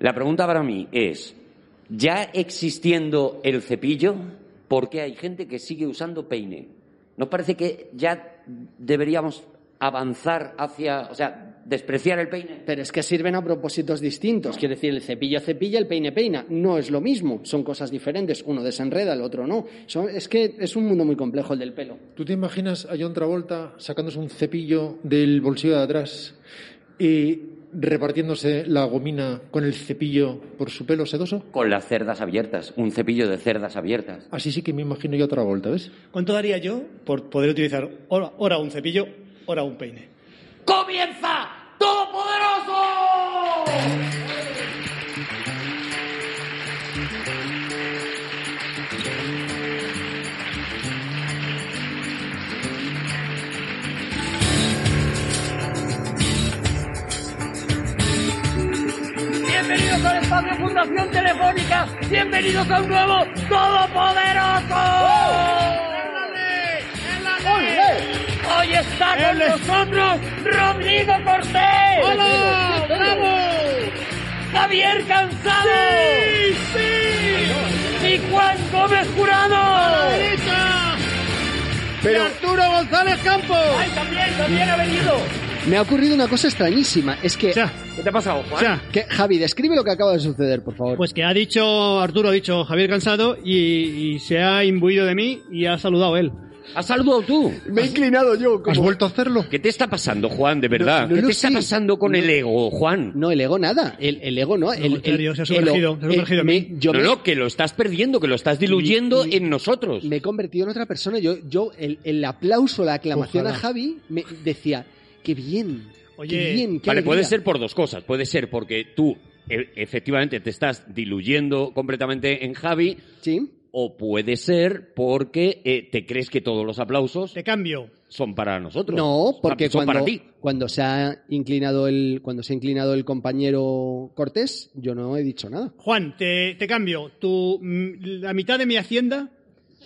La pregunta para mí es, ya existiendo el cepillo, ¿por qué hay gente que sigue usando peine? ¿Nos parece que ya deberíamos avanzar hacia, o sea, despreciar el peine? Pero es que sirven a propósitos distintos. Quiere decir, el cepillo cepilla, el peine peina. No es lo mismo. Son cosas diferentes. Uno desenreda, el otro no. Son- es que es un mundo muy complejo el del pelo. ¿Tú te imaginas a John Travolta sacándose un cepillo del bolsillo de atrás y repartiéndose la gomina con el cepillo por su pelo sedoso? Con las cerdas abiertas, un cepillo de cerdas abiertas. Así sí que me imagino yo a Travolta, ¿ves? ¿Cuánto daría yo por poder utilizar ora, ora un cepillo, ora un peine? ¡Comienza Todopoderoso! Espacio Fundación Telefónica. Bienvenidos a un nuevo Todopoderoso. Hoy está con nosotros Rodrigo Cortés. ¡Hola! ¡Bravo! Javier Cansado. ¡Sí, sí! Y Juan Gómez Jurado. Pero Arturo González Campos. ¡Ay, también, también ha venido! Me ha ocurrido una cosa extrañísima. Es que, Ya, ¿Qué te ha pasado, Juan? ya. que Javi, describe lo que acaba de suceder, por favor. Pues que ha dicho, Arturo ha dicho Javier Cansado y, y se ha imbuido de mí y ha saludado él. ¿Has saludado tú? me he inclinado yo. ¿has vuelto a hacerlo? ¿Qué te está pasando, Juan, de verdad? No, no ¿Qué lo te está sé. pasando con No. el ego, Juan? No, el ego nada. El, el ego no. El, contrario, el- se ha sumergido, el- se ha sumergido en me- mí. yo no, me, no, que lo estás perdiendo, que lo estás diluyendo Y- y- en nosotros. me he convertido en otra persona. Yo, yo el, el aplauso, la aclamación Ojalá. a Javi, me decía, qué bien. Oye, qué bien, qué Vale, alegría". puede ser por dos cosas. Puede ser porque tú e- efectivamente te estás diluyendo completamente en Javi, Sí. o puede ser porque eh, te crees que todos los aplausos Te cambio. son para nosotros. No, porque son cuando, para ti. cuando se ha inclinado el cuando se ha inclinado el compañero Cortés, yo no he dicho nada. Juan, te, te cambio. Tu, mm, la mitad de mi hacienda,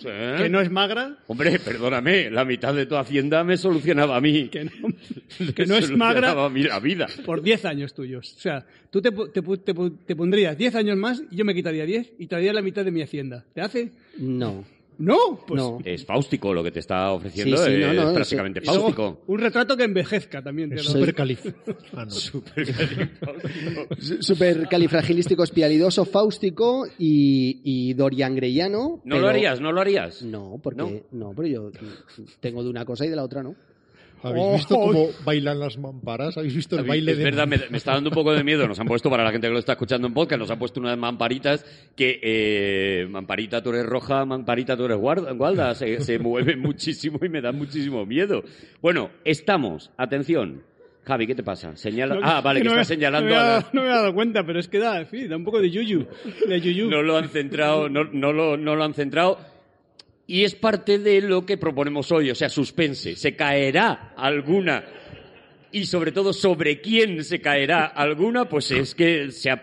Sí. que no es magra, Hombre, perdóname, la mitad de tu hacienda me solucionaba a mí. que no, que no es solucionaba magra, a mí la vida. por 10 años tuyos. O sea, tú te, te, te, te pondrías 10 años más y yo me quitaría 10 y te daría la mitad de mi hacienda. ¿Te hace? No. No, pues. no. Es fáustico lo que te está ofreciendo, Sí, sí, no, no, es prácticamente luego, fáustico. un retrato que envejezca también. te Es lo- súper calif. Ah, no. Super califragilístico espialidoso, fáustico y, y Dorian Greyano. ¿No pero- lo harías? ¿No lo harías? No, porque no. pero yo tengo de una cosa y de la otra no. ¿Habéis visto cómo bailan las mamparas? ¿Habéis visto el baile es de verdad, me, me está dando un poco de miedo. Nos han puesto, para la gente que lo está escuchando en podcast, nos han puesto unas mamparitas que, eh, mamparita tú eres roja, mamparita tú eres guarda, gualda. Se, se mueven muchísimo y me da muchísimo miedo. Bueno, estamos, atención. Javi, ¿qué te pasa? Señala. No, ah, vale, que no está me- señalando no me, a he la- dado, no me he dado cuenta, pero es que da, en fin, da un poco de yuyu. De yuyu. no lo han centrado, no, no lo, no lo han centrado. Y es parte de lo que proponemos hoy, o sea, suspense. ¿Se caerá alguna? Y sobre todo, ¿sobre quién se caerá alguna? Pues es que se ha...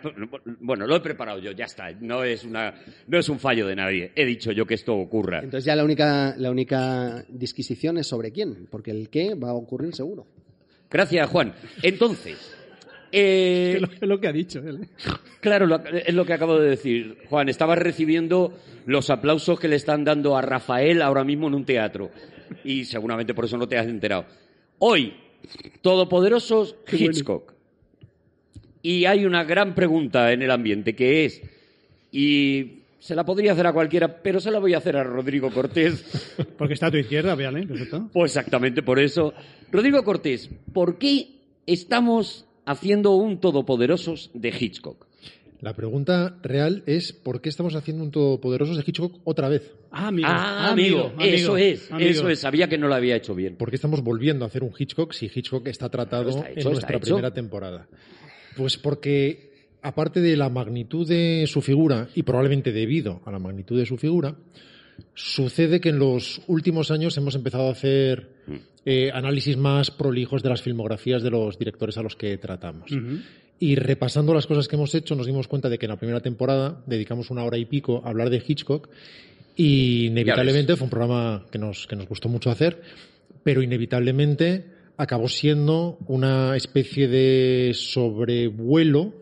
Bueno, lo he preparado yo, ya está. No es, una, no es un fallo de nadie. He dicho yo que esto ocurra. Entonces ya la única, la única disquisición es sobre quién, porque el qué va a ocurrir seguro. Gracias, Juan. Entonces, eh, Es lo, es lo que ha dicho él. ¿eh? Claro, lo- es lo que acabo de decir. Juan, estaba recibiendo los aplausos que le están dando a Rafael ahora mismo en un teatro. Y seguramente por eso no te has enterado. Hoy, Todopoderosos Hitchcock. Y hay una gran pregunta en el ambiente que es, y se la podría hacer a cualquiera, pero se la voy a hacer a Rodrigo Cortés. Porque está a tu izquierda, perfecto. Pues exactamente por eso. Rodrigo Cortés, ¿por qué estamos haciendo un Todopoderosos de Hitchcock? La pregunta real es ¿por qué estamos haciendo un Todopoderosos de Hitchcock otra vez? Ah, amigo. Ah, amigo, eso es, amigo. eso es. Sabía que no lo había hecho bien. ¿Por qué estamos volviendo a hacer un Hitchcock si Hitchcock está tratado Está hecho, en nuestra primera temporada? Pues porque, aparte de la magnitud de su figura, y probablemente debido a la magnitud de su figura, sucede que en los últimos años hemos empezado a hacer eh, análisis más prolijos de las filmografías de los directores a los que tratamos. Y repasando las cosas que hemos hecho, nos dimos cuenta de que en la primera temporada dedicamos una hora y pico a hablar de Hitchcock y inevitablemente fue un programa que nos, que nos gustó mucho hacer, pero inevitablemente acabó siendo una especie de sobrevuelo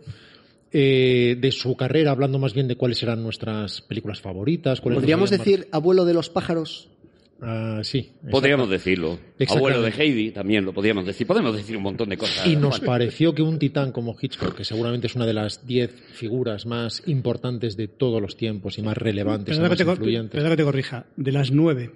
eh, de su carrera, hablando más bien de cuáles eran nuestras películas favoritas. Podríamos decir abuelo de los pájaros. Ah, sí. Podríamos decirlo. Abuelo de Heidi también lo podríamos decir. Podemos decir un montón de cosas. Y nos pareció que un titán como Hitchcock, que seguramente es una de las diez figuras más importantes de todos los tiempos y más relevantes y Perdona que, más te, influyentes. perdona que te corrija. De las nueve.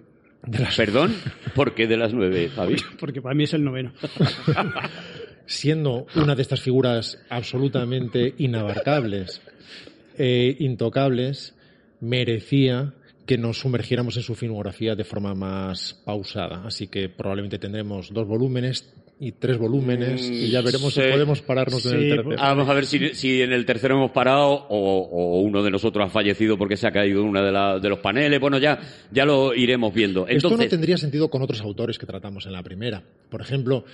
Perdón, ¿por qué de las nueve, Javi? Porque para mí es el noveno. siendo una de estas figuras absolutamente inabarcables, e intocables, merecía que nos sumergiéramos en su filmografía de forma más pausada. Así que probablemente tendremos dos volúmenes y tres volúmenes y ya veremos sí. si podemos pararnos en el tercero. Ah, Vamos a ver si, si en el tercero hemos parado o, o uno de nosotros ha fallecido porque se ha caído una de, la- de los paneles. Bueno, ya, ya lo iremos viendo. Esto no tendría sentido con otros autores que tratamos en la primera. Por ejemplo,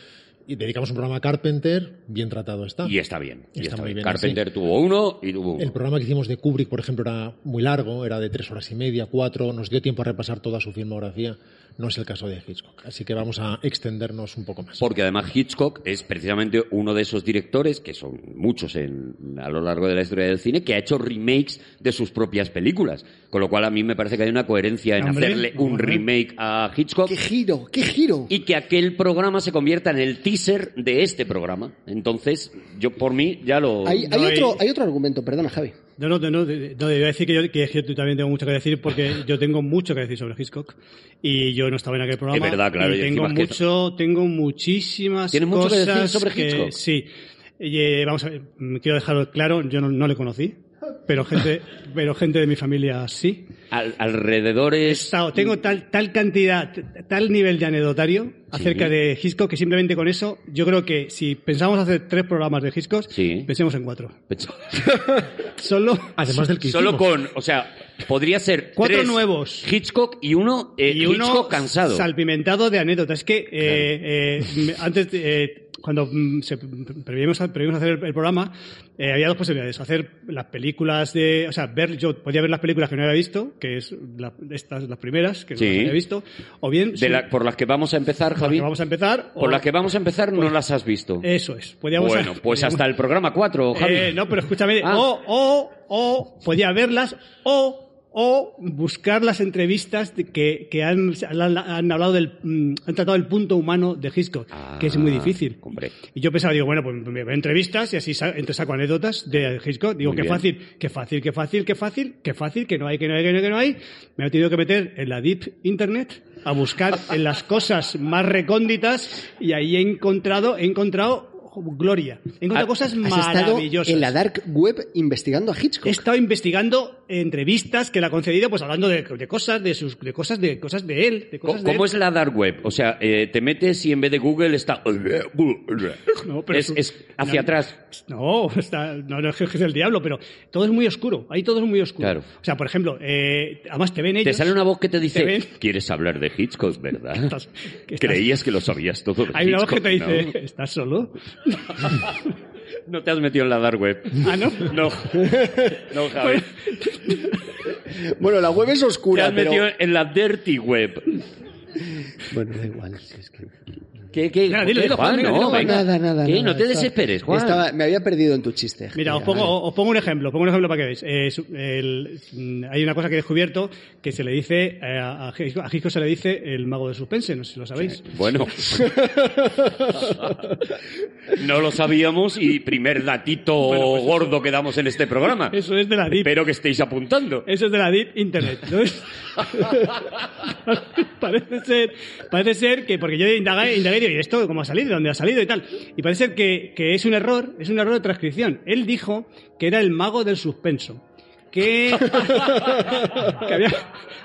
y dedicamos un programa a Carpenter, bien tratado está. y está bien. y Está está muy bien. bien Carpenter tuvo uno y tuvo uno. El programa que hicimos de Kubrick, por ejemplo, era muy largo, era de tres horas y media, cuatro, nos dio tiempo a repasar toda su filmografía. No es el caso de Hitchcock. Así que vamos a extendernos un poco más. Porque además Hitchcock es precisamente uno de esos directores, que son muchos en, a lo largo de la historia del cine, que ha hecho remakes de sus propias películas. Con lo cual a mí me parece que hay una coherencia en Hombre, hacerle un hombre. remake a Hitchcock ¡Qué giro! ¡Qué giro! y que aquel programa se convierta en el teaser de este programa. Entonces, yo por mí ya lo... Hay, hay no otro, hay otro argumento, perdona, Javi. No, no, no, no, no, iba a decir que yo, que yo también tengo mucho que decir porque yo tengo mucho que decir sobre Hitchcock y yo no estaba en aquel programa. Es verdad, claro, Y tengo que- mucho, tengo muchísimas ¿Tienes mucho que cosas decir sobre que- Hitchcock? Sí. Y, eh, vamos a ver, quiero dejarlo claro, yo no, no le conocí, pero gente, pero gente de mi familia sí. Al- alrededor He es... estado- tengo tal, tal cantidad, tal nivel de anecdotario acerca de Hitchcock que simplemente con eso, yo creo que si pensamos hacer tres programas de Hitchcock, Sí. pensemos en cuatro. Solo, Además del que Solo hicimos. con, o sea, podría ser Cuatro tres nuevos. Hitchcock y uno, eh, y uno Hitchcock cansado. salpimentado de anécdotas. Es que eh, eh, antes, eh, cuando mm, se, prevíamos, a- prevíamos hacer el, programa, eh, había dos posibilidades. Hacer las películas de... O sea, ver, yo podía ver las películas que no había visto, que es la- estas, las primeras, que Sí. no había visto, o bien... De la- por las que vamos a empezar, por las Javi. que vamos a empezar... Por o- las que vamos a empezar no las has visto. Eso es. Podíamos bueno, pues hasta el programa 4, Javi. Eh, no, pero escúchame, Ah. o, o, o, podía verlas, o, o buscar las entrevistas que, que han, han, hablado del, mm, han tratado el punto humano de Hitchcock, Ah, que es muy difícil. hombre. Y yo pensaba, digo, bueno, pues me veo entrevistas y así entonces saco anécdotas de Hitchcock. Digo, Muy qué bien. fácil, qué fácil, qué fácil, qué fácil, qué fácil, que no hay, que no hay, que no hay, que no hay. Me he tenido que meter en la Deep Internet a buscar en las cosas más recónditas y ahí he encontrado, he encontrado gloria. He encontrado cosas maravillosas. en la dark web investigando a Hitchcock. He estado investigando entrevistas que le ha concedido, pues hablando de, de cosas de sus, de cosas de cosas de él, de cosas de ¿Cómo él. es la dark web? O sea, eh, te metes y en vez de Google está... No, pero es, su- es hacia no, atrás. No, está, no, no es que es el diablo, pero todo es muy oscuro. Ahí todo es muy oscuro. Claro. O sea, por ejemplo, eh, además te ven ellos. Te sale una voz que te dice, Te ven- ¿quieres hablar de Hitchcock, verdad? Estás- que estás- Creías que lo sabías todo de Hay una voz que te dice, ¿estás solo? ¿no? Te has metido en la dark web. Ah, ¿no? No. No, Javi. Bueno, la web es Te oscura, has pero... metido en la dirty web. Bueno, da igual. es que- ¿Qué, qué? Nada, dilo, ¿Qué, dilo, Juan? Juan, No, dilo. Nada, nada, ¿Qué? nada, No te estaba- desesperes, Juan. estaba- me había perdido en tu chiste. Mira, os pongo, vale. os pongo un ejemplo, pongo un ejemplo para que veáis. Eh, el- mm, hay una cosa que he descubierto que se le dice, eh, a, a Hitchcock se le dice el mago de suspense, no sé si lo sabéis. Bueno. no lo sabíamos y primer datito Bueno, pues eso- gordo que damos en este programa. Eso es de la Deep. Espero que estéis apuntando. Eso es de la Deep Internet. ¿no? parece ser, parece ser que, porque yo indagué, indagué y digo, ¿y esto cómo ha salido? ¿De dónde ha salido? Y tal. Y parece que, que es un error, es un error de transcripción. Él dijo que era el mago del suspenso. Que, que había,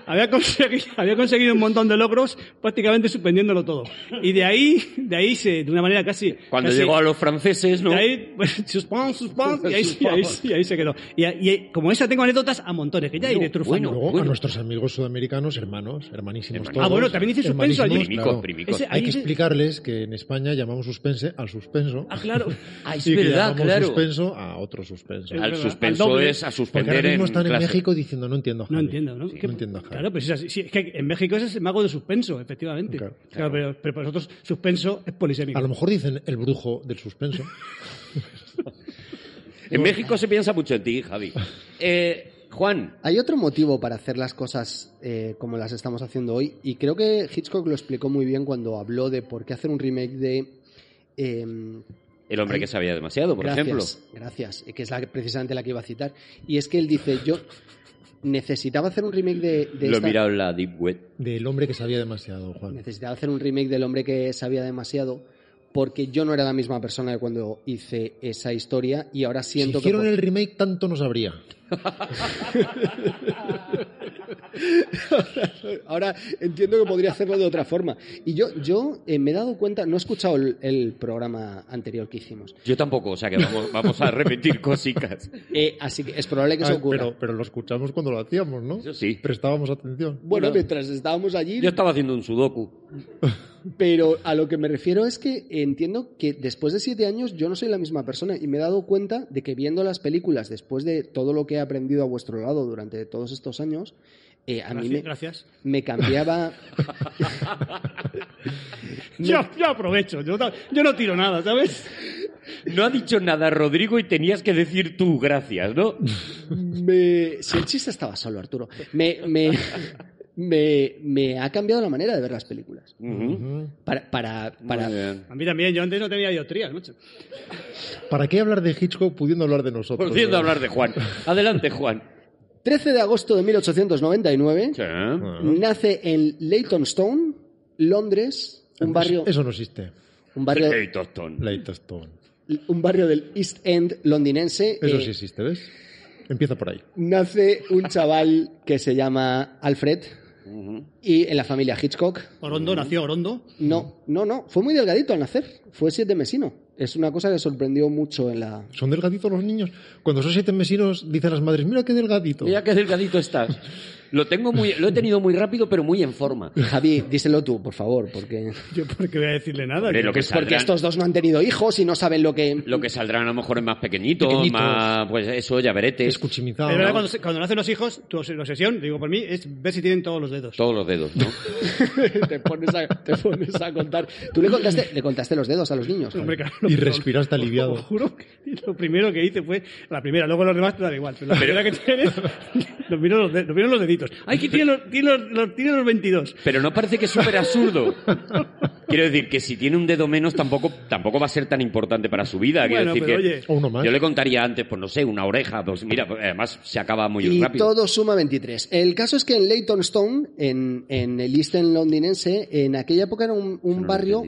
había, conseguido, había conseguido un montón de logros prácticamente suspendiéndolo todo. Y de ahí, de ahí se, de una manera casi... Cuando casi- llegó a los franceses, ¿no? de ahí, pues, suspense, suspense, y ahí, y ahí, y ahí se quedó. Y, y como esa tengo anécdotas a montones, que ya iré trufando. bueno. Luego a nuestros amigos sudamericanos, hermanos, hermanísimos Hermanos. todos. Ah, bueno, también dice suspenso allí. claro. primicos. Ese- Hay que explicarles que en España llamamos suspense al suspenso. Ah, claro. Ah, es y que verdad, llamamos claro. suspenso a otro suspenso. Al suspenso al es a suspender ahora mismo en están en clase. México diciendo no entiendo. No Javi". entiendo, ¿no? Sí, ¿Qué- no entiendo, Javi. Claro, pero sí, es así. Sí, es que en México ese es el mago de suspenso, efectivamente. Claro. Claro, pero, pero para nosotros suspenso es polisémico. A lo mejor dicen el brujo del suspenso. En México se piensa mucho en ti, Javi. Eh, Juan, Hay otro motivo para hacer las cosas eh, como las estamos haciendo hoy, y creo que Hitchcock lo explicó muy bien cuando habló de por qué hacer un remake de. em, el hombre que sabía demasiado, por gracias, ejemplo. Gracias, que es la, precisamente la que iba a citar. Y es que él dice: Yo necesitaba hacer un remake de, de Lo he esta- mirado en la Deep Web. Del hombre que sabía demasiado, Juan. Necesitaba hacer un remake del hombre que sabía demasiado porque yo no era la misma persona de cuando hice esa historia y ahora Si siento hicieron que... el remake, tanto no sabría. Ahora entiendo que podría hacerlo de otra forma. Y yo, yo eh, me he dado cuenta, no he escuchado el, el programa anterior que hicimos, Yo tampoco, o sea que vamos, vamos a repetir cositas. Eh, así que es probable que eso Ah, ocurra. pero, pero lo escuchamos cuando lo hacíamos, ¿no? Sí. Prestábamos atención. Bueno, Bueno. mientras estábamos allí, Yo estaba haciendo un sudoku. pero a lo que me refiero es que entiendo que después de siete años yo no soy la misma persona y me he dado cuenta de que viendo las películas, después de todo lo que he aprendido a vuestro lado durante todos estos años, eh, a mí me, Gracias. me cambiaba... Me- Yo, yo aprovecho, yo, no- yo no tiro nada, ¿sabes? No ha dicho nada Rodrigo y tenías que decir tú gracias, ¿no? me- si el chiste estaba solo, Arturo, me, me, me, me ha cambiado la manera de ver las películas. Para, para, para. A mí también, yo antes no tenía dioptrías, macho. ¿Para qué hablar de Hitchcock pudiendo hablar de nosotros? Volviendo a hablar de Juan. Adelante, Juan. 13 de agosto de 1899 Sí. Ah. nace en Leytonstone, Londres, un barrio, Eso no existe. un barrio, Hey, Tostón. Leytonstone. un barrio del East End londinense. Eso Eh, sí existe, ¿ves? Empieza por ahí. Nace un chaval que se llama Alfred y en la familia Hitchcock. Orondo, nació Orondo. No, no, no, fue muy delgadito al nacer, fue siete mesino. Es una cosa que sorprendió mucho en la... ¿Son delgaditos los niños? Cuando son siete mesinos, dicen las madres, mira qué delgadito. Mira qué delgadito estás. Lo tengo muy, lo he tenido muy rápido, pero muy en forma. Javi, díselo tú, por favor, porque, Yo, ¿por qué voy a decirle nada? Hombre, lo que porque saldrán, estos dos no han tenido hijos y no saben lo que... lo que saldrán a lo mejor es más pequeñito, Pequeñitos. más, pues eso, ya veretes. Escuchimizado. Es verdad, ¿no? cuando, nacen los hijos, tu obsesión, digo por mí, es ver si tienen todos los dedos. Todos los dedos, ¿no? te, pones a, te pones a contar. ¿Tú le contaste, le contaste los dedos a los niños? Hombre, claro, Y respiraste aliviado. Os juro que lo primero que hice fue la primera, luego los demás te da igual. Pero la primera que tienes, los miro los, de- los miro los deditos. ¡Ay, que tiene los, tiene los, los- tiene los 22! Pero no parece que es súper absurdo. Quiero decir que si tiene un dedo menos tampoco, tampoco va a ser tan importante para su vida. Quiero Bueno, decir pero que oye. O uno más. yo le contaría antes, pues no sé, una oreja. Pues mira, pues, además se acaba muy Y rápido. todo suma 23. El caso es que en Leytonstone, en, en el East End londinense, en aquella época era un, No barrio...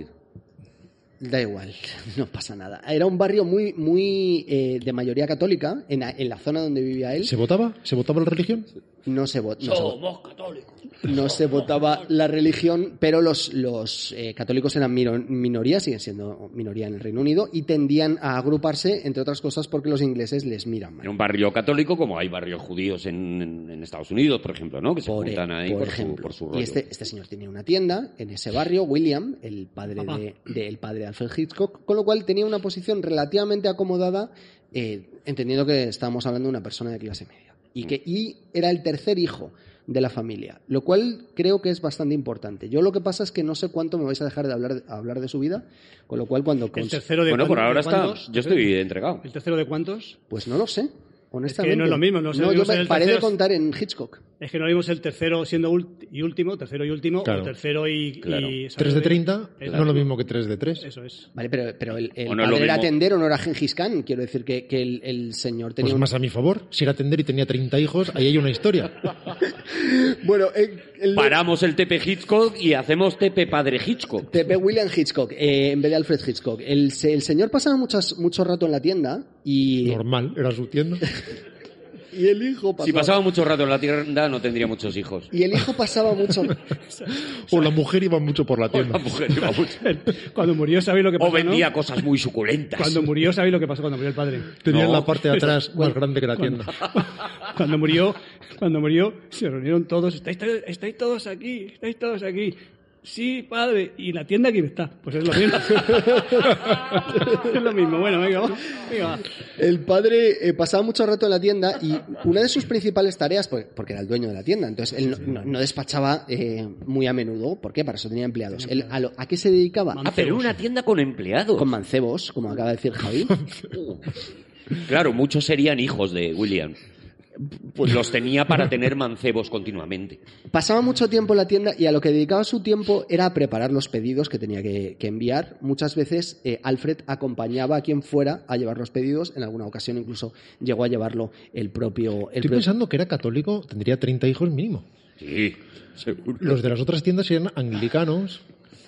Da igual, no pasa nada. Era un barrio muy, muy eh, de mayoría católica, en, la- en la zona donde vivía él. ¿Se votaba? ¿Se votaba la religión? No se, vo- no se vo- Somos católicos. no se votaba la religión, pero los, los eh, católicos eran minoría, siguen siendo minoría en el Reino Unido, y tendían a agruparse, entre otras cosas, porque los ingleses les miran mal. En un barrio católico, como hay barrios judíos en, en- en Estados Unidos, por ejemplo, ¿no? Que se por, juntan ahí por por, su, por su rollo. y este, este señor tenía una tienda en ese barrio, William, el padre de, de- el padre de Alfred Hitchcock, con lo cual tenía una posición relativamente acomodada, eh, entendiendo que estábamos hablando de una persona de clase media. Y que y era el tercer hijo de la familia, lo cual creo que es bastante importante. Yo lo que pasa es que no sé cuánto me vais a dejar de hablar, hablar de su vida, con lo cual cuando... ¿El tercero de Bueno, por ahora de está. cuántos? Yo estoy entregado. ¿El tercero de cuántos? Pues no lo sé, honestamente. no es lo mismo, no yo no el paré de tercero- contar en Hitchcock. Es que no vimos el tercero siendo y último, tercero y último, Claro. o tercero y... Claro. y 3 de 30 Es no es lo mismo que 3 de 3. Eso es. Vale, pero, pero el, el O no es padre era tendero, no era Gengis Khan. Quiero decir que, que el, el señor tenía Pues un- más a mi favor. Si era atender y tenía 30 hijos, ahí hay una historia. Bueno, el, el- Paramos el TP Hitchcock y hacemos TP Padre Hitchcock. TP William Hitchcock, eh, en vez de Alfred Hitchcock. El, el señor pasaba muchas, mucho rato en la tienda y, Normal, era su tienda. y el hijo pasaba... Si pasaba mucho rato en la tienda, no tendría muchos hijos. Y el hijo pasaba mucho... O la mujer iba mucho por la La tienda. mujer iba mucho. Cuando murió, ¿sabéis lo que O pasó? vendía no? cosas muy suculentas. Cuando murió, ¿sabéis lo que pasó cuando murió el padre? Tenía en No. la parte de atrás más grande que la tienda. Cuando murió, cuando murió, se reunieron todos. ¿Estáis, estáis todos aquí? ¿Estáis todos aquí? Sí, padre. ¿Y la tienda quién está? Pues es lo mismo. es lo mismo. Bueno, venga, va. Venga, va. El padre eh, pasaba mucho rato en la tienda y una de sus principales tareas, pues, porque era el dueño de la tienda, entonces él no, no- no despachaba eh, muy a menudo. ¿Por qué? Para eso tenía empleados. Él, a, lo- ¿A qué se dedicaba? Ah, pero una tienda con empleados. Con mancebos, como acaba de decir Javi. Claro, muchos serían hijos de William. Pues los tenía para tener mancebos continuamente. Pasaba mucho tiempo en la tienda y a lo que dedicaba su tiempo era a preparar los pedidos que tenía que, que enviar. Muchas veces eh, Alfred acompañaba a quien fuera a llevar los pedidos. En alguna ocasión incluso llegó a llevarlo el propio... El Estoy pro- pensando que era católico, tendría 30 hijos mínimo. Sí, seguro. Los de las otras tiendas serían anglicanos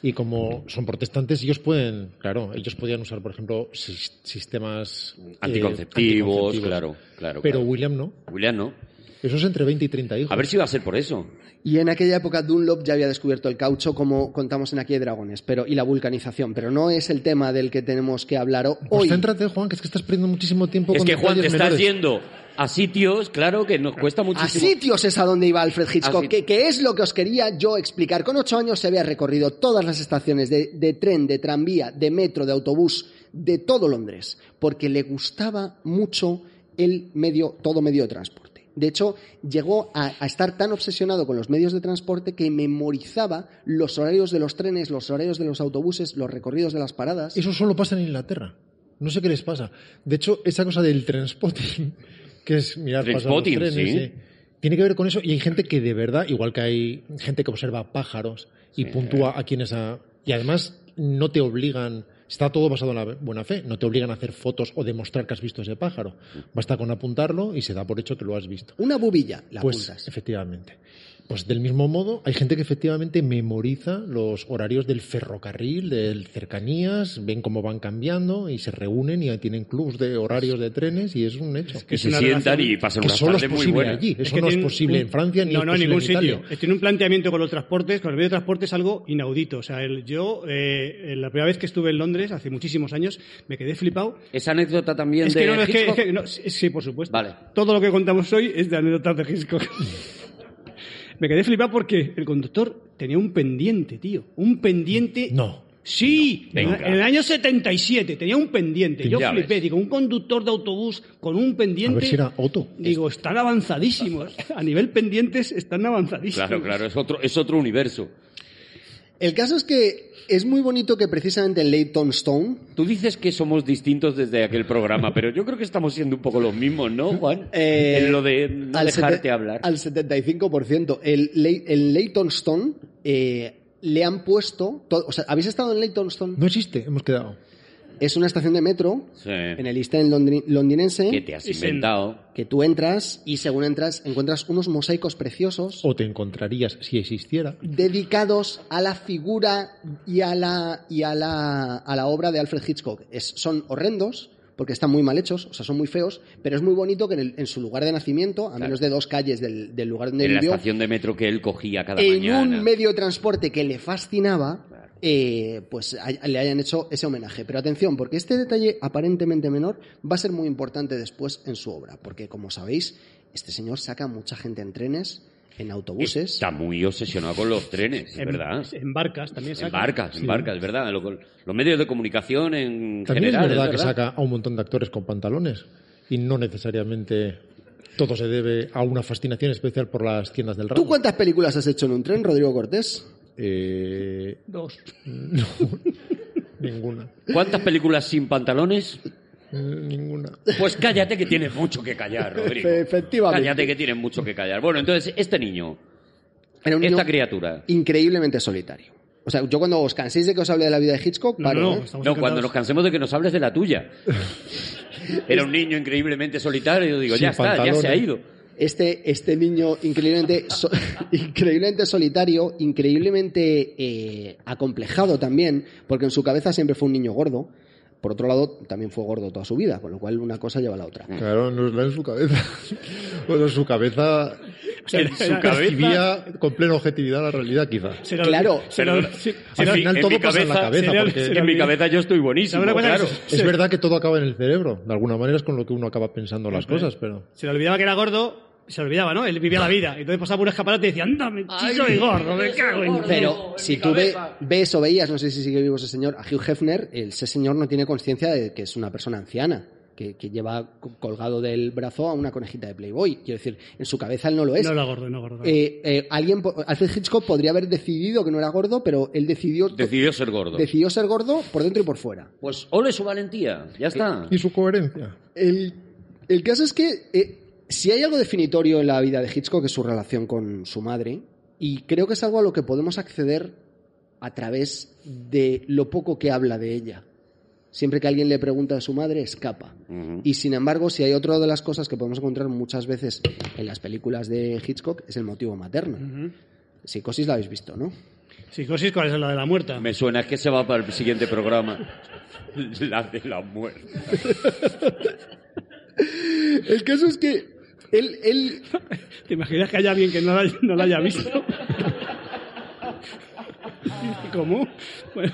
y como son protestantes, ellos pueden, claro, ellos podían usar, por ejemplo, sis- sistemas eh, Anticonceptivos, claro, claro. Pero claro. William no. William no. Eso es entre 20 y 30 hijos. A ver si va a ser por eso. Y en aquella época Dunlop ya había descubierto el caucho, como contamos en Aquí hay Dragones, pero, y la vulcanización. Pero no es el tema del que tenemos que hablar Pues hoy. céntrate, Juan, que es que estás perdiendo muchísimo tiempo Es con que Juan, te detalles estás menores. yendo a sitios, claro, que nos cuesta A muchísimo. sitios es a donde iba Alfred Hitchcock, que, que es lo que os quería yo explicar. Con ocho años se había recorrido todas las estaciones de, de tren, de tranvía, de metro, de autobús, de todo Londres, porque le gustaba mucho el medio, todo medio de transporte. De hecho, llegó a, a estar tan obsesionado con los medios de transporte que memorizaba los horarios de los trenes, los horarios de los autobuses, los recorridos de las paradas. Eso solo pasa en Inglaterra. No sé qué les pasa. De hecho, esa cosa del transpotting, que es mirar pasar los Trainspotting, trenes, sí. tiene que ver con eso. Y hay gente que de verdad, igual que hay gente que observa pájaros y puntúa a quienes... A, y además no te obligan... Está todo basado en la buena fe. No te obligan a hacer fotos o demostrar que has visto ese pájaro. Basta con apuntarlo y se da por hecho que lo has visto. Una bubilla, la Pues apuntas. efectivamente. Pues del mismo modo, hay gente que efectivamente memoriza los horarios del ferrocarril, del cercanías, ven cómo van cambiando y se reúnen y tienen clubs de horarios de trenes y es un hecho. Que es se una sientan y pasan es tardes muy buenas. allí. Eso que no es posible un- en Francia ni no, es no, en ningún en sitio. Tiene un planteamiento con los transportes, con el medio de transporte es algo inaudito. O sea, el- yo, eh, la primera vez que estuve en Londres, hace muchísimos años, me quedé flipado. Esa anécdota también Es de que no, no, es que, es Hitchcock. que no, sí, sí, por supuesto. Vale. Todo lo que contamos hoy es de anécdotas de Hitchcock. me quedé flipado porque el conductor tenía un pendiente, tío. Un pendiente. No. Sí, en, Venga. en el año 77 tenía un pendiente. Yo Ya flipé, ves. digo, un conductor de autobús con un A pendiente. ver si era Otto. Digo, están avanzadísimos. A nivel pendientes están avanzadísimos. Claro, claro, es otro, es otro universo. El caso es que es muy bonito que precisamente en Leytonstone, Tú dices que somos distintos desde aquel programa, pero yo creo que estamos siendo un poco los mismos, ¿no, Juan? Eh, en lo de no al dejarte hablar. Al 75%. El, en Leytonstone eh, le han puesto. to- o sea, ¿habéis estado en Leytonstone? No existe, hemos quedado. Es una estación de metro Sí. en el East End londri- londinense ¿Qué te has inventado? que tú entras y según entras encuentras unos mosaicos preciosos O te encontrarías si existiera. dedicados a la figura y a la, y a la, a la obra de Alfred Hitchcock. Es- son horrendos porque están muy mal hechos, o sea, son muy feos, pero es muy bonito que en, el- en su lugar de nacimiento, a menos de dos calles del, del lugar donde En la vivió, estación de metro que él cogía cada en mañana. un medio de transporte que le fascinaba, eh, pues le hayan hecho ese homenaje. Pero atención, porque este detalle aparentemente menor va a ser muy importante después en su obra, porque como sabéis, este señor saca mucha gente en trenes, en autobuses. Está muy obsesionado con los trenes, En, ¿verdad? en barcas también En saca. barcas, en barcas, ¿verdad? Lo- los medios de comunicación en También general. es verdad que saca a un montón de actores con pantalones y no necesariamente todo se debe a una fascinación especial por las tiendas del ¿Tú ramo. cuántas películas has hecho en un tren, Rodrigo Cortés? Eh, Dos. no, ninguna. ¿Cuántas películas sin pantalones? Eh, Ninguna. Pues cállate que tienes mucho que callar, Rodrigo. Efectivamente. Cállate que tienes mucho que callar. Bueno, entonces, este niño, Era un niño esta criatura. increíblemente solitario. O sea, yo cuando os canséis de que os hable de la vida de Hitchcock, No, paro, no, ¿eh? estamos No, encantados. cuando nos cansemos de que nos hables de la tuya. Era un niño increíblemente solitario. Digo, Sin ya está, ya se ha ido. Este, este niño increíblemente, so- increíblemente solitario, increíblemente eh, acomplejado también, porque en su cabeza siempre fue un niño gordo. Por otro lado, también fue gordo toda su vida, con lo cual una cosa lleva a la otra. Claro, no está en su cabeza. Bueno, su cabeza su era- percibía con plena objetividad la realidad, quizá. Se lo- Claro, se lo- Perdona. se- Al final en todo pasa en la cabeza sería- porque En mi cabeza yo estoy buenísimo, ¿Sabe una cosa? claro. Es verdad que todo acaba en el cerebro. De alguna manera es con lo que uno acaba pensando las cosas, pero... Se le olvidaba que era gordo, se olvidaba, ¿no? Él vivía la vida. Entonces pasaba por un escaparate y decía, anda, me soy gordo, me cago en... Pero si tú ve- ves o veías, no sé si sigue vivo ese señor, a Hugh Hefner, el- ese señor no tiene conciencia de que es una persona anciana. que, que lleva co- colgado del brazo a una conejita de Playboy. Quiero decir, en su cabeza él no lo es. No era gordo, no gordo. Eh, eh, alguien, Alfred Hitchcock podría haber decidido que no era gordo, pero él decidió, Decidió ser gordo. decidió ser gordo por dentro y por fuera. Pues ole su valentía, ya está. Y su coherencia. El, el caso es que eh, si hay algo definitorio en la vida de Hitchcock es su relación con su madre, y creo que es algo a lo que podemos acceder a través de lo poco que habla de ella. Siempre que alguien le pregunta a su madre, escapa. Y sin embargo, si hay otra de las cosas que podemos encontrar muchas veces en las películas de Hitchcock, es el motivo materno. Psicosis la habéis visto, ¿no? Psicosis, ¿cuál es la de la muerta? Me suena es que se va para el siguiente programa. La de la muerte. El caso es que él, él ¿Te imaginas que haya alguien que no la, no la haya visto? ¿Cómo? Bueno,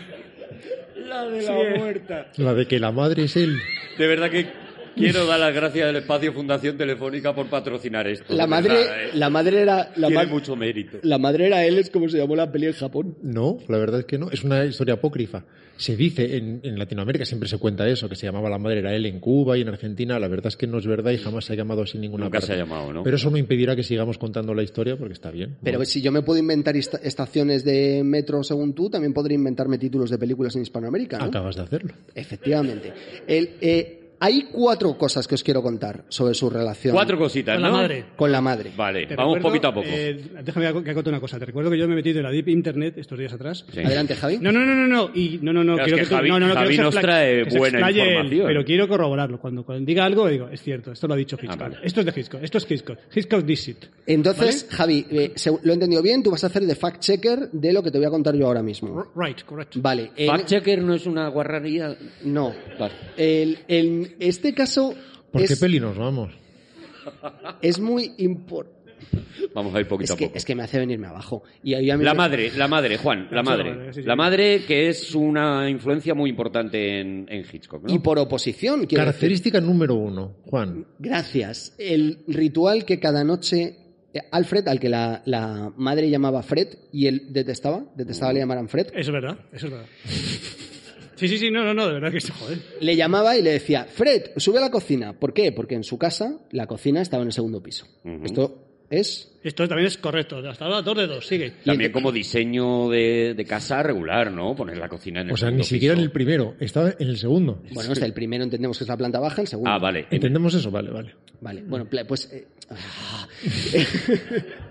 La de la Sí, eh. muerta. La de que la madre es él. De verdad que quiero dar las gracias al Espacio Fundación Telefónica por patrocinar esto. la madre, verdad, ¿eh? la madre era la, Tiene ma- mucho mérito. la madre era él, es como se llamó la peli en Japón. No, la verdad es que no. Es una historia apócrifa. Se dice en, en Latinoamérica, siempre se cuenta eso, que se llamaba la madre era él en Cuba y en Argentina. La verdad es que no es verdad y jamás se ha llamado así ninguna Nunca parte. se ha llamado, ¿no? Pero eso no impedirá que sigamos contando la historia porque está bien. Pero si yo me puedo inventar esta- estaciones de metro según tú, también podría inventarme títulos de películas en Hispanoamérica, ¿no? Acabas de hacerlo. Efectivamente. El, eh, hay cuatro cosas que os quiero contar sobre su relación Cuatro cositas, con ¿no? la madre. con la madre. Vale, Te vamos recuerdo, poquito a poco. eh, déjame que acote una cosa. Te recuerdo que yo me he metido en la Deep Internet estos días atrás. Sí. Adelante, Javi. No, no, no, no, no. Y no, no, no. Claro, quiero es que tú- Javi- no, no, Javi nos trae buena él, información. pero quiero corroborarlo. Cuando, cuando diga algo, digo, es cierto, esto lo ha dicho Hitchcock. Ah, vale. Esto es de Hitchcock, esto es Hitchcock. Hitchcock this it. Entonces, Javi, eh, lo he entendido bien, tú vas a hacer de fact-checker de lo que te voy a contar yo ahora mismo. Right, correcto. Vale. Fact checker no es una guarrería. No. Vale. El- este caso ¿Por qué peli nos vamos? es muy importante. Vamos a ir poquito Es a poco. es que me hace venirme abajo. Y ahí a mí La me- madre, la madre, Juan, la madre. madre, sí, sí. La madre que es una influencia muy importante en, en Hitchcock, ¿no? Y por oposición, decir. Característica número uno, Juan. Gracias. El ritual que cada noche eh, Alfred, al que la, la madre llamaba Fred y él detestaba, detestaba que le llamaran Fred, Eso es verdad, eso es verdad. Sí, sí, sí, no, no, no, de verdad que sí, joder. le llamaba y le decía, Fred, sube a la cocina. ¿Por qué? Porque en su casa la cocina estaba en el segundo piso. Esto es... Esto también es correcto. Hasta ahora dos de dos, sigue. También como diseño de, de casa regular, ¿no? Poner la cocina en el O sea, segundo ni siquiera en piso. el primero, estaba en el segundo. Bueno, hasta el primero entendemos que es la planta baja, el segundo... Ah, vale. ¿Entendemos eso? Vale, vale. Vale, bueno, pues... eh, ah.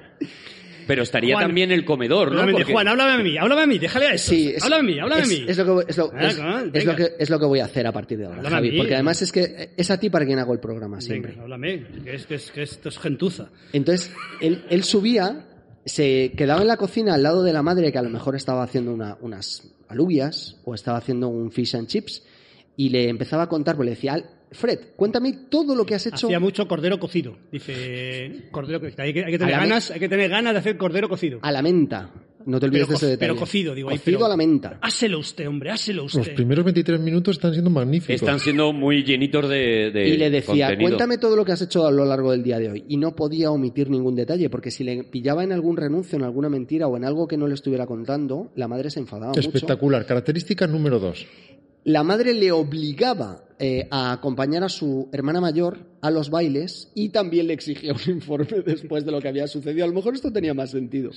Pero estaría Juan. también el comedor, ¿no? Háblame, Porque- Juan, háblame a mí, háblame a mí, déjale a eso. Sí, es, háblame a mí, háblame es- a mí. Es lo, que, voy- es, lo, Ah, es- claro, es lo que, es lo que voy a hacer a partir de ahora, Háblame a Javi. mí. Porque además es que es a ti para quien hago el programa siempre. Venga, háblame, que, es, que, es, que esto es gentuza. Entonces, él, él subía, se quedaba en la cocina al lado de la madre, que a lo mejor estaba haciendo una- unas alubias o estaba haciendo un fish and chips, y le empezaba a contar, pues le decía, "Al- Fred, cuéntame todo lo que has hecho. Hacía mucho cordero cocido. Dice, cordero cocido. Hay que, hay que tener me- ganas, hay que tener ganas de hacer cordero cocido. A la menta. No te olvides Pero de ese detalle. pero cocido, digo ahí, Cocido pero- a la menta. Háselo usted, hombre, háselo Los usted. primeros 23 minutos están siendo magníficos. Están siendo muy llenitos de, de Y le decía, contenido. cuéntame todo lo que has hecho a lo largo del día de hoy. Y no podía omitir ningún detalle, porque si le pillaba en algún renuncio, en alguna mentira o en algo que no le estuviera contando, la madre se enfadaba mucho. Espectacular. Característica número dos. La madre le obligaba eh, a acompañar a su hermana mayor a los bailes y también le exigía un informe después de lo que había sucedido. A lo mejor esto tenía más sentido.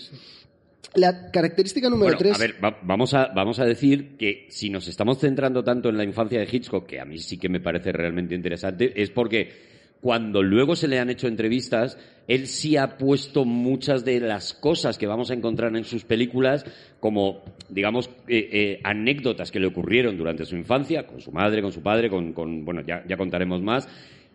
La característica número Bueno, tres... a ver, va- vamos, a, vamos a decir que si nos estamos centrando tanto en la infancia de Hitchcock, que a mí sí que me parece realmente interesante, es porque cuando luego se le han hecho entrevistas, él sí ha puesto muchas de las cosas que vamos a encontrar en sus películas como, digamos, eh, eh, anécdotas que le ocurrieron durante su infancia, con su madre, con su padre, con, con- bueno, ya, ya contaremos más,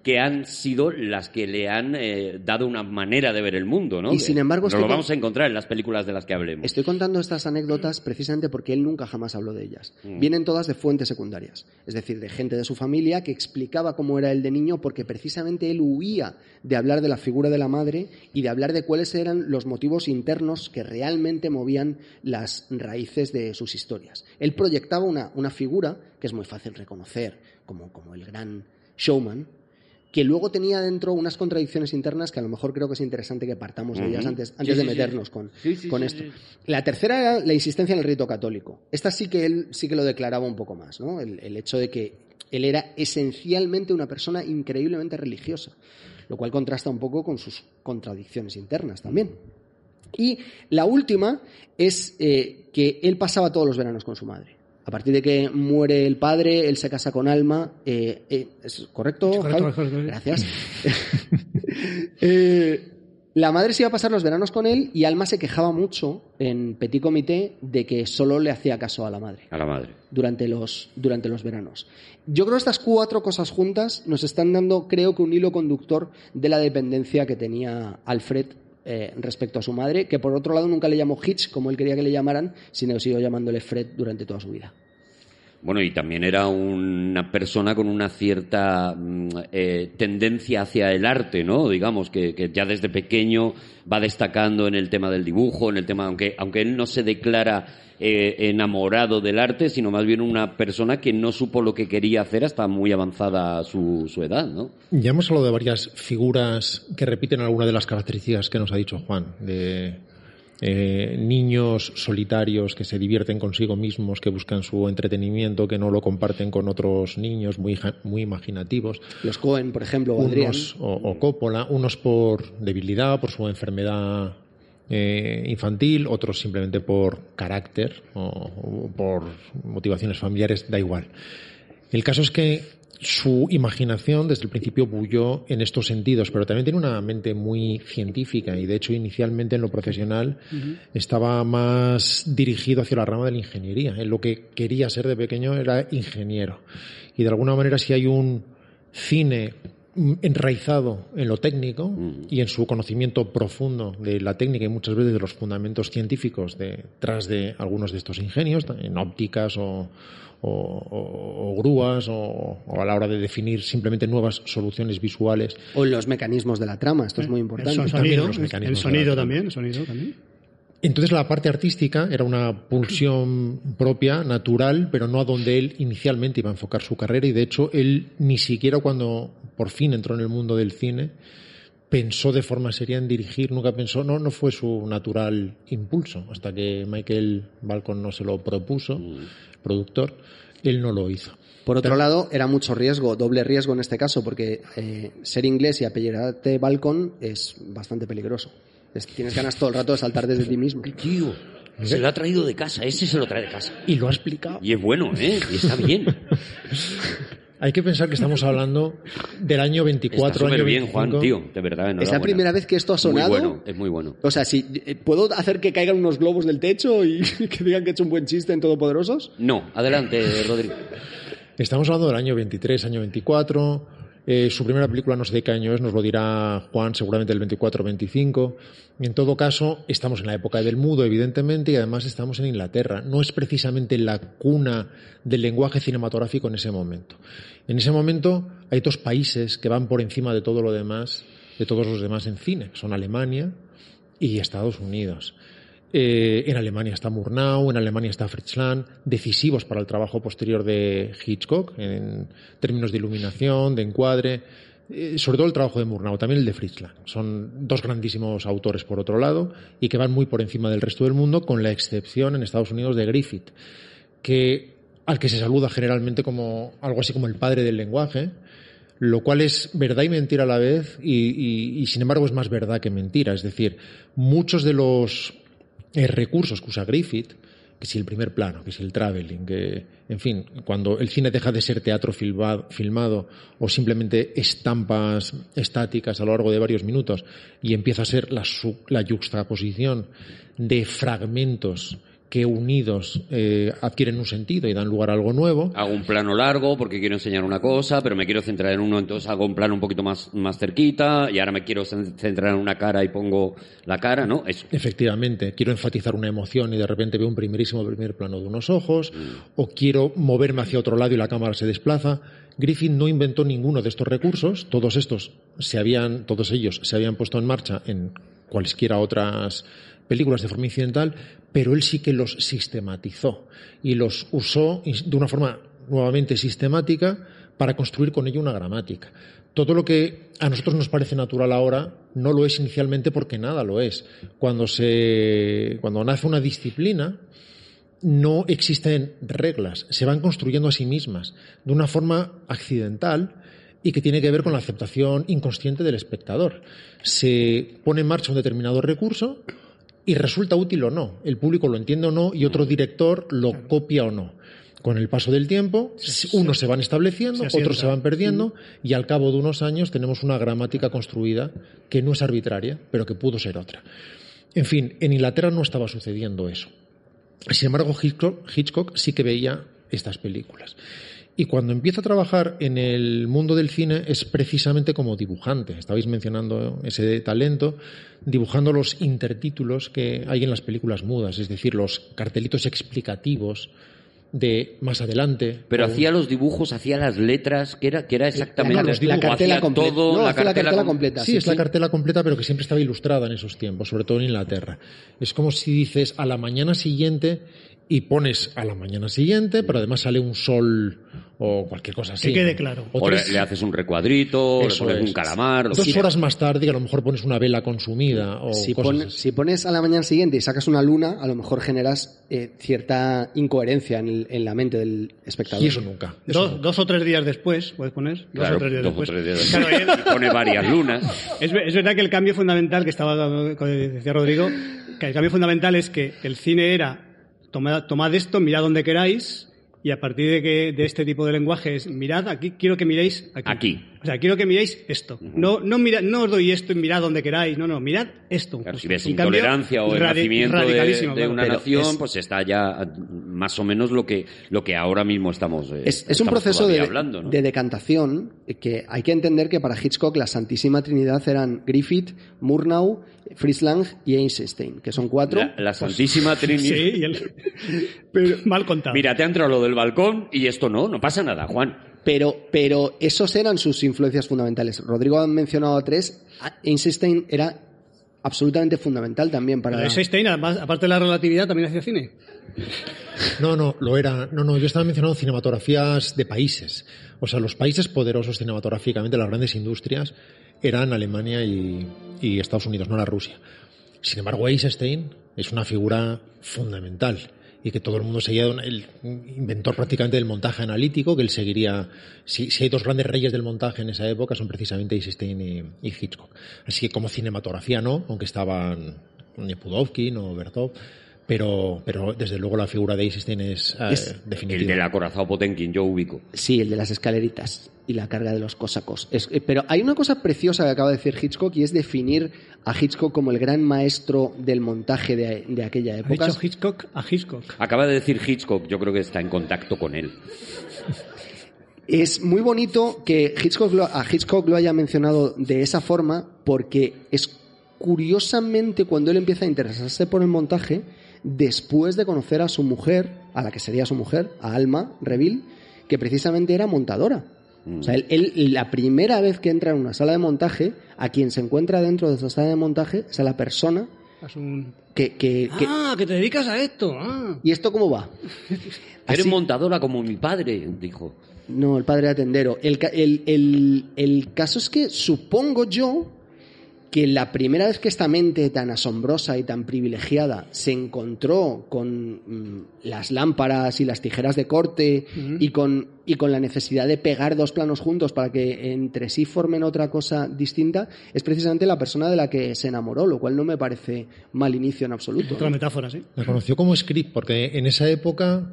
que han sido las que le han eh, dado una manera de ver el mundo, ¿no? Y sin embargo, Nos lo vamos a encontrar en las películas de las que hablemos. Estoy contando estas anécdotas precisamente porque él nunca jamás habló de ellas. Mm. Vienen todas de fuentes secundarias, es decir, de gente de su familia que explicaba cómo era él de niño porque precisamente él huía de hablar de la figura de la madre y de hablar de cuáles eran los motivos internos que realmente movían las raíces de sus historias. Él proyectaba una, una figura que es muy fácil reconocer como, como el gran showman, que luego tenía dentro unas contradicciones internas que a lo mejor creo que es interesante que partamos de ellas antes, Sí, antes de sí. meternos con, Sí, con esto. La tercera era la insistencia en el rito católico. Esta sí que él sí que lo declaraba un poco más, ¿no? El, el hecho de que Él era esencialmente una persona increíblemente religiosa, lo cual contrasta un poco con sus contradicciones internas también. Y la última es eh, que él pasaba todos los veranos con su madre. A partir de que muere el padre, él se casa con Alma. eh, eh, ¿Es correcto? Correcto, Javi? correcto. Gracias. Eh, la madre se iba a pasar los veranos con él y Alma se quejaba mucho en Petit Comité de que solo le hacía caso a la madre A la madre. durante los, durante los veranos. Yo creo que estas cuatro cosas juntas nos están dando, creo que, un hilo conductor de la dependencia que tenía Alfred eh, respecto a su madre, que por otro lado nunca le llamó Hitch, como él quería que le llamaran, sino que siguió llamándole Fred durante toda su vida. Bueno, y también era una persona con una cierta mm, eh, tendencia hacia el arte, ¿no? Digamos, que, ya desde pequeño va destacando en el tema del dibujo, en el tema, aunque, aunque él no se declara eh, enamorado del arte, sino más bien una persona que no supo lo que quería hacer hasta muy avanzada su, su edad, ¿no? Ya hemos hablado de varias figuras que repiten algunas de las características que nos ha dicho Juan, de eh, niños solitarios que se divierten consigo mismos, que buscan su entretenimiento, que no lo comparten con otros niños muy, muy imaginativos. Los Cohen, por ejemplo, o unos, o, o Coppola, unos por debilidad, por su enfermedad eh, infantil, otros simplemente por carácter o, o por motivaciones familiares, da igual. El caso es que su imaginación desde el principio bulló en estos sentidos, pero también tiene una mente muy científica y de hecho inicialmente en lo profesional estaba más dirigido hacia la rama de la ingeniería. Él lo que quería ser de pequeño era ingeniero. Y de alguna manera si hay un cine enraizado en lo técnico y en su conocimiento profundo de la técnica y muchas veces de los fundamentos científicos detrás de algunos de estos ingenios, en ópticas o, o- o- o grúas o, o a la hora de definir simplemente nuevas soluciones visuales. O en los mecanismos de la trama, esto es muy importante. El También sonido, los el mecanismos de sonido la trama. también, el sonido también. Entonces la parte artística era una pulsión propia, natural, pero no a donde él inicialmente iba a enfocar su carrera y de hecho él ni siquiera cuando por fin entró en el mundo del cine pensó de forma seria en dirigir, nunca pensó, no, no fue su natural impulso, hasta que Michael Balcon no se lo propuso, productor, él no lo hizo. Por otro lado, era mucho riesgo, doble riesgo en este caso, porque eh, ser inglés y apellidarte Balcon es bastante peligroso. Es- tienes ganas todo el rato de saltar desde ti mismo. Tío, se lo ha traído de casa, ese se lo trae de casa. Y lo ha explicado. Y es bueno, ¿eh? Y está bien. Hay que pensar que estamos hablando del año 24, Está súper año bien, 25. Juan, tío, de verdad. ¿Es la primera vez que esto ha sonado? Muy bueno, es muy bueno. O sea, si eh, puedo hacer que caigan unos globos del techo y que digan que he hecho un buen chiste en Todopoderosos. No, adelante, Rodrigo. Estamos hablando del año 23, año 24. Eh, su primera película no sé de qué año es, nos lo dirá Juan, seguramente el 24 o 25. En todo caso, estamos en la época del mudo, evidentemente, y además estamos en Inglaterra. No es precisamente la cuna del lenguaje cinematográfico en ese momento. En ese momento hay dos países que van por encima de todo lo demás, de todos los demás en cine, son Alemania y Estados Unidos. Eh, en Alemania está Murnau, en Alemania está Fritz Lang, decisivos para el trabajo posterior de Hitchcock en términos de iluminación, de encuadre, eh, sobre todo el trabajo de Murnau, también el de Fritz Lang. Son dos grandísimos autores por otro lado y que van muy por encima del resto del mundo, con la excepción en Estados Unidos de Griffith, que al que se saluda generalmente como algo así como el padre del lenguaje, lo cual es verdad y mentira a la vez, y, sin embargo es más verdad que mentira. Es decir, muchos de los eh, recursos que usa Griffith, que si el primer plano, que si el traveling, que, en fin, cuando el cine deja de ser teatro filmado, filmado o simplemente estampas estáticas a lo largo de varios minutos y empieza a ser la, la yuxtaposición de fragmentos que unidos eh, adquieren un sentido y dan lugar a algo nuevo. Hago un plano largo porque quiero enseñar una cosa, pero me quiero centrar en uno, entonces hago un plano un poquito más, más cerquita y ahora me quiero cen- centrar en una cara y pongo la cara, ¿no? Eso. Efectivamente, quiero enfatizar una emoción y de repente veo un primerísimo primer plano de unos ojos, o quiero moverme hacia otro lado y la cámara se desplaza. Griffith no inventó ninguno de estos recursos, todos estos se habían, todos ellos se habían puesto en marcha en cualesquiera otras películas de forma incidental, pero él sí que los sistematizó y los usó de una forma nuevamente sistemática para construir con ello una gramática. Todo lo que a nosotros nos parece natural ahora no lo es inicialmente porque nada lo es. Cuando se cuando nace una disciplina no existen reglas, se van construyendo a sí mismas de una forma accidental y que tiene que ver con la aceptación inconsciente del espectador. Se pone en marcha un determinado recurso y resulta útil o no. El público lo entiende o no y otro director lo copia o no. Con el paso del tiempo, unos se van estableciendo, se otros se van perdiendo y al cabo de unos años tenemos una gramática construida que no es arbitraria, pero que pudo ser otra. En fin, en Inglaterra no estaba sucediendo eso. Sin embargo, Hitchcock, Hitchcock sí que veía estas películas. Y cuando empieza a trabajar en el mundo del cine es precisamente como dibujante. Estabais mencionando ese talento, dibujando los intertítulos que hay en las películas mudas, es decir, los cartelitos explicativos de más adelante. Pero o- hacía los dibujos, hacía las letras, que era, que era exactamente la, la o cartela completa. todo, no, la la cartela com- completa. Sí, es la cartela completa, pero que siempre estaba ilustrada en esos tiempos, sobre todo en Inglaterra. Es como si dices a la mañana siguiente y pones a la mañana siguiente, pero además sale un sol o cualquier cosa así. Que quede claro. O O le, tres- le haces un recuadrito, Eso le pones es. un calamar. Dos horas más tarde, que a lo mejor pones una vela consumida o Si, cosas pon- así. si pones a la mañana siguiente y sacas una luna, a lo mejor generas eh, cierta incoherencia en, el- en la mente del espectador. Y eso nunca. Eso Dos, nunca. dos o tres días después, puedes poner. Dos Claro, o tres días dos o tres días Claro, después. Y pone varias lunas. Es, ve- es verdad que el cambio fundamental que estaba que decía Rodrigo, que el cambio fundamental es que el cine era tomad, tomad esto, mirad donde queráis y a partir de que de este tipo de lenguaje es mirad aquí, quiero que miréis. Aquí. Sea, quiero que miréis esto. No no mira, no os doy esto y mirad donde queráis, no, no, mirad esto. Claro, Justo. si ves Un cambio intolerancia o el radi- nacimiento de, radicalísimo, de claro. una nación, es- pues está ya más o menos lo que, lo que ahora mismo estamos eh, Es, es un proceso de, todavía hablando, ¿no? de decantación que hay que entender que para Hitchcock la Santísima Trinidad eran Griffith, Murnau, Fritz Lang y Einstein, que son cuatro. La, la Santísima Trinidad. Sí, y el- pero mal contado. Mira, te ha entrado lo del balcón y esto no, no pasa nada, Juan. Pero, pero esos eran sus influencias fundamentales. Rodrigo ha mencionado a tres. A- Einstein era absolutamente fundamental también para... Pero Einstein, además, aparte de la relatividad, también hacía cine. No, no, lo era. No, no, yo estaba mencionando cinematografías de países. O sea, los países poderosos cinematográficamente, las grandes industrias, eran Alemania y, y Estados Unidos, no la Rusia. Sin embargo, Eisenstein es una figura fundamental y que todo el mundo seguía, el inventor prácticamente del montaje analítico, que él seguiría, si, si hay dos grandes reyes del montaje en esa época, son precisamente Eisenstein y, y Hitchcock. Así que como cinematografía no, aunque estaban Pudovkin o Bertov, pero, pero desde luego la figura de Eisenstein es, eh, Es- El definitiva. del acorazado Potenkin, yo ubico. Sí, el de las escaleritas y la carga de los cosacos. Es- eh, pero hay una cosa preciosa que acaba de decir Hitchcock y es definir a Hitchcock como el gran maestro del montaje de, de aquella Ha época. dicho Hitchcock a Hitchcock. Acaba de decir Hitchcock, yo creo que está en contacto con él. Es muy bonito que Hitchcock lo- a Hitchcock lo haya mencionado de esa forma porque es curiosamente cuando él empieza a interesarse por el montaje después de conocer a su mujer, a la que sería su mujer, a Alma Reville, que precisamente era montadora. O sea, él, él, la primera vez que entra en una sala de montaje, a quien se encuentra dentro de esa sala de montaje es a la persona un- que... que- que- Ah, que te dedicas a esto. Ah. ¿Y esto cómo va? Eres Así- montadora como mi padre, dijo. No, el padre atendero. El, ca- el, el, el caso es que supongo yo que la primera vez que esta mente tan asombrosa y tan privilegiada se encontró con mm, las lámparas y las tijeras de corte y, con, y con la necesidad de pegar dos planos juntos para que entre sí formen otra cosa distinta, es precisamente la persona de la que se enamoró, lo cual no me parece mal inicio en absoluto. Otra metáfora, sí. La conoció como script porque en esa época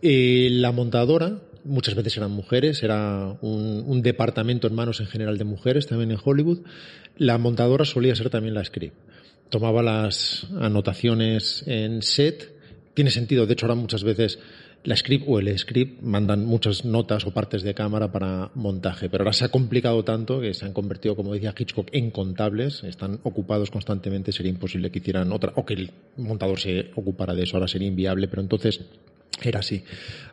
eh, la montadora, muchas veces eran mujeres, era un, departamento en manos en general de mujeres también en Hollywood, la montadora solía ser también la script. Tomaba las anotaciones en set, tiene sentido, de hecho ahora muchas veces la script o el script mandan muchas notas o partes de cámara para montaje, pero ahora se ha complicado tanto que se han convertido, como decía Hitchcock, en contables, están ocupados constantemente, sería imposible que hicieran otra, o que el montador se ocupara de eso, ahora sería inviable, pero entonces era así.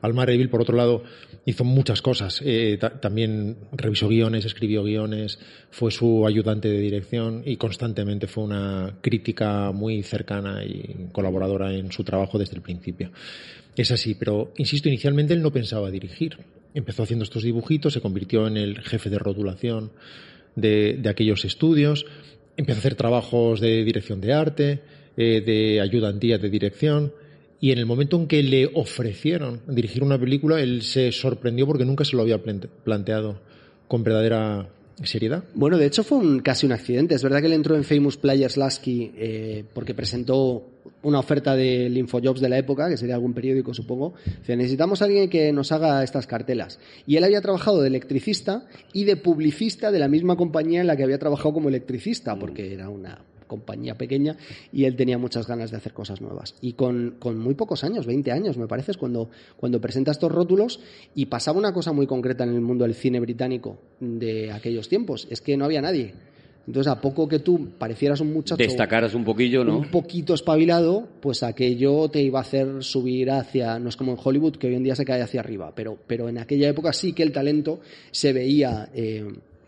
Alma Reville, por otro lado, hizo muchas cosas. Eh, ta- también revisó guiones, escribió guiones, fue su ayudante de dirección y constantemente fue una crítica muy cercana y colaboradora en su trabajo desde el principio. Es así, pero insisto, inicialmente él no pensaba dirigir. Empezó haciendo estos dibujitos, se convirtió en el jefe de rotulación de, de aquellos estudios, empezó a hacer trabajos de dirección de arte, eh, de ayudantía de dirección Y en el momento en que le ofrecieron dirigir una película, él se sorprendió porque nunca se lo había plante- planteado con verdadera seriedad. Bueno, de hecho fue un- casi un accidente. Es verdad que él entró en Famous Players Lasky eh, porque presentó una oferta del Infojobs de la época, que sería algún periódico, supongo. Dice, necesitamos a alguien que nos haga estas cartelas. Y él había trabajado de electricista y de publicista de la misma compañía en la que había trabajado como electricista, porque era una compañía pequeña y él tenía muchas ganas de hacer cosas nuevas. Y con, con muy pocos años, 20 años me parece, es cuando, cuando presenta estos rótulos y pasaba una cosa muy concreta en el mundo del cine británico de aquellos tiempos, es que no había nadie. Entonces, a poco que tú parecieras un muchacho Destacaras un poquillo, ¿no? un poquito espabilado, pues aquello te iba a hacer subir hacia, no es como en Hollywood, que hoy en día se cae hacia arriba, pero, pero en aquella época sí que el talento se veía eh,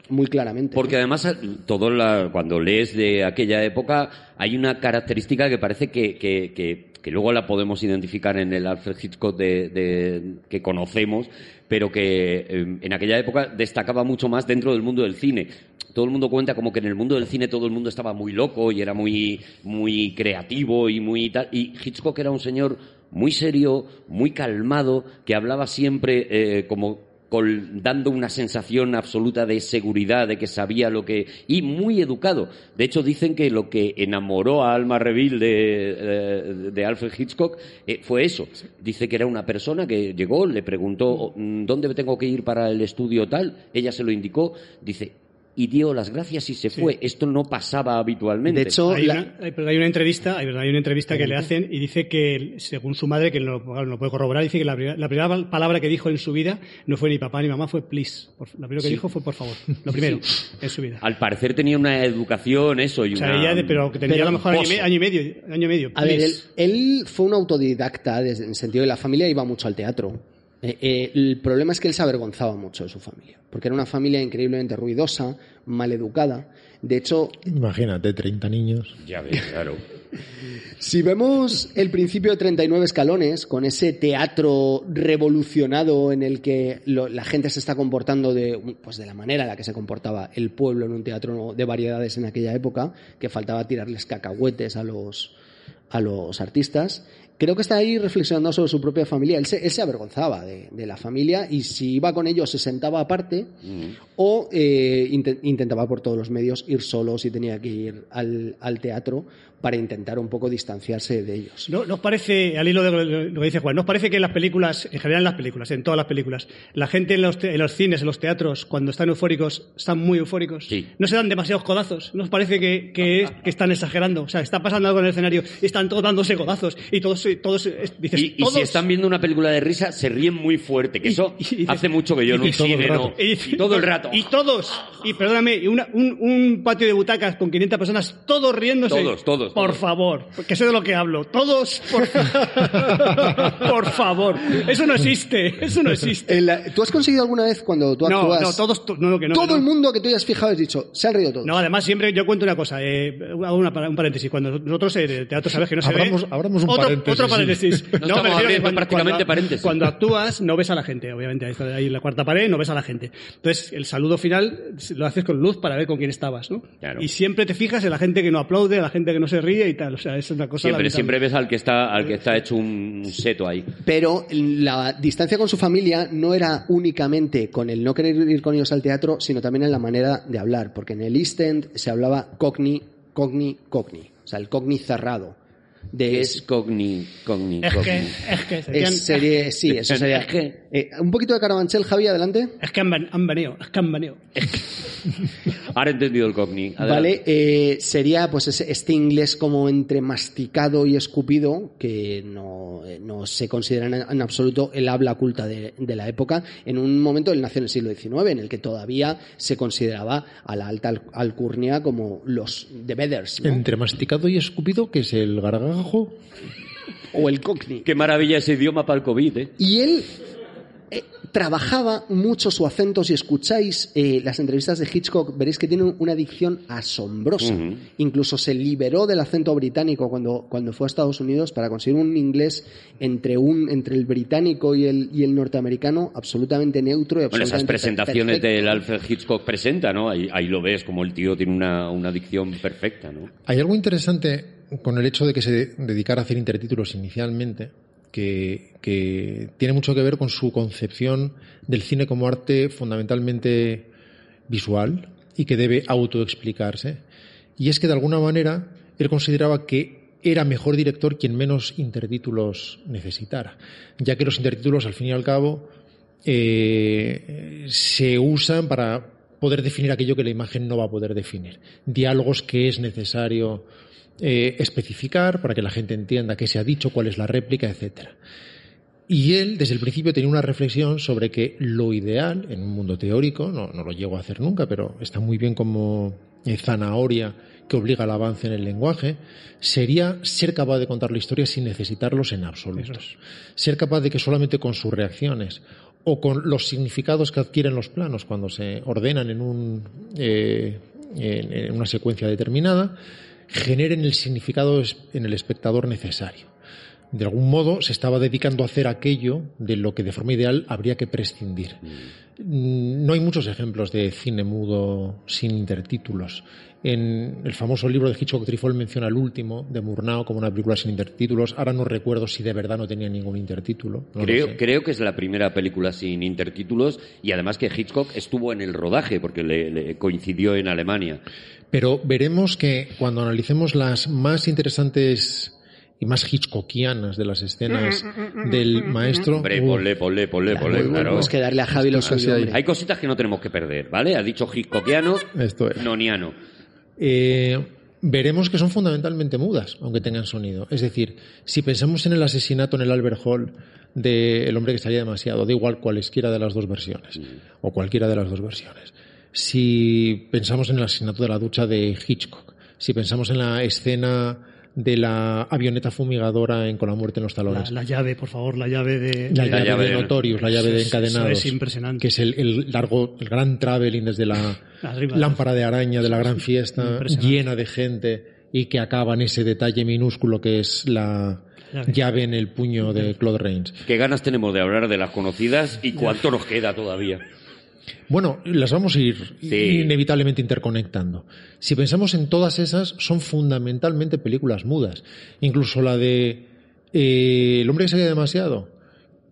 muy claramente. Porque además, todo la- cuando lees de aquella época, hay una característica que parece que, que- que- que luego la podemos identificar en el Alfred Hitchcock de, de- que conocemos, pero que eh, en aquella época destacaba mucho más dentro del mundo del cine. Todo el mundo cuenta como que en el mundo del cine todo el mundo estaba muy loco y era muy, muy creativo y muy tal. Y Hitchcock era un señor muy serio, muy calmado, que hablaba siempre eh, como dando una sensación absoluta de seguridad, de que sabía lo que... y muy educado. De hecho, dicen que lo que enamoró a Alma Reville de, eh, de Alfred Hitchcock eh, fue eso. Dice que era una persona que llegó, le preguntó "Mm, dónde tengo que ir para el estudio tal, ella se lo indicó, dice, y dio las gracias y se fue. Esto no pasaba habitualmente. De hecho, Hay la- una, hay- pero hay una entrevista, hay, hay una entrevista que le hacen y dice que, según su madre, que no, no lo puede corroborar, dice que la, primera- la primera palabra que dijo en su vida no fue ni papá ni mamá, fue please. Por- la primera que dijo fue por favor. Lo primero en su vida. al parecer tenía una educación, eso, y O sea, una... ella, de- pero que tenía pero a lo mejor año y, año medio. Año y medio A ver, él, fue un autodidacta desde- en el sentido de la familia iba mucho al teatro. Eh, eh, el problema es que él se avergonzaba mucho de su familia, porque era una familia increíblemente ruidosa, maleducada. De hecho, Imagínate, 30 niños. Ya ves, claro. si vemos el principio de 39 escalones, con ese teatro revolucionado en el que lo- la gente se está comportando de, pues de la manera en la que se comportaba el pueblo en un teatro de variedades en aquella época, que faltaba tirarles cacahuetes a los, a los artistas, creo que está ahí reflexionando sobre su propia familia. Él se, él se avergonzaba de, de la familia y si iba con ellos se sentaba aparte o eh, inte- intentaba por todos los medios ir solo si tenía que ir al, al teatro para intentar un poco distanciarse de ellos. ¿No, ¿Nos parece, al hilo de lo- que dice Juan, ¿nos parece que en las películas, en general en las películas, en todas las películas, la gente en los, te- en los cines, en los teatros, cuando están eufóricos, están muy eufóricos? Sí. ¿No se dan demasiados codazos? ¿Nos parece que, que, que están exagerando? O sea, está pasando algo en el escenario y están todos dándose codazos y todos, todos eh, dices, Y, y todos... si están viendo una película de risa, se ríen muy fuerte, que Y- eso y dices- hace mucho que yo en y todo cine no... Y todo el rato. Y todos, y perdóname, y una- un, un patio de butacas con 500 personas, todos riéndose. Todos, todos, Por todos. favor, que sé de lo que hablo. Todos, por, por favor. Eso no existe, eso no existe. En la- ¿Tú has conseguido alguna vez cuando tú No, actúas... no, todos, to- no, no, que no. todo que no. el mundo que tú hayas fijado has dicho, se han reído todos. No, además siempre yo cuento una cosa, eh, hago una, un paréntesis. Cuando nosotros en el teatro sabes que no se Abramos- ve. abramos un otro, paréntesis, Otro sí. paréntesis. No prácticamente paréntesis. Cuando actúas no ves a la gente, obviamente. Ahí en la cuarta pared no ves a la gente. Entonces el saludo final lo haces con luz para ver con quién estabas, ¿no? Claro. Y siempre te fijas en la gente que no aplaude, a la gente que no se ríe y tal. O sea, es una cosa Siempre, lamentable. siempre ves al que está, al que está hecho un seto ahí. Pero la distancia con su familia no era únicamente con el no querer ir con ellos al teatro, sino también en la manera de hablar, porque en el East End se hablaba cockney, cockney, cockney, o sea, el cockney cerrado. De Es cogni, cogni, Es que, cogni. es que, serían- es serie, sí, eso sería. Es que- Eh, un poquito de Carabanchel, Javi, adelante. es que han, ven- han venido, es que han venido. Ahora he entendido el cogni. Adelante. Vale, eh, sería pues ese- este inglés como entre masticado y escupido, que no, eh, no se considera en, en absoluto el habla culta de, de la época, en un momento del nació en el siglo XIX, en el que todavía se consideraba a la alta al- alcurnia como los de Beders, ¿no? Entre masticado y escupido, que es el gargajo. O el cockney. Qué maravilla ese idioma para el COVID, ¿eh? Y él eh, trabajaba mucho su acento. Si escucháis eh, las entrevistas de Hitchcock, veréis que tiene una dicción asombrosa. Incluso se liberó del acento británico cuando, cuando fue a Estados Unidos para conseguir un inglés entre, un, entre el británico y el, y el norteamericano absolutamente neutro y Bueno, esas presentaciones perfecto. del Alfred Hitchcock presenta, ¿no? Ahí, ahí lo ves, como el tío tiene una, una dicción perfecta, ¿no? Hay algo interesante con el hecho de que se dedicara a hacer intertítulos inicialmente, que, tiene mucho que ver con su concepción del cine como arte fundamentalmente visual y que debe autoexplicarse. Y es que de alguna manera él consideraba que era mejor director quien menos intertítulos necesitara, ya que los intertítulos al fin y al cabo eh, se usan para poder definir aquello que la imagen no va a poder definir. Diálogos que es necesario eh, especificar para que la gente entienda qué se ha dicho, cuál es la réplica, etcétera. Y él, desde el principio, tenía una reflexión sobre que lo ideal, en un mundo teórico, no, no lo llego a hacer nunca, pero está muy bien como eh, zanahoria que obliga al avance en el lenguaje, sería ser capaz de contar la historia sin necesitarlos en absoluto. Ser capaz de que solamente con sus reacciones o con los significados que adquieren los planos cuando se ordenan en, un, eh, en, en una secuencia determinada, generen el significado en el espectador necesario. De algún modo se estaba dedicando a hacer aquello de lo que de forma ideal habría que prescindir. Mm, No hay muchos ejemplos de cine mudo sin intertítulos. En el famoso libro de Hitchcock Trifol menciona el último, de Murnau, como una película sin intertítulos. Ahora no recuerdo si de verdad no tenía ningún intertítulo. no creo, creo que es la primera película sin intertítulos y además que Hitchcock estuvo en el rodaje porque le, le coincidió en Alemania. Pero veremos que cuando analicemos las más interesantes y más hitchcockianas de las escenas del maestro. Hombre, ponle, ponle, ponle, ponle, claro. Pues que darle a Javi lo suyo. Hay cositas que no tenemos que perder, ¿vale? Ha dicho Hitchcockiano, Esto es. noniano. eh, veremos que son fundamentalmente mudas, aunque tengan sonido. Es decir, si pensamos en el asesinato en el Albert Hall del hombre que salía demasiado, da igual cualesquiera de las dos versiones, o cualquiera de las dos versiones. Si pensamos en el asesinato de la ducha de Hitchcock, si pensamos en la escena de la avioneta fumigadora en Con la muerte en los La, talones, la llave, por favor, la llave de... la, de- llave, llave de Notorious, la llave de encadenados, eso es impresionante. que es el, el largo, el gran traveling desde la Arriba. lámpara de araña de la gran fiesta llena de gente y que acaba en ese detalle minúsculo que es la Llave. llave en el puño de Claude Rains. Qué ganas tenemos de hablar de las conocidas y cuánto nos queda todavía. Bueno, las vamos a ir Sí. inevitablemente interconectando. Si pensamos en todas esas, son fundamentalmente películas mudas. Incluso la de eh, El hombre que sabía demasiado,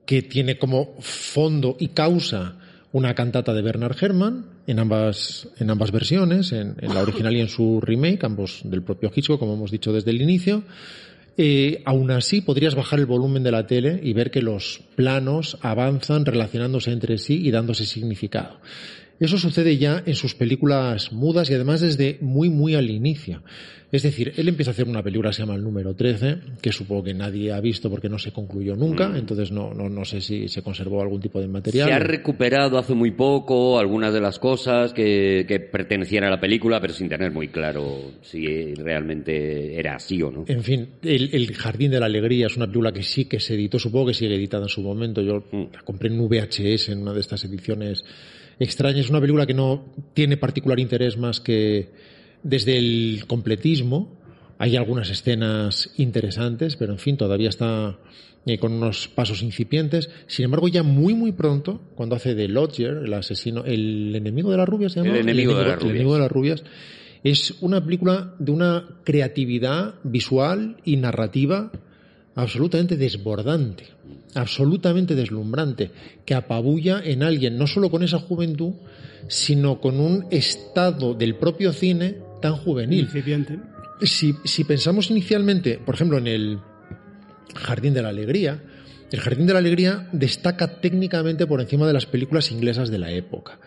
que tiene como fondo y causa una cantata de Bernard Herrmann en ambas, en ambas versiones, en, en la original y en su remake, ambos del propio Hitchcock, como hemos dicho desde el inicio. Eh, aún así, podrías bajar el volumen de la tele y ver que los planos avanzan relacionándose entre sí y dándose significado. Eso sucede ya en sus películas mudas y además desde muy, muy al inicio. Es decir, él empieza a hacer una película que se llama El número 13, que supongo que nadie ha visto porque no se concluyó nunca, entonces no, no, no sé si se conservó algún tipo de material. Se ha recuperado hace muy poco algunas de las cosas que, que pertenecían a la película, pero sin tener muy claro si realmente era así o no. En fin, el, el Jardín de la Alegría es una película que sí que se editó, supongo que sigue editada en su momento. Yo la compré en VHS en una de estas ediciones extrañas. Es una película que no tiene particular interés más que desde el completismo. Hay algunas escenas interesantes, pero en fin, todavía está eh, con unos pasos incipientes. Sin embargo, ya muy, muy pronto, cuando hace de Lodger, el asesino, el enemigo de las rubias, ¿se llama? El enemigo de las el enemigo de las rubias. Es una película de una creatividad visual y narrativa absolutamente desbordante, absolutamente deslumbrante, que apabulla en alguien, no solo con esa juventud, sino con un estado del propio cine tan juvenil. Si, si pensamos inicialmente, por ejemplo, en el Jardín de la Alegría, el Jardín de la Alegría destaca técnicamente por encima de las películas inglesas de la época.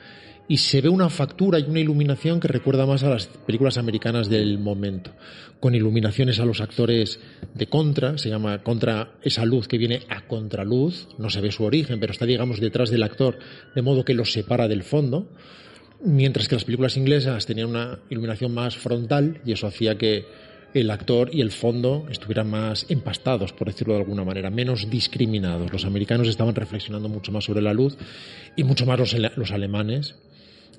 Y se ve una factura y una iluminación que recuerda más a las películas americanas del momento, con iluminaciones a los actores de contra, se llama contra esa luz que viene a contraluz, no se ve su origen, pero está, digamos, detrás del actor, de modo que los separa del fondo mientras que las películas inglesas tenían una iluminación más frontal y eso hacía que el actor y el fondo estuvieran más empastados, por decirlo de alguna manera, menos discriminados. Los americanos estaban reflexionando mucho más sobre la luz y mucho más los, alemanes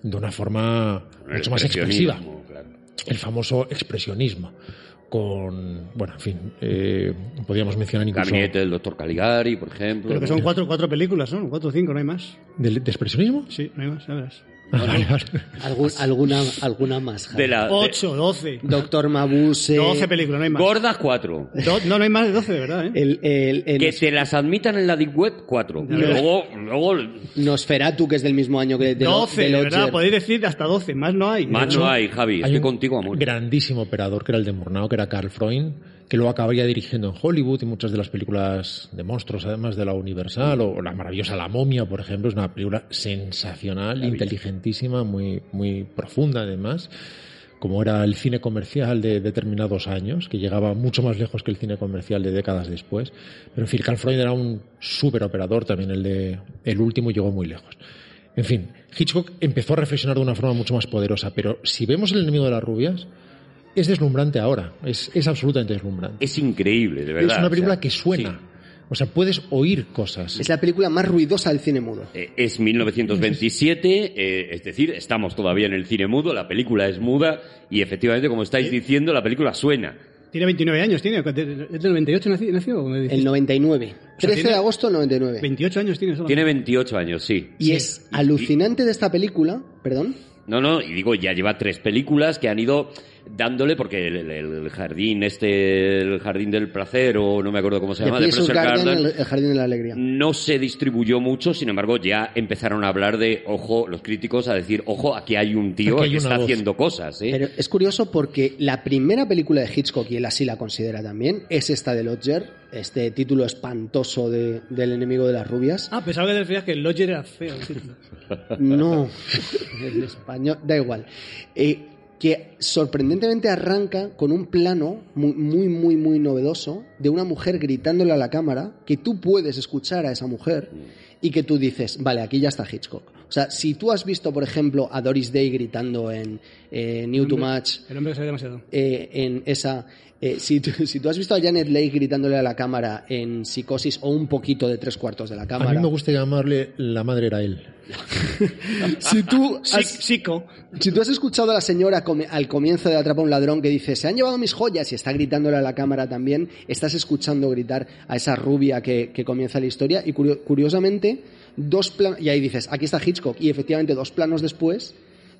de una forma El mucho más expresiva. claro. El famoso expresionismo. Con, bueno, en fin, eh, podríamos mencionar incluso... Gabinete del doctor Caligari, por ejemplo. Pero que son cuatro, cuatro películas, ¿no? Cuatro o cinco, no hay más. ¿De, de expresionismo? Sí, no hay más, ya verás. Algún- alguna, alguna más. Javi. De la, de- 8, 12. Doctor Mabuse. 12 películas, no hay más. Gordas, cuatro. Do- no, no hay más de 12, de verdad, ¿eh? El, el- el Que te las admitan en la Deep Web, cuatro. Y luego, luego Nosferatu, que es del mismo año que de, 12, de de verdad, podéis decir hasta 12, más no hay. más no hay, Javi. Hay Estoy contigo, amor. grandísimo operador que era el de Murnau, que era Carl Freund, que luego acabaría dirigiendo en Hollywood y muchas de las películas de monstruos, además de la Universal, o, o la maravillosa La Momia, por ejemplo, es una película sensacional, inteligentísima, muy, muy profunda además como era el cine comercial de determinados años, que llegaba mucho más lejos que el cine comercial de décadas después. Pero en fin, Carl Freund era un súper operador, también el de el último llegó muy lejos. En fin, Hitchcock empezó a reflexionar de una forma mucho más poderosa, pero si vemos el enemigo de las rubias, es deslumbrante ahora, es, es absolutamente deslumbrante. Es increíble, de verdad. es una o película sea, que suena, sí. o sea, puedes oír cosas. Es la película más ruidosa del cine mudo. Eh, Es 1927, eh, es decir, estamos todavía en el cine mudo, la película es muda y efectivamente, como estáis diciendo, la película suena. Tiene 29 años, tiene. ¿Es del 98 nació? El 99. O sea, 13 de agosto 99. 28 años tiene solo. Tiene 28 años, sí. Y es alucinante de esta película, perdón, No, no, y digo, ya lleva tres películas que han ido dándole, porque el, jardín este, el jardín del placer, o no me acuerdo cómo se llama, de Pleasure Garden, Garden, el, el Jardín de la Alegría. no se distribuyó mucho, sin embargo, ya empezaron a hablar de, ojo, los críticos a decir, ojo, aquí hay un tío hay que está voz. haciendo cosas, ¿eh? Pero es curioso porque la primera película de Hitchcock, y él así la considera también, es esta de Lodger, este título espantoso de- del enemigo de las rubias. Ah, pensaba que te referías que el Lodger era feo. el título. No, el español, da igual. Eh, que sorprendentemente arranca con un plano muy, muy, muy, muy novedoso de una mujer gritándole a la cámara, que tú puedes escuchar a esa mujer y que tú dices, vale, aquí ya está Hitchcock. O sea, si tú has visto, por ejemplo, a Doris Day gritando en eh, New to Match, El hombre que sabe demasiado. eh, en esa. Eh, si, tú, si tú has visto a Janet Leigh gritándole a la cámara en Psicosis o un poquito de tres cuartos de la A cámara. mí me gusta llamarle la madre era él. Si tú has, Psico. si tú has escuchado a la señora come- al comienzo de Atrapa a un ladrón que dice se han llevado mis joyas y está gritándole a la cámara también, estás escuchando gritar a esa rubia que, que comienza la historia y curio- curiosamente dos planos y ahí dices aquí está Hitchcock y efectivamente dos planos después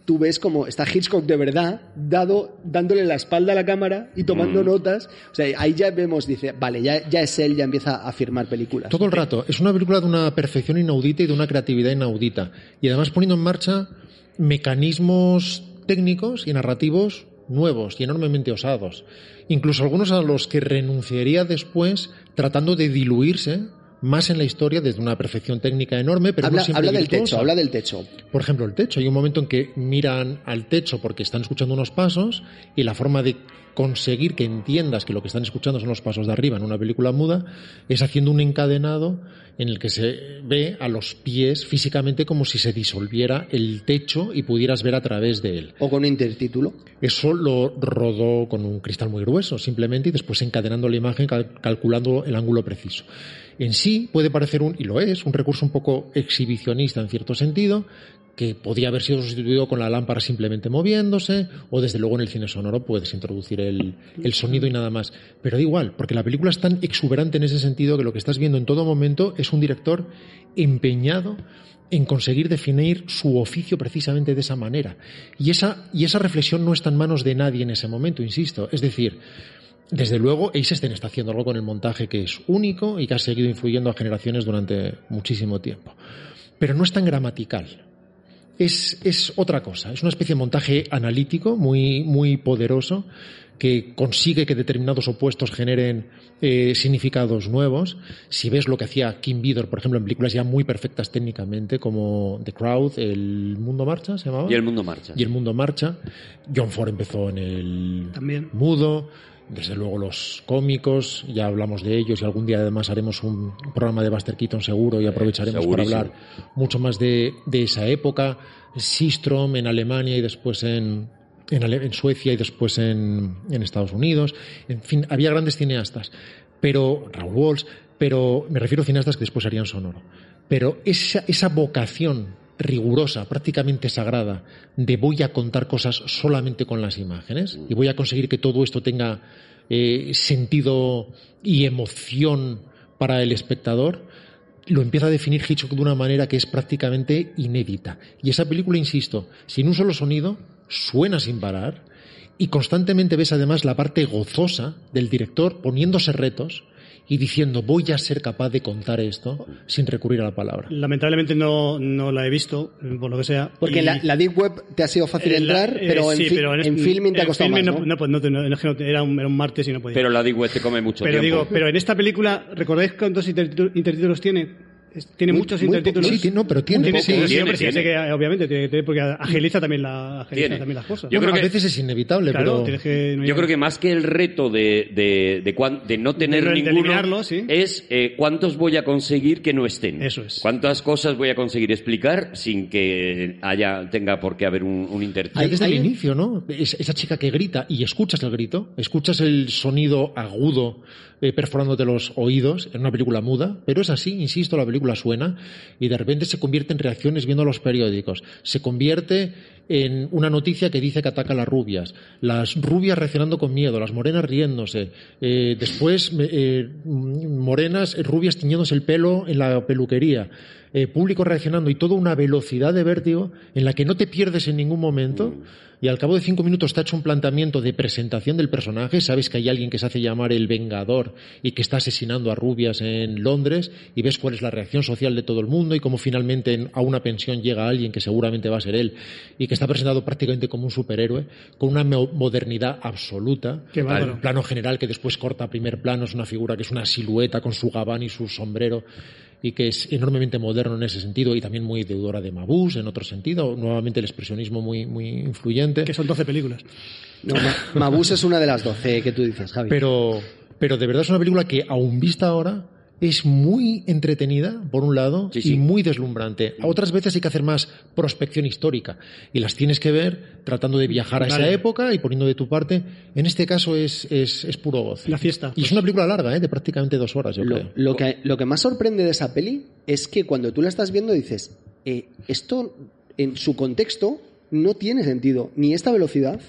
tú ves como está Hitchcock de verdad dado dándole la espalda a la cámara y tomando notas o sea ahí ya vemos dice vale ya, ya es él ya empieza a firmar películas Todo el rato. Es una película de una perfección inaudita y de una creatividad inaudita. Y además poniendo en marcha mecanismos técnicos y narrativos nuevos y enormemente osados. Incluso algunos a los que renunciaría después tratando de diluirse más en la historia desde una perfección técnica enorme, pero habla, no siempre habla del techo habla del techo Por ejemplo, el techo. Hay un momento en que miran al techo porque están escuchando unos pasos y la forma de conseguir que entiendas que lo que están escuchando son los pasos de arriba en una película muda es haciendo un encadenado en el que se ve a los pies físicamente como si se disolviera el techo y pudieras ver a través de él. o con intertítulo Eso lo rodó con un cristal muy grueso, simplemente, y después encadenando la imagen, cal- calculando el ángulo preciso. En sí puede parecer un, y lo es, un recurso un poco exhibicionista en cierto sentido, que podía haber sido sustituido con la lámpara simplemente moviéndose, o desde luego en el cine sonoro puedes introducir el, sonido y nada más. Pero da igual, porque la película es tan exuberante en ese sentido que lo que estás viendo en todo momento es un director empeñado en conseguir definir su oficio precisamente de esa manera. Y esa, y esa reflexión no está en manos de nadie en ese momento, insisto. Es decir, desde luego, Eisenstein está haciendo algo con el montaje que es único y que ha seguido influyendo a generaciones durante muchísimo tiempo. Pero no es tan gramatical. Es, es otra cosa. Es una especie de montaje analítico muy, muy poderoso que consigue que determinados opuestos generen eh, significados nuevos. Si ves lo que hacía Kim Vidor, por ejemplo, en películas ya muy perfectas técnicamente, como The Crowd, El Mundo Marcha, ¿se llamaba? Y el mundo marcha. y el mundo marcha. John Ford empezó en el También. mudo, desde luego los cómicos, ya hablamos de ellos y algún día además haremos un programa de Buster Keaton seguro y aprovecharemos para hablar mucho más de, de esa época. Sistrom en Alemania y después en, en, Ale- en Suecia y después en, en Estados Unidos. En fin, había grandes cineastas, pero Raúl Walsh, pero me refiero a cineastas que después harían sonoro. Pero esa, esa vocación rigurosa, prácticamente sagrada, de voy a contar cosas solamente con las imágenes y voy a conseguir que todo esto tenga eh, sentido y emoción para el espectador, lo empieza a definir Hitchcock de una manera que es prácticamente inédita. Y esa película, insisto, sin un solo sonido, suena sin parar y constantemente ves además la parte gozosa del director poniéndose retos y diciendo voy a ser capaz de contar esto sin recurrir a la palabra. Lamentablemente no, no la he visto, por lo que sea. Porque y- la, la Deep Web te ha sido fácil eh, la- entrar, eh, pero, en, sí, fi- pero en filming te ha en costado más, no, ¿no? no, pues no, era, un, era un martes y no podía. Pero la Digo te come mucho Pero tiempo. digo, pero en esta película, ¿recordáis cuántos intertítulos tiene? Es- Tiene Muy- muchos intertítulos. Sí, tiene- no, pero tiene Tiene, pocos. sí, Tiene, tiene. sé que obviamente tiene, porque agiliza también, la, agiliza Tiene. también las cosas. Yo Bueno, creo a que- veces es inevitable, claro, pero tienes que, no Yo creo que más que el reto de, de, de, cuan- de no tener De- ninguno sí. es eh, cuántos voy a conseguir que no estén. Eso es. Cuántas cosas voy a conseguir explicar sin que haya tenga por qué haber un, un intertítulo. Hay desde hay el inicio, ¿no? Es- esa chica que grita y escuchas el grito, escuchas el sonido agudo eh, perforándote los oídos en una película muda, pero es así, insisto, la película suena y de repente se convierte en reacciones viendo los periódicos, se convierte en una noticia que dice que ataca a las rubias, las rubias reaccionando con miedo, las morenas riéndose, eh, después eh, morenas, rubias tiñéndose el pelo en la peluquería, eh, público reaccionando y toda una velocidad de vértigo en la que no te pierdes en ningún momento y al cabo de cinco minutos te ha hecho un planteamiento de presentación del personaje, sabes que hay alguien que se hace llamar el Vengador y que está asesinando a rubias en Londres y ves cuál es la reacción social de todo el mundo y cómo finalmente en- a una pensión llega alguien que seguramente va a ser él y que está presentado prácticamente como un superhéroe con una mo- modernidad absoluta. El plano general que después corta a primer plano es una figura que es una silueta con su gabán y su sombrero y que es enormemente moderno en ese sentido y también muy deudora de Mabuse en otro sentido, nuevamente el expresionismo muy, muy influyente. que son 12 películas. No, Ma- Mabuse es una de las 12 que tú dices, Javi. Pero, pero de verdad es una película que, aún vista ahora, es muy entretenida, por un lado, Sí, sí. y muy deslumbrante. A otras veces hay que hacer más prospección histórica y las tienes que ver tratando de viajar a esa época y poniendo de tu parte. En este caso es, es, es puro goce. La fiesta. Y es una película larga, ¿eh? de prácticamente dos horas, yo lo, creo. lo que, lo que más sorprende de esa peli es que cuando tú la estás viendo dices, eh, esto en su contexto no tiene sentido, ni esta velocidad,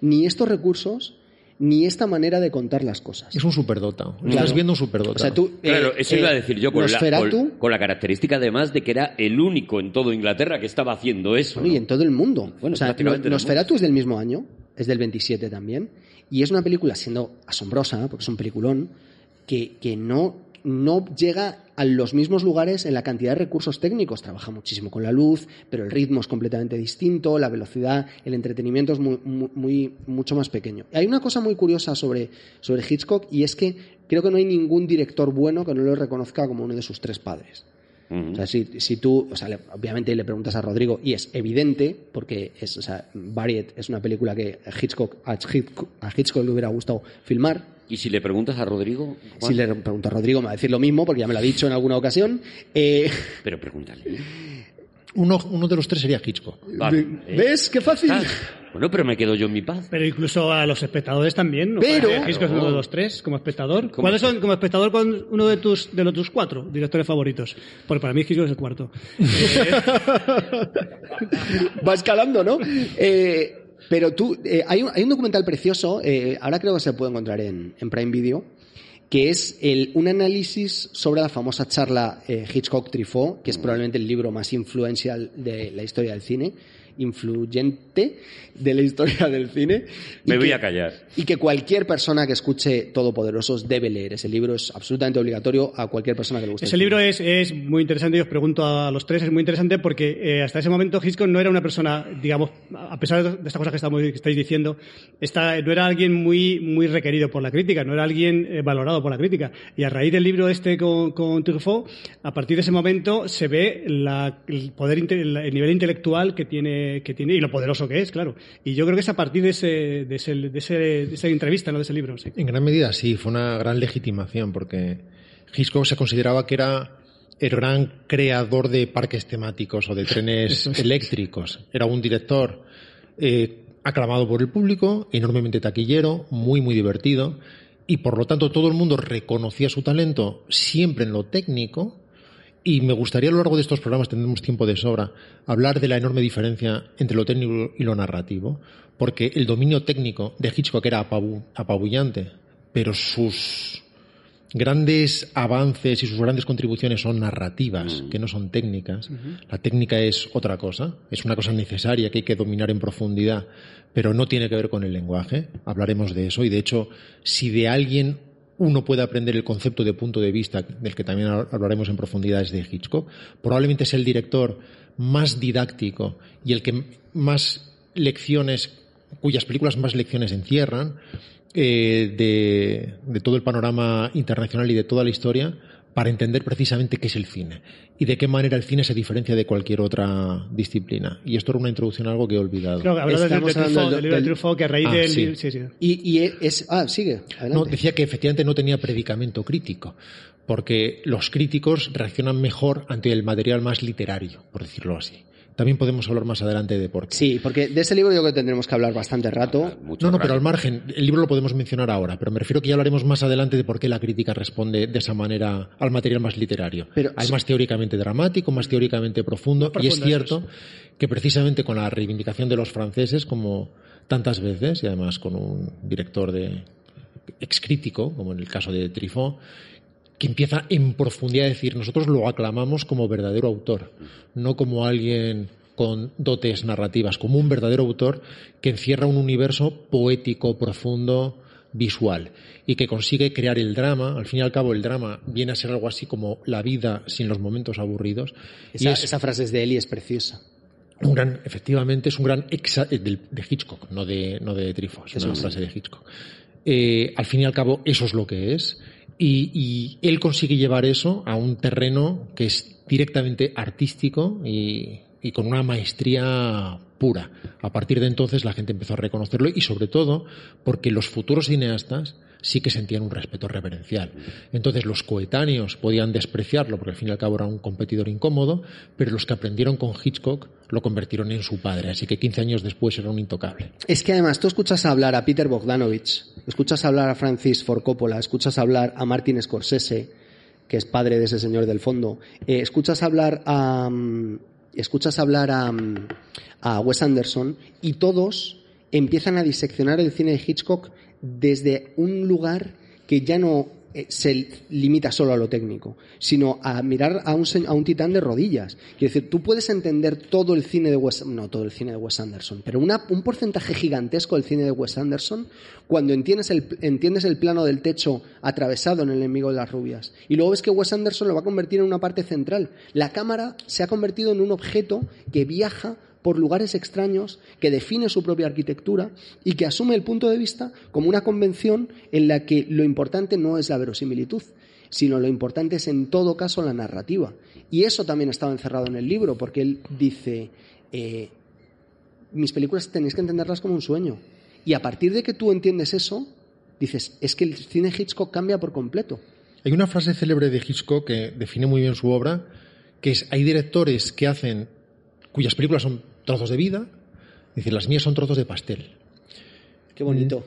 ni estos recursos, ni esta manera de contar las cosas. Es un superdota. Claro. Estás viendo un superdota. O sea, tú, Claro, eh, eso eh, iba a decir yo con la, con, con la característica además de que era el único en todo Inglaterra que estaba haciendo eso. Bueno, y en todo el mundo. Bueno, o sea, Nosferatu es del mismo año, es del 27 también, y es una película siendo asombrosa, porque es un peliculón, que, que no, no llega a los mismos lugares en la cantidad de recursos técnicos. Trabaja muchísimo con la luz, pero el ritmo es completamente distinto, la velocidad, el entretenimiento es muy, mucho más pequeño. Hay una cosa muy curiosa sobre, sobre Hitchcock, y es que creo que no hay ningún director bueno que no lo reconozca como uno de sus tres padres. O sea, si, si tú, o sea, le- obviamente le preguntas a Rodrigo, y es evidente, porque es, o sea, es una película que a Hitchcock, a Hitchcock, a Hitchcock le hubiera gustado filmar. Y si le preguntas a Rodrigo, Juan, Si le pregunto a Rodrigo, me va a decir lo mismo, porque ya me lo ha dicho en alguna ocasión. Eh, pero pregúntale. Uno, uno de los tres sería Hitchcock. Vale, ¿eh? ¿Ves qué fácil? Ah, bueno, pero me quedo yo en mi paz. Pero incluso a los espectadores también. ¿no? Pero- Hitchcock es uno de los tres, como espectador. ¿Cuáles son, como espectador, con uno de tus, de los tus cuatro directores favoritos? Porque para mí Hitchcock es el cuarto. Va escalando, ¿no? Eh, pero tú, eh, hay, un, hay un documental precioso, eh, ahora creo que se puede encontrar en, en Prime Video, que es el, un análisis sobre la famosa charla eh, Hitchcock-Truffaut, que es probablemente el libro más influencial de la historia del cine, influyente de la historia del cine. Me voy que- a callar. Y que cualquier persona que escuche Todopoderosos debe leer. Ese libro es absolutamente obligatorio a cualquier persona que le guste. Ese libro es, es muy interesante y os pregunto a los tres, es muy interesante porque eh, hasta ese momento Hitchcock no era una persona, digamos, a pesar de estas cosas que, estamos, que estáis diciendo, está, no era alguien muy, muy requerido por la crítica, no era alguien eh, valorado por la crítica. Y a raíz del libro este con, con Truffaut, a partir de ese momento se ve la- el poder, el nivel intelectual que tiene, que tiene y lo poderoso que es, claro. Y yo creo que es a partir de, ese, de, ese, de, ese- de esa entrevista, no de ese libro, sí. En gran medida sí, fue una gran legitimación porque Hitchcock se consideraba que era el gran creador de parques temáticos o de trenes eléctricos. Era un director eh, aclamado por el público, enormemente taquillero, muy, muy divertido y por lo tanto todo el mundo reconocía su talento siempre en lo técnico y me gustaría a lo largo de estos programas, tendremos tiempo de sobra, hablar de la enorme diferencia entre lo técnico y lo narrativo, porque el dominio técnico de Hitchcock era apabu- apabullante, pero sus, grandes avances y sus grandes contribuciones son narrativas, que no son técnicas. La técnica es otra cosa, es una cosa necesaria que hay que dominar en profundidad, pero no tiene que ver con el lenguaje. Hablaremos de eso y de hecho, si de alguien uno puede aprender el concepto de punto de vista, del que también hablaremos en profundidad, es de Hitchcock, probablemente es el director más didáctico y el que más lecciones, cuyas películas más lecciones encierran, eh, de, todo el panorama internacional y de toda la historia para entender precisamente qué es el cine y de qué manera el cine se diferencia de cualquier otra disciplina. Y esto era una introducción a algo que he olvidado. Creo que hablaba del, hablando del libro de Truffaut, que a raíz Ah, del... sí. sí, sí. Y, y es. Ah, sigue. Adelante. No, decía que efectivamente no tenía predicamento crítico, porque los críticos reaccionan mejor ante el material más literario, por decirlo así. También podemos hablar más adelante de por qué. Sí, porque de ese libro yo creo que tendremos que hablar bastante rato. Mucho No, no, rato. pero al margen, el libro lo podemos mencionar ahora, pero me refiero que ya hablaremos más adelante de por qué la crítica responde de esa manera al material más literario. Pero- Hay más teóricamente dramático, más teóricamente profundo, y es cierto que precisamente con la reivindicación de los franceses, como tantas veces, y además con un director de excrítico, como en el caso de Trifón, que empieza en profundidad a decir, nosotros lo aclamamos como verdadero autor, no como alguien con dotes narrativas, como un verdadero autor que encierra un universo poético, profundo, visual, y que consigue crear el drama. Al fin y al cabo, el drama viene a ser algo así como la vida sin los momentos aburridos. y Esa, es esa frase es de Eli, es preciosa. un gran, efectivamente, es un gran exa- eh, del- de, Hitchcock, no de, no de Truffaut, es una frase de Hitchcock. Eh, al fin y al cabo, eso es lo que es. Y, y él consigue llevar eso a un terreno que es directamente artístico y, y con una maestría A partir de entonces la gente empezó a reconocerlo y sobre todo porque los futuros cineastas sí que sentían un respeto reverencial. Entonces los coetáneos podían despreciarlo porque al fin y al cabo era un competidor incómodo, pero los que aprendieron con Hitchcock lo convirtieron en su padre, así que 15 años después era un intocable. Es que además tú escuchas hablar a Peter Bogdanovich, escuchas hablar a Francis Ford Coppola, escuchas hablar a Martin Scorsese, que es padre de ese señor del fondo, eh, escuchas hablar a mm, escuchas hablar a, mm, a Wes Anderson y todos empiezan a diseccionar el cine de Hitchcock desde un lugar que ya no eh, se limita solo a lo técnico, sino a mirar a un, a un titán de rodillas. Quiero decir, tú puedes entender todo el cine de Wes, no todo el cine de Wes Anderson, pero una- un porcentaje gigantesco del cine de Wes Anderson cuando entiendes el, entiendes el plano del techo atravesado en el enemigo de las rubias. Y luego ves que Wes Anderson lo va a convertir en una parte central. La cámara se ha convertido en un objeto que viaja por lugares extraños, que define su propia arquitectura y que asume el punto de vista como una convención en la que lo importante no es la verosimilitud, sino lo importante es en todo caso la narrativa. Y eso también estaba encerrado en el libro, porque él dice, eh, mis películas tenéis que entenderlas como un sueño. Y a partir de que tú entiendes eso, dices, es que el cine Hitchcock cambia por completo. Hay una frase célebre de Hitchcock que define muy bien su obra, que es, hay directores que hacen, cuyas películas son trozos de vida, dice, las mías son trozos de pastel. Qué bonito.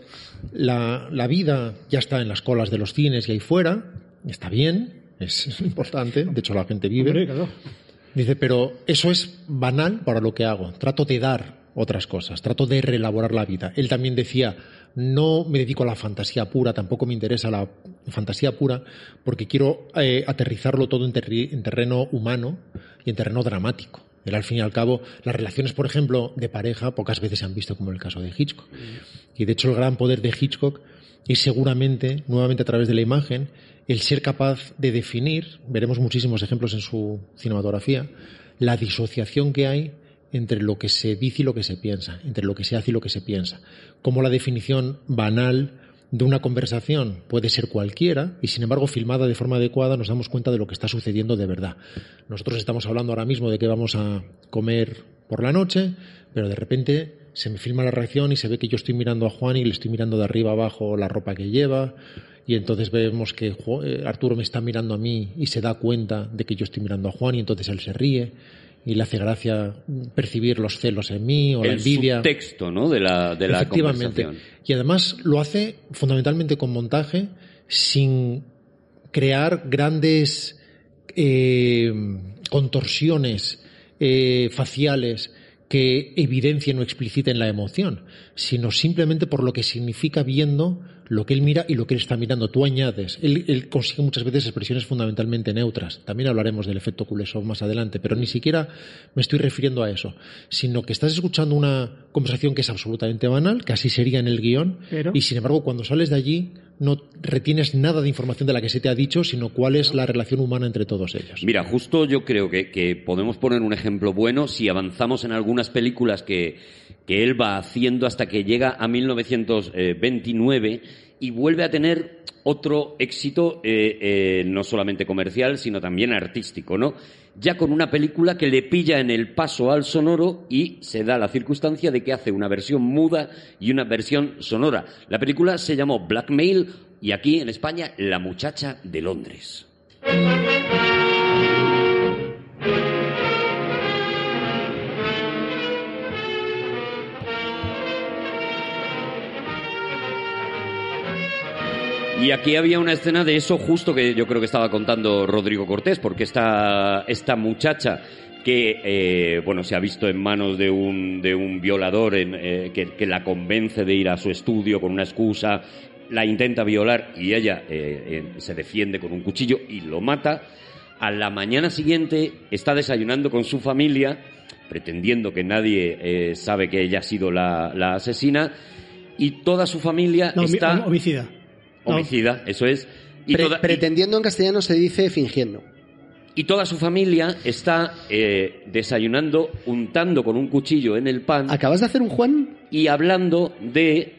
La, la vida ya está en las colas de los cines y ahí fuera, está bien, es, es importante, de hecho la gente vive. Hombre, claro. Dice, pero eso es banal para lo que hago. Trato de dar otras cosas, trato de reelaborar la vida. Él también decía, no me dedico a la fantasía pura, tampoco me interesa la fantasía pura, porque quiero eh, aterrizarlo todo en, terri- en terreno humano y en terreno dramático. Él, al fin y al cabo, las relaciones, por ejemplo, de pareja, pocas veces se han visto como en el caso de Hitchcock. Y de hecho, el gran poder de Hitchcock es seguramente, nuevamente a través de la imagen, el ser capaz de definir, veremos muchísimos ejemplos en su cinematografía, la disociación que hay entre lo que se dice y lo que se piensa, entre lo que se hace y lo que se piensa. Como la definición banal de una conversación puede ser cualquiera y sin embargo filmada de forma adecuada nos damos cuenta de lo que está sucediendo de verdad. Nosotros estamos hablando ahora mismo de que vamos a comer por la noche, pero de repente se me filma la reacción y se ve que yo estoy mirando a Juan y le estoy mirando de arriba abajo la ropa que lleva y entonces vemos que eh, Arturo me está mirando a mí y se da cuenta de que yo estoy mirando a Juan y entonces él se ríe y le hace gracia percibir los celos en mí o la el envidia. subtexto, ¿no? De la, de la Efectivamente. conversación. Y además lo hace fundamentalmente con montaje sin crear grandes eh, contorsiones eh, faciales que evidencien o expliciten la emoción, sino simplemente por lo que significa viendo lo que él mira y lo que él está mirando. Tú añades. Él, él consigue muchas veces expresiones fundamentalmente neutras. También hablaremos del efecto Kuleshov más adelante, pero ni siquiera me estoy refiriendo a eso, sino que estás escuchando una conversación que es absolutamente banal, que así sería en el guion, Pero- y sin embargo cuando sales de allí no retienes nada de información de la que se te ha dicho, sino cuál es la relación humana entre todos ellos. Mira, justo yo creo que, que podemos poner un ejemplo bueno si avanzamos en algunas películas que, que él va haciendo hasta que llega a 1929 y vuelve a tener otro éxito eh, eh, no solamente comercial, sino también artístico, ¿no? Ya con una película que le pilla en el paso al sonoro y se da la circunstancia de que hace una versión muda y una versión sonora. La película se llamó Blackmail y aquí en España La muchacha de Londres. Y aquí había una escena de eso justo que yo creo que estaba contando Rodrigo Cortés, porque esta, esta muchacha que eh, bueno se ha visto en manos de un, de un violador en, eh, que, que la convence de ir a su estudio con una excusa, la intenta violar y ella eh, se defiende con un cuchillo y lo mata. A la mañana siguiente está desayunando con su familia, pretendiendo que nadie sabe que ella ha sido la, la asesina, y toda su familia No, está homicida. No. homicida, eso es. Y, Pre- toda, y- pretendiendo en castellano se dice fingiendo. y toda su familia está eh, desayunando, untando con un cuchillo en el pan ¿Acabas de hacer un Juan? y hablando de...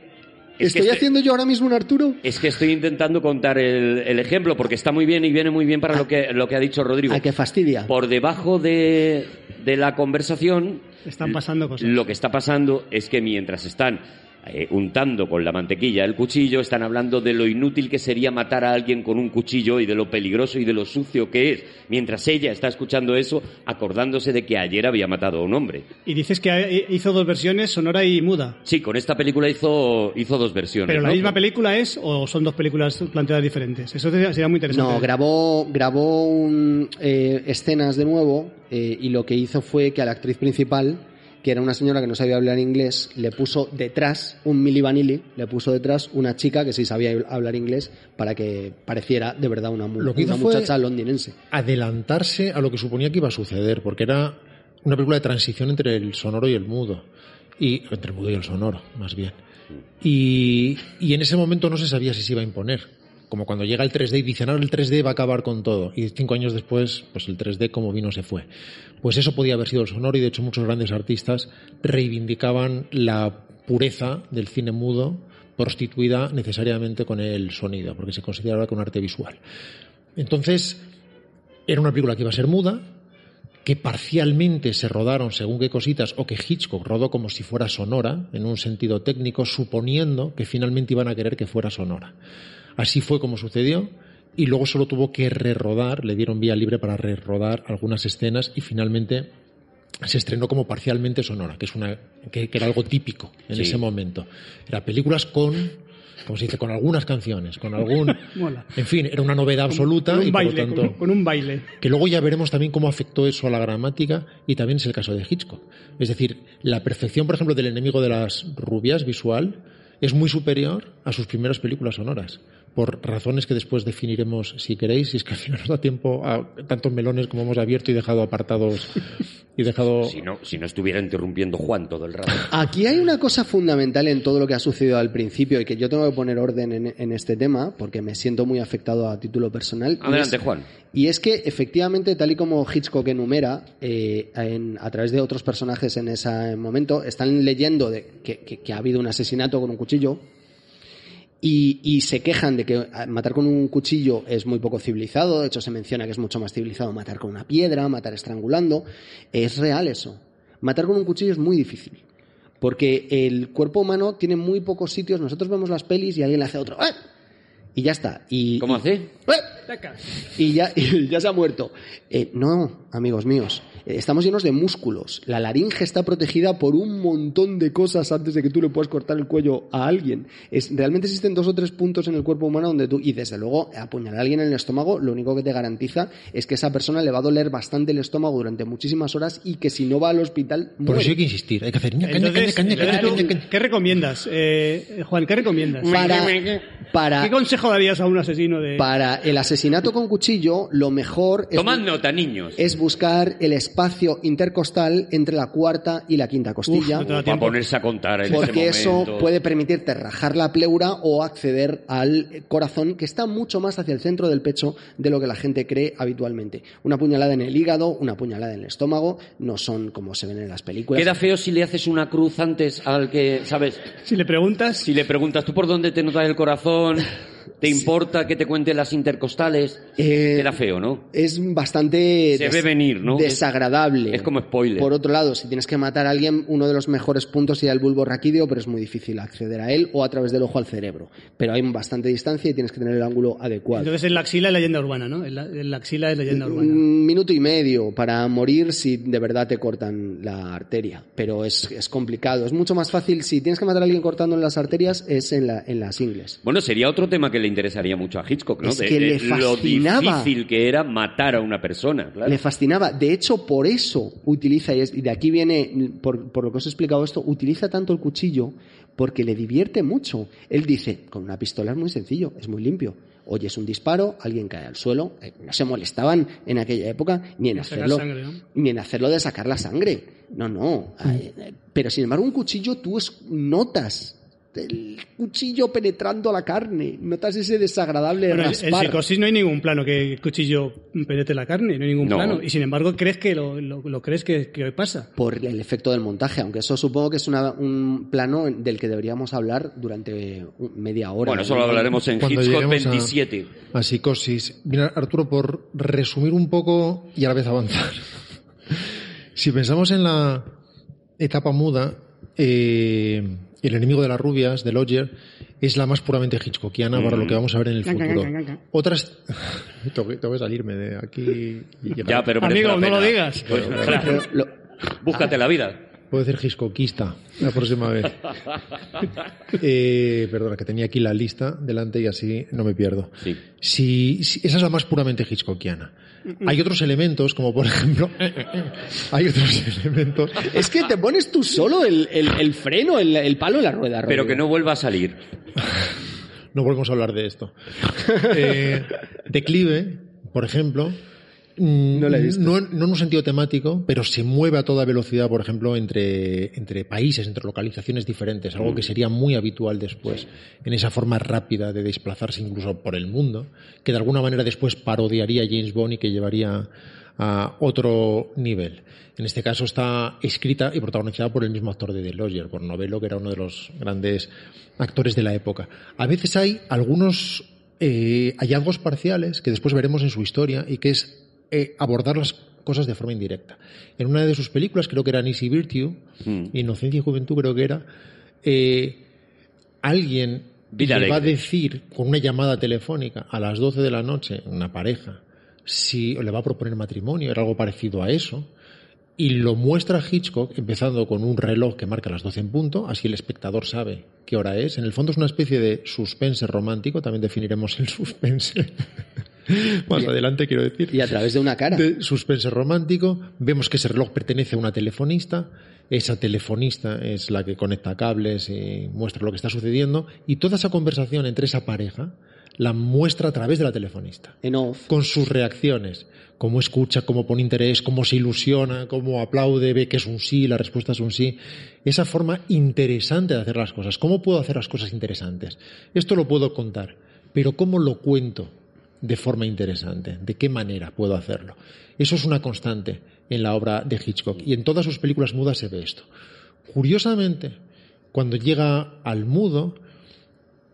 es ¿Estoy este- haciendo yo ahora mismo un Arturo? Es que estoy intentando contar el, el ejemplo porque está muy bien y viene muy bien para lo que, lo que ha dicho Rodrigo. ¿A qué fastidia? Por debajo de, de la conversación, Están pasando cosas. lo que está pasando es que mientras están eh, untando con la mantequilla el cuchillo, están hablando de lo inútil que sería matar a alguien con un cuchillo y de lo peligroso y de lo sucio que es. Mientras ella está escuchando eso, acordándose de que ayer había matado a un hombre. Y dices que eh, hizo dos versiones, sonora y muda. Sí, con esta película hizo, hizo dos versiones. ¿Pero la ¿no? misma película es o son dos películas planteadas diferentes? Eso sería sería muy interesante. No, grabó, grabó un, eh, escenas de nuevo eh, y lo que hizo fue que a la actriz principal, que era una señora que no sabía hablar inglés, le puso detrás un Milli Vanilli, le puso detrás una chica que sí sabía hablar inglés para que pareciera de verdad una, Lo que una hizo fue- muchacha londinense. adelantarse a lo que suponía que iba a suceder, porque era una película de transición entre el sonoro y el mudo. Y, entre el mudo y el sonoro, más bien. Y, y en ese momento no se sabía si se iba a imponer. Como cuando llega el 3D y dicen, ahora el 3D va a acabar con todo. Y cinco años después, pues el 3D como vino se fue. Pues eso podía haber sido el sonoro y de hecho muchos grandes artistas reivindicaban la pureza del cine mudo prostituida necesariamente con el sonido, porque se consideraba que un arte visual. Entonces, era una película que iba a ser muda, que parcialmente se rodaron según qué cositas, o que Hitchcock rodó como si fuera sonora, en un sentido técnico, suponiendo que finalmente iban a querer que fuera sonora. Así fue como sucedió, y luego solo tuvo que rerodar, le dieron vía libre para rerodar algunas escenas, y finalmente se estrenó como parcialmente sonora, que es una que, que era algo típico en Sí. ese momento. Era películas con, como se dice, con algunas canciones, con algún, Mola. en fin, era una novedad absoluta Con y un por baile, lo tanto con, con un baile. que luego ya veremos también cómo afectó eso a la gramática y también es el caso de Hitchcock. Es decir, la perfección, por ejemplo, del enemigo de las rubias visual es muy superior a sus primeras películas sonoras, por razones que después definiremos si queréis, y es que al final nos da tiempo a tantos melones como hemos abierto y dejado apartados y dejado... Si no, si no estuviera interrumpiendo Juan todo el rato. Aquí hay una cosa fundamental en todo lo que ha sucedido al principio y que yo tengo que poner orden en, en este tema porque me siento muy afectado a título personal. y Adelante, es- Juan. Y es que, efectivamente, tal y como Hitchcock enumera, eh, en- a través de otros personajes en ese momento, están leyendo de que, que- que ha habido un asesinato con un cuchillo y, y se quejan de que ah, matar con un cuchillo es muy poco civilizado. De hecho, se menciona que es mucho más civilizado matar con una piedra, matar estrangulando. Es real eso. Matar con un cuchillo es muy difícil. Porque el cuerpo humano tiene muy pocos sitios. Nosotros vemos las pelis y alguien le hace otro. ¡ah! y ya está. Y, ¿Cómo hace? ¡Eh! y ya, y ya se ha muerto. Eh, no, amigos míos, estamos llenos de músculos. La laringe está protegida por un montón de cosas antes de que tú le puedas cortar el cuello a alguien. Es, realmente existen dos o tres puntos en el cuerpo humano donde tú, y desde luego, apuñalar a alguien en el estómago, lo único que te garantiza es que esa persona le va a doler bastante el estómago durante muchísimas horas y que si no va al hospital, Por eso hay que insistir. Hay que hacer Entonces. ¿qué recomiendas? Eh, Juan, ¿qué recomiendas? Para, para, ¿Qué consejo darías a un asesino de...? para el asesinato con cuchillo, lo mejor es Tomad nota, niños. es buscar el espacio intercostal entre la cuarta y la quinta costilla. no te da Para ponerse a contar en porque ese eso puede permitirte rajar la pleura o acceder al corazón que está mucho más hacia el centro del pecho de lo que la gente cree habitualmente. Una puñalada en el hígado, una puñalada en el estómago, no son como se ven en las películas. Queda feo si le haces una cruz antes al que, ¿sabes? Si le preguntas... Si le preguntas, ¿tú por dónde te notas el corazón? phone. ¿Te importa que te cuente las intercostales? Eh, Queda feo, ¿no? es bastante Se ve venir, ¿no? desagradable. Es como spoiler. Por otro lado, si tienes que matar a alguien, uno de los mejores puntos sería el bulbo raquídeo, pero es muy difícil acceder a él o a través del ojo al cerebro. Pero hay bastante distancia y tienes que tener el ángulo adecuado. Entonces en la axila es leyenda urbana, ¿no? En la, en la axila es leyenda urbana. Un minuto y medio para morir si de verdad te cortan la arteria. Pero es, es complicado. Es mucho más fácil. Si tienes que matar a alguien cortando en las arterias, es en, la, en las ingles. Bueno, sería otro tema que le interesaría mucho a Hitchcock, ¿no? Es que le lo fascinaba. difícil que era matar a una persona, claro. Le fascinaba. De hecho, por eso utiliza, y es- y de aquí viene, por, por lo que os he explicado esto, utiliza tanto el cuchillo porque le divierte mucho. Él dice, con una pistola es muy sencillo, es muy limpio. Oyes un disparo, alguien cae al suelo. Eh, No se molestaban en aquella época ni en hacerlo, sangre, ¿no? ni en hacerlo de sacar la sangre. No, no. Eh, eh, Pero sin embargo, un cuchillo tú es- notas el cuchillo penetrando la carne, notas ese desagradable Bueno, en- en raspar. psicosis no hay ningún plano que el cuchillo penetre la carne, no hay ningún No. plano. Y sin embargo, crees que lo, lo- lo crees que, que pasa. por el efecto del montaje, aunque eso supongo que es una- un plano del que deberíamos hablar durante media hora. Bueno, eso lo hablaremos en Cuando Hitchcock lleguemos a- 27. A psicosis. Mira, Arturo, por resumir un poco y a la vez avanzar. si pensamos en la etapa muda, eh, el enemigo de las rubias, de Lodger, es la más puramente hitchcockiana para lo que vamos a ver en el futuro. Otras... tengo, que, tengo que salirme de aquí y. Ya, pero Amigo, no lo digas. Pues, claro, lo- búscate la vida. Puedo decir hitchcockista la próxima vez. Eh, perdona, que tenía aquí la lista delante y así no me pierdo. Sí. Si, si- esa es la más puramente hitchcockiana. Hay otros elementos, como por ejemplo, hay otros elementos. es que te pones tú solo el, el- el freno, el, el palo en la rueda. Pero que no vuelva a salir. No volvemos a hablar de esto. Eh, declive, por ejemplo, mm, No la he visto. No, no en un sentido temático, pero se mueve a toda velocidad, por ejemplo, entre, entre países, entre localizaciones diferentes, algo que sería muy habitual después, en esa forma rápida de desplazarse incluso por el mundo, que de alguna manera después parodiaría James Bond y que llevaría a otro nivel. En este caso está escrita y protagonizada por el mismo actor de The Lodger, por Novello, que era uno de los grandes actores de la época. A veces hay algunos eh, hallazgos parciales que después veremos en su historia y que es eh, abordar las cosas de forma indirecta. En una de sus películas, creo que era Easy Virtue, Mm. Inocencia y Juventud creo que era, eh, alguien Vida le va a decir con una llamada telefónica a las 12 de la noche, una pareja, si le va a proponer matrimonio, era algo parecido a eso, y lo muestra Hitchcock empezando con un reloj que marca las 12 en punto, así el espectador sabe qué hora es. En el fondo es una especie de suspense romántico, también definiremos el suspense más adelante, quiero decir Y a través de una cara. de suspense romántico. Vemos que ese reloj pertenece a una telefonista. Esa telefonista es la que conecta cables y muestra lo que está sucediendo. Y toda esa conversación entre esa pareja la muestra a través de la telefonista. En off. Con sus reacciones. Cómo escucha, cómo pone interés, cómo se ilusiona, cómo aplaude, ve que es un sí, la respuesta es un sí. Esa forma interesante de hacer las cosas. ¿Cómo puedo hacer las cosas interesantes? Esto lo puedo contar, pero ¿cómo lo cuento? De forma interesante. ¿De qué manera puedo hacerlo? Eso es una constante en la obra de Hitchcock y en todas sus películas mudas se ve esto. Curiosamente, cuando llega al mudo,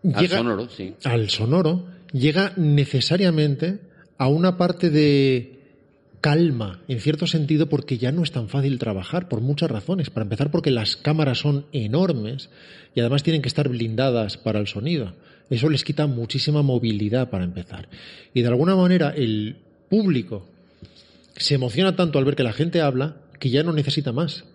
Al llega sonoro, sí. al sonoro, llega necesariamente a una parte de calma, en cierto sentido, porque ya no es tan fácil trabajar, por muchas razones. Para empezar, porque las cámaras son enormes y además tienen que estar blindadas para el sonido. Eso les quita muchísima movilidad para empezar. Y de alguna manera el público se emociona tanto al ver que la gente habla que ya no necesita más.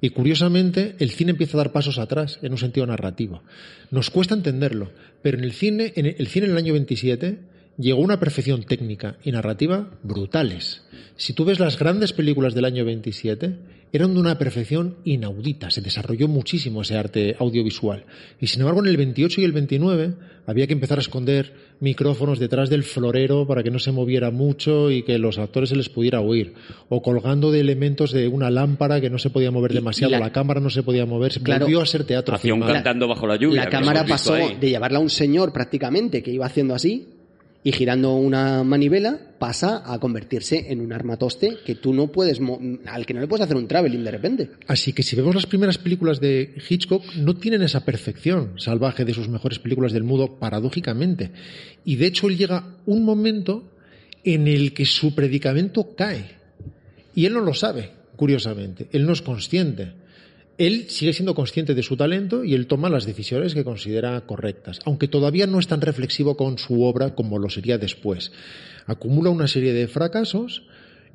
Y curiosamente, el cine empieza a dar pasos atrás en un sentido narrativo. Nos cuesta entenderlo, pero en el cine, en el cine año 27 llegó una perfección técnica y narrativa brutales. Si tú ves las grandes películas del año 27, eran de una perfección inaudita, se desarrolló muchísimo ese arte audiovisual. Y sin embargo, en el 28 y el 29 había que empezar a esconder micrófonos detrás del florero para que no se moviera mucho y que los actores se les pudiera oír. O colgando de elementos de una lámpara que no se podía mover Y- y demasiado, la- la, cámara no se podía mover, se Claro. volvió a ser teatro. Hacía un filmado. cantando bajo la lluvia. La cámara pasó ahí. de llevarla a un señor prácticamente que iba haciendo así y girando una manivela, pasa a convertirse en un armatoste que tú no puedes, al que no le puedes hacer un traveling de repente. Así que si vemos las primeras películas de Hitchcock, no tienen esa perfección salvaje de sus mejores películas del mudo, paradójicamente. Y de hecho él llega un momento en el que su predicamento cae. Y él no lo sabe, curiosamente. Él no es consciente. Él sigue siendo consciente de su talento y él toma las decisiones que considera correctas, aunque todavía no es tan reflexivo con su obra como lo sería después. Acumula una serie de fracasos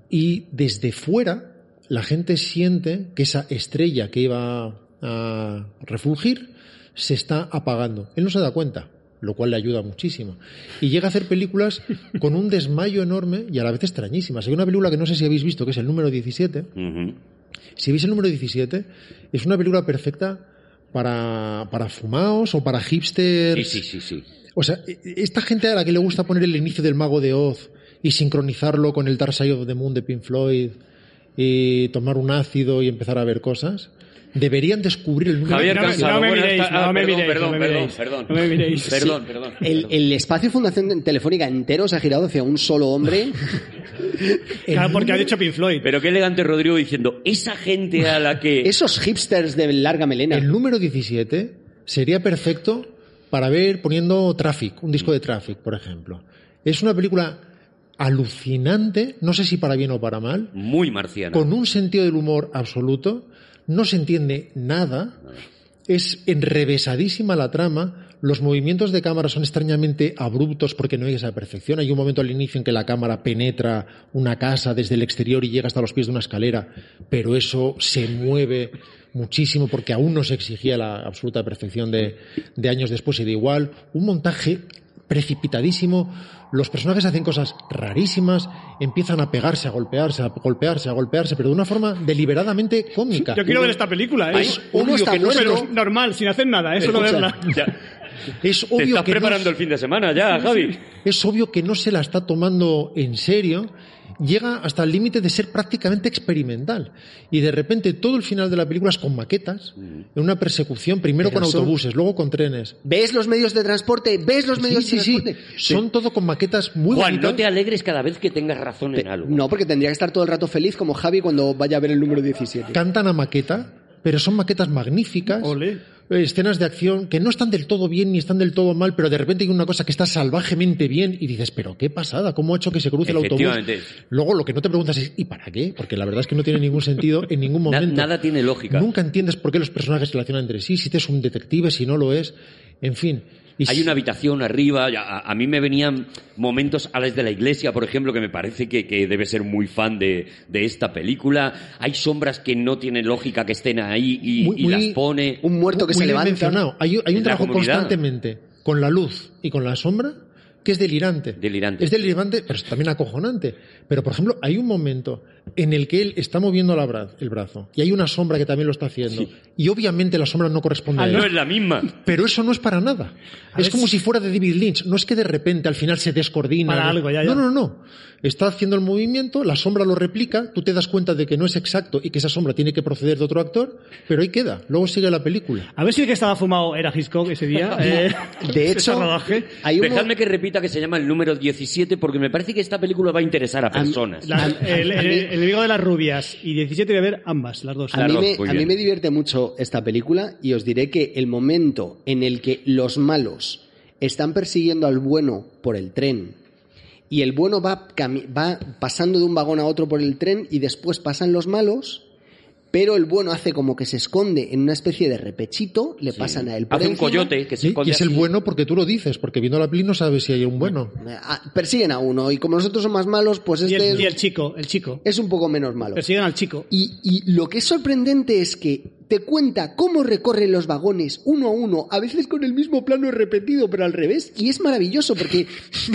y desde fuera la gente siente que esa estrella que iba a refulgir se está apagando. Él no se da cuenta, lo cual le ayuda muchísimo. Y llega a hacer películas con un desmayo enorme y a la vez extrañísimas. Hay una película que no sé si habéis visto, que es el número 17, Ujú. Si veis el número 17, es una película perfecta para, para fumaos o para hipsters. Sí, sí, sí, sí. O sea, esta gente a la que le gusta poner el inicio del Mago de Oz y sincronizarlo con el Dark Side of the Moon de Pink Floyd y tomar un ácido y empezar a ver cosas, deberían descubrir el número Javier no me- 17. Cansado. no me miréis, ah, no me perdón, miréis, perdón, no me perdón, perdón. No me miréis. Perdón, perdón. El, perdón. el espacio Fundación Telefónica entero se ha girado hacia un solo hombre. Claro, porque ha dicho Pink Floyd. Pero qué elegante Rodrigo diciendo, esa gente a la que... Esos hipsters de larga melena. El número 17 sería perfecto para ver poniendo Traffic, un disco de Traffic, por ejemplo. Es una película alucinante, no sé si para bien o para mal, Muy marciana. con un sentido del humor absoluto, no se entiende nada, es enrevesadísima la trama, los movimientos de cámara son extrañamente abruptos porque no hay esa perfección. Hay un momento al inicio en que la cámara penetra una casa desde el exterior y llega hasta los pies de una escalera, pero eso se mueve muchísimo porque aún no se exigía la absoluta perfección de, de años después y de igual. Un montaje precipitadísimo, los personajes hacen cosas rarísimas, empiezan a pegarse, a golpearse, a golpearse, a golpearse, pero de una forma deliberadamente cómica. Yo quiero ver esta película, ¿eh? Es obvio que no los- Normal, sin hacer nada, ¿eh? Solo Escucha. verla. Ya. es Te obvio estás que no preparando es- el fin de semana ya, Javi. es obvio que no se la está tomando en serio, llega hasta el límite de ser prácticamente experimental. Y de repente todo el final de la película es con maquetas, en una persecución, primero Pero con son- autobuses, luego con trenes. ¿Ves los medios de transporte? ¿Ves los medios Sí, de sí, sí. transporte? Son todo con maquetas muy Juan, bonitas. no te alegres cada vez que tengas razón en algo. No, porque tendría que estar todo el rato feliz como Javi cuando vaya a ver el número 17. Cantan a maqueta, pero son maquetas magníficas. Ole. Escenas de acción que no están del todo bien ni están del todo mal, pero de repente hay una cosa que está salvajemente bien y dices, pero qué pasada, ¿cómo ha hecho que se cruce el autobús? Luego lo que no te preguntas es, ¿y para qué? Porque la verdad es que no tiene ningún sentido en ningún momento. nada tiene lógica. Nunca entiendes por qué los personajes se relacionan entre sí, si te es un detective, si no lo es, en fin. Y Hay si- una habitación arriba. A, a mí me venían momentos a las de la iglesia, por ejemplo, que me parece que, que debe ser muy fan de, de esta película. Hay sombras que no tienen lógica que estén ahí y, Muy- y muy- las pone. Un muerto que muy se levanta. mencionado. Hay, un trabajo comunidad. constantemente con la luz y con la sombra que es delirante. Delirante. Es delirante, pero es también acojonante. Pero, por ejemplo, hay un momento en el que él está moviendo la bra- el brazo y hay una sombra que también lo está haciendo. Sí. Y obviamente la sombra no corresponde Ah, a él. no es la misma. Pero eso no es para nada. es como si- fuera de David Lynch. No es que de repente al final se descoordina. Para ¿no? algo, ya, ya. No, no, no. Está haciendo el movimiento, la sombra lo replica, tú te das cuenta de que no es exacto y que esa sombra tiene que proceder de otro actor, pero ahí queda. Luego sigue la película. A ver si el que estaba fumado era Hitchcock ese día. eh, De hecho, hay un Dejadme que repita que se llama el número 17 porque me parece que esta película va a interesar a personas. La- el, enemigo de las rubias y 17 voy a ver ambas, las dos. A mí, me, a mí me divierte mucho esta película y os diré que el momento en el que los malos están persiguiendo al bueno por el tren y el bueno va, va pasando de un vagón a otro por el tren y después pasan los malos, pero el bueno hace como que se esconde en una especie de repechito, le pasan a él por Hace un coyote que se esconde y es el así. bueno porque tú lo dices, porque viendo la peli no sabes si hay un bueno. ah, persiguen a uno y como nosotros somos más malos, pues Y este el, es, y el chico, el chico. es un poco menos malo. Persiguen al chico. Y, y lo que es sorprendente es que te cuenta cómo recorren los vagones uno a uno, a veces con el mismo plano repetido, pero al revés, y es maravilloso porque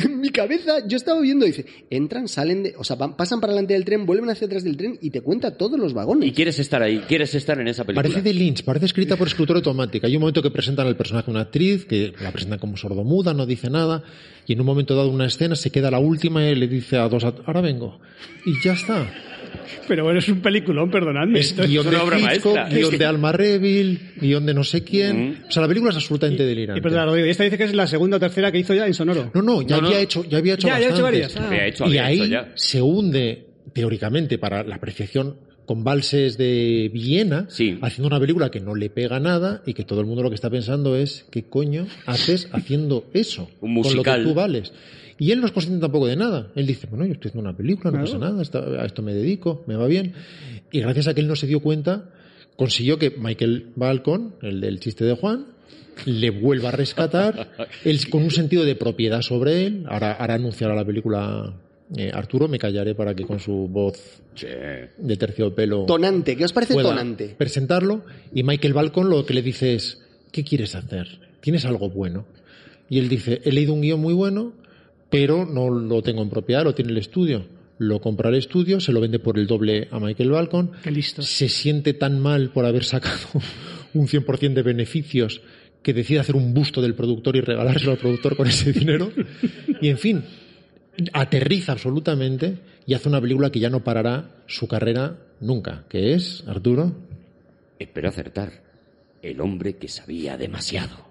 en mi cabeza yo estaba viendo, dice, entran, salen, de, o sea, van- pasan para delante del tren, vuelven hacia atrás del tren y te cuenta todos los vagones. Y quieres estar ahí, quieres estar en esa película. Parece de Lynch, parece escrita por escritor automática. Hay un momento que presentan al personaje de una actriz, que la presentan como sordomuda, no dice nada, y en un momento dado una escena se queda la última y le dice a dos, ahora vengo. Y ya está. Pero bueno, es un peliculón, perdonadme. Es Esto- guion una de obra Hitchcock, maestra. guion de Alma Reville, guion de no sé quién. O sea, la película es absolutamente Y delirante. y esta dice que es la segunda o tercera que hizo ya en Sonoro. No, no, ya No, no. había hecho, ya había hecho Ya, ya ha hecho varias. Ah. Había hecho, y había hecho ahí ya. se hunde teóricamente para la apreciación con valses de Viena, Sí. haciendo una película que no le pega nada y que todo el mundo lo que está pensando es ¿qué coño haces haciendo eso? Un Con lo musical. que tú vales. Y él no es consciente tampoco de nada. Él dice, bueno, yo estoy haciendo una película, no Claro. pasa nada, a esto me dedico, me va bien. Y gracias a que él no se dio cuenta, consiguió que Michael Balcon, el del chiste de Juan, le vuelva a rescatar, él con un sentido de propiedad sobre él. Ahora, ahora anunciará la película eh, Arturo, me callaré para que con su voz Sí. de terciopelo Tonante, ¿qué os parece pueda tonante? presentarlo. Y Michael Balcon lo que le dice es, ¿qué quieres hacer? ¿Tienes algo bueno? Y él dice, he leído un guion muy bueno, pero no lo tengo en propiedad, lo tiene el estudio. Lo compra el estudio, se lo vende por el doble a Michael Balcon. Qué listo. Se siente tan mal por haber sacado un 100% de beneficios que decide hacer un busto del productor y regalárselo al productor con ese dinero. Y en fin, aterriza absolutamente y hace una película que ya no parará su carrera nunca, que es, Arturo, Espero acertar. El hombre que sabía demasiado.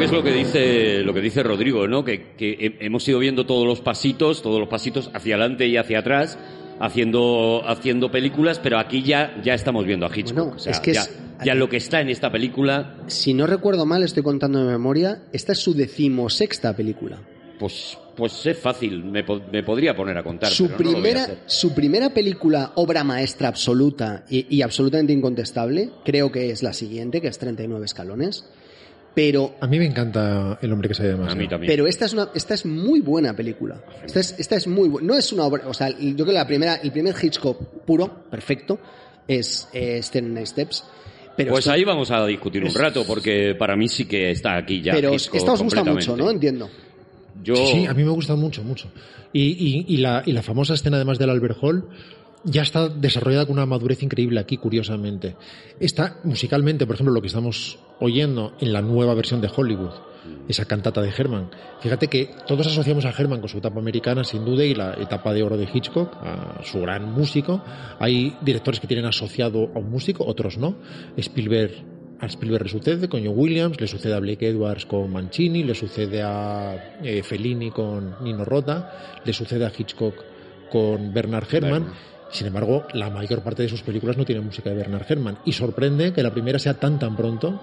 Que es lo que dice lo que dice Rodrigo, ¿no? Que, que he- hemos ido viendo todos los pasitos, todos los pasitos hacia adelante y hacia atrás, haciendo haciendo películas, pero aquí ya ya estamos viendo a Hitchcock. Bueno, o sea, es que ya, es- ya lo que está en esta película, Si no recuerdo mal, estoy contando de memoria, esta es su decimosexta película. pues pues es fácil, me, po- me podría poner a contar. Su pero primera, su primera película, obra maestra absoluta y, y absolutamente incontestable, creo que es la siguiente, que es 39 escalones. Pero, a mí me encanta El hombre que sabe demasiado. a mí también. pero esta es una, esta es muy buena película. Esta es, esta es muy buena. No es una obra, o sea, yo creo que la primera, el primer Hitchcock puro, perfecto, es, es Ten Steps. Pero pues esto- ahí vamos a discutir un rato, porque para mí sí que está aquí ya. pero Hitchcock esta os gusta mucho. ¿no? Entiendo. Yo, Sí, sí, a mí me gusta mucho, mucho. Y, y- y la, y la famosa escena, además del Albert Hall, ya está desarrollada con una madurez increíble aquí, curiosamente. Está musicalmente, por ejemplo, lo que estamos oyendo en la nueva versión de Hollywood, esa cantata de Herman. Fíjate que todos asociamos a Herman con su etapa americana, sin duda, y la etapa de oro de Hitchcock, a su gran músico. Hay directores que tienen asociado a un músico, otros no. Spielberg a Spielberg le sucede con John Williams, le sucede a Blake Edwards con Mancini, le sucede a eh, Fellini con Nino Rota, le sucede a Hitchcock con Bernard Herrmann. Sin embargo, la mayor parte de sus películas no tienen música de Bernard Herrmann. Y sorprende que la primera sea tan tan pronto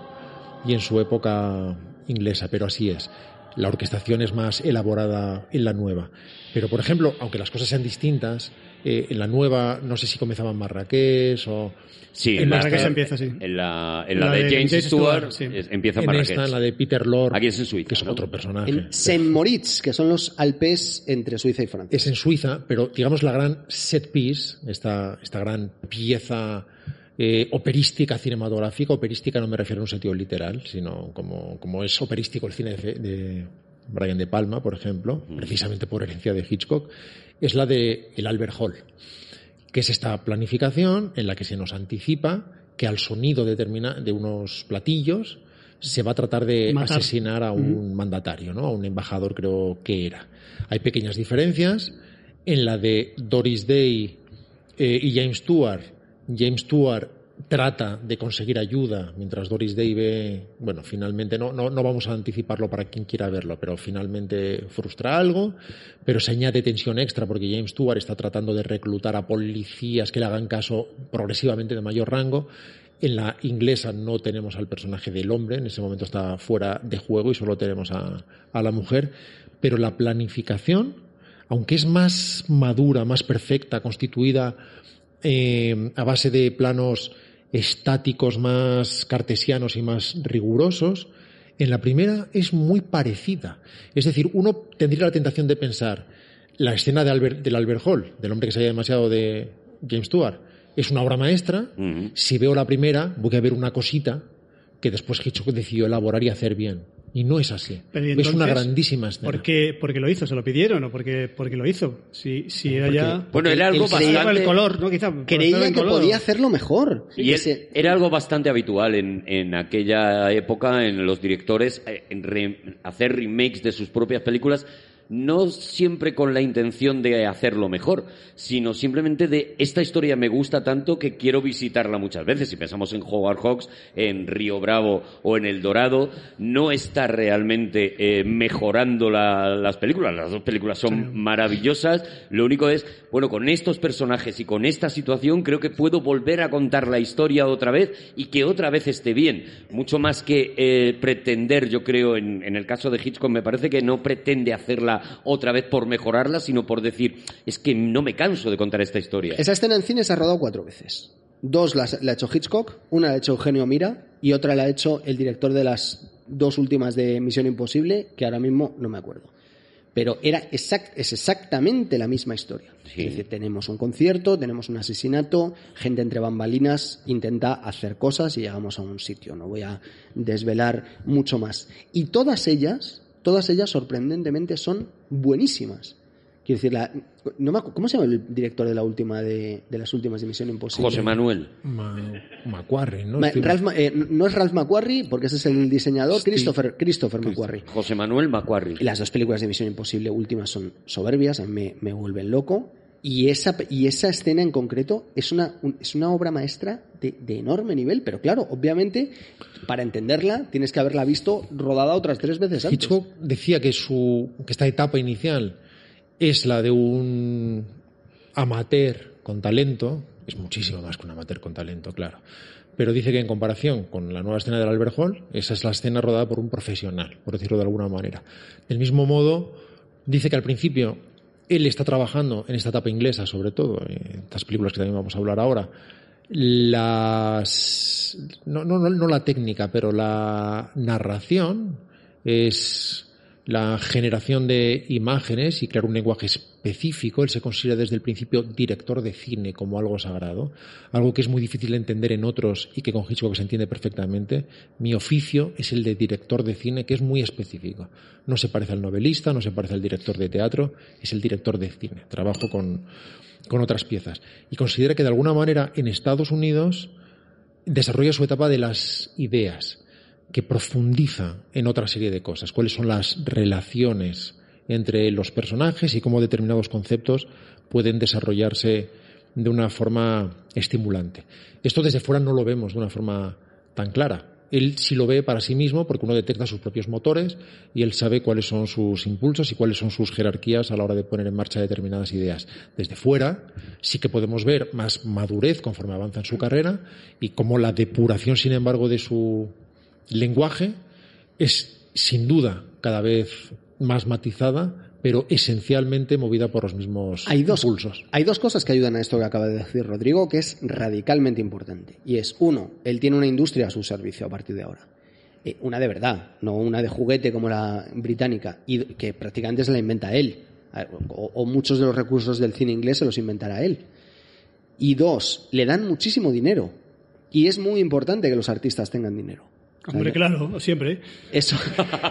y en su época inglesa, pero así es. La orquestación es más elaborada en la nueva. Pero, por ejemplo, aunque las cosas sean distintas, eh, en la nueva, no sé si comenzaba en Marrakech o... sí, En en la, Marrakech empieza, sí. en la, en la de James, Stewart, sí. es- empieza en En Marrakech. esta, en la de Peter Lorre, Aquí es en Suiza, que es ¿no? otro personaje. En Saint Moritz, que son los Alpes entre Suiza y Francia. es en Suiza, pero digamos la gran set piece, esta, esta gran pieza eh, operística cinematográfica, operística no me refiero en un sentido literal, sino como, como es operístico el cine de, de Brian De Palma, por ejemplo, precisamente por herencia de Hitchcock, es la de el Albert Hall, que es esta planificación en la que se nos anticipa que al sonido determina de unos platillos se va a tratar de Matar. asesinar a un mandatario, ¿no? A un embajador creo que era. Hay pequeñas diferencias. En la de Doris Day eh, y James Stewart, James Stewart trata de conseguir ayuda, mientras Doris Day ve, bueno, finalmente no, no, no vamos a anticiparlo para quien quiera verlo, pero finalmente frustra algo, pero se añade tensión extra porque James Stewart está tratando de reclutar a policías que le hagan caso progresivamente de mayor rango. En la inglesa no tenemos al personaje del hombre, en ese momento está fuera de juego y solo tenemos a, a la mujer, pero la planificación, aunque es más madura, más perfecta, constituida eh, a base de planos estáticos más cartesianos y más rigurosos, en la primera es muy parecida. Es decir, uno tendría la tentación de pensar la escena de Albert- del Albert Hall, del hombre que sabía demasiado de James Stewart, es una obra maestra. Si veo la primera, voy a ver una cosita que después Hitchcock decidió elaborar y hacer bien. Y no es así. Pero, ¿y es una entonces, grandísima escena. ¿Por qué, porque lo hizo? ¿Se lo pidieron o porque, porque lo hizo? Si, si era ya... Bueno, era algo bastante... el color, ¿no? Quizá. Creía que color. podía hacerlo mejor. Y es- Ese- era algo bastante habitual en, en aquella época en los directores eh, en re- hacer remakes de sus propias películas, no siempre con la intención de hacerlo mejor, sino simplemente de esta historia me gusta tanto que quiero visitarla muchas veces. Si pensamos en Howard Hawks, en Río Bravo o en El Dorado, no está realmente eh, mejorando la- las películas. Las dos películas son maravillosas. Lo único es, bueno, con estos personajes y con esta situación creo que puedo volver a contar la historia otra vez y que otra vez esté bien. Mucho más que eh, pretender, yo creo, en, en el caso de Hitchcock, me parece que no pretende hacerla otra vez por mejorarla, sino por decir, es que no me canso de contar esta historia. Esa escena en cine se ha rodado cuatro veces. Dos la ha hecho Hitchcock, una la ha hecho Eugenio Mira y otra la ha hecho el director de las dos últimas de Misión Imposible, que ahora mismo no me acuerdo. Pero era exact- es exactamente la misma historia. Sí. Es decir, tenemos un concierto, tenemos un asesinato, gente entre bambalinas intenta hacer cosas y llegamos a un sitio. No voy a desvelar mucho más. Y todas ellas, todas ellas sorprendentemente son buenísimas. Quiero decir, la, no me ¿cómo se llama el director de la última de, de las últimas de Misión Imposible? José Manuel. Ma- Macquarie, ¿no? Ma- Ralph eh, no es Ralph McQuarrie, porque ese es el diseñador, Christopher, Christopher McQuarrie. José Manuel Macquarie. Las dos películas de Misión Imposible últimas son soberbias, a mí me, me vuelven loco. Y esa, y esa escena en concreto es una, un- es una obra maestra de, de enorme nivel, pero claro, obviamente, para entenderla tienes que haberla visto rodada otras tres veces antes. Hitchcock decía que, su, que esta etapa inicial es la de un amateur con talento, es muchísimo más que un amateur con talento, claro. Pero dice que en comparación con la nueva escena del Albert Hall, esa es la escena rodada por un profesional, por decirlo de alguna manera. Del mismo modo, dice que al principio él está trabajando en esta etapa inglesa, sobre todo, en estas películas que también vamos a hablar ahora, las no, no, no, la técnica, pero la narración es la generación de imágenes y crear un lenguaje específico. Él se considera desde el principio director de cine como algo sagrado, algo que es muy difícil de entender en otros y que con Hitchcock se entiende perfectamente. Mi oficio es el de director de cine, que es muy específico. No se parece al novelista, no se parece al director de teatro, es el director de cine. Trabajo con, con otras piezas. Y considera que de alguna manera en Estados Unidos desarrolla su etapa de las ideas, que profundiza en otra serie de cosas, cuáles son las relaciones entre los personajes y cómo determinados conceptos pueden desarrollarse de una forma estimulante. Esto desde fuera no lo vemos de una forma tan clara. Él sí lo ve para sí mismo porque uno detecta sus propios motores y él sabe cuáles son sus impulsos y cuáles son sus jerarquías a la hora de poner en marcha determinadas ideas. Desde fuera sí que podemos ver más madurez conforme avanza en su carrera y cómo la depuración, sin embargo, de su lenguaje es sin duda cada vez más matizada, pero esencialmente movida por los mismos Hay dos, impulsos. hay dos cosas que ayudan a esto que acaba de decir Rodrigo, que es radicalmente importante. Y es, uno, él tiene una industria a su servicio a partir de ahora. Eh, una de verdad, no una de juguete como la británica, y que prácticamente se la inventa él. O, o muchos de los recursos del cine inglés se los inventará él. Y dos, le dan muchísimo dinero. Y es muy importante que los artistas tengan dinero. Hombre, claro, siempre. Eso,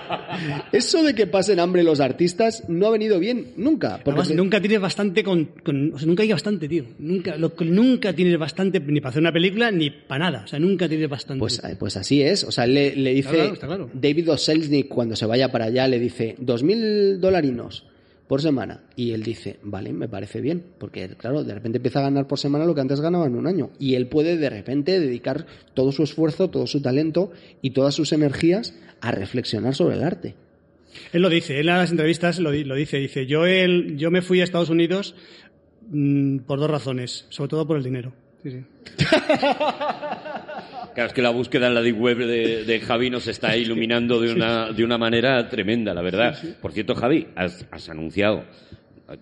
eso de que pasen hambre los artistas no ha venido bien nunca. Porque Además, nunca tienes bastante con, con- o sea, nunca hay bastante, tío. Nunca, lo, nunca tienes bastante ni para hacer una película ni para nada. O sea, nunca tienes bastante. Pues, eh, pues así es. O sea, le, le dice claro, claro. David O. Selznick cuando se vaya para allá, le dice, dos mil dolarinos. Por semana. Y él dice, vale, me parece bien, porque claro, de repente empieza a ganar por semana lo que antes ganaba en un año. Y él puede de repente dedicar todo su esfuerzo, todo su talento y todas sus energías a reflexionar sobre el arte. Él lo dice, él en las entrevistas lo, di- lo dice, dice, yo, él, yo me fui a Estados Unidos mm, por dos razones, sobre todo por el dinero. Sí, sí. Claro, es que la búsqueda en la deep web de, de Javi nos está iluminando de una, de una manera tremenda, la verdad. Por cierto, Javi, has, has anunciado.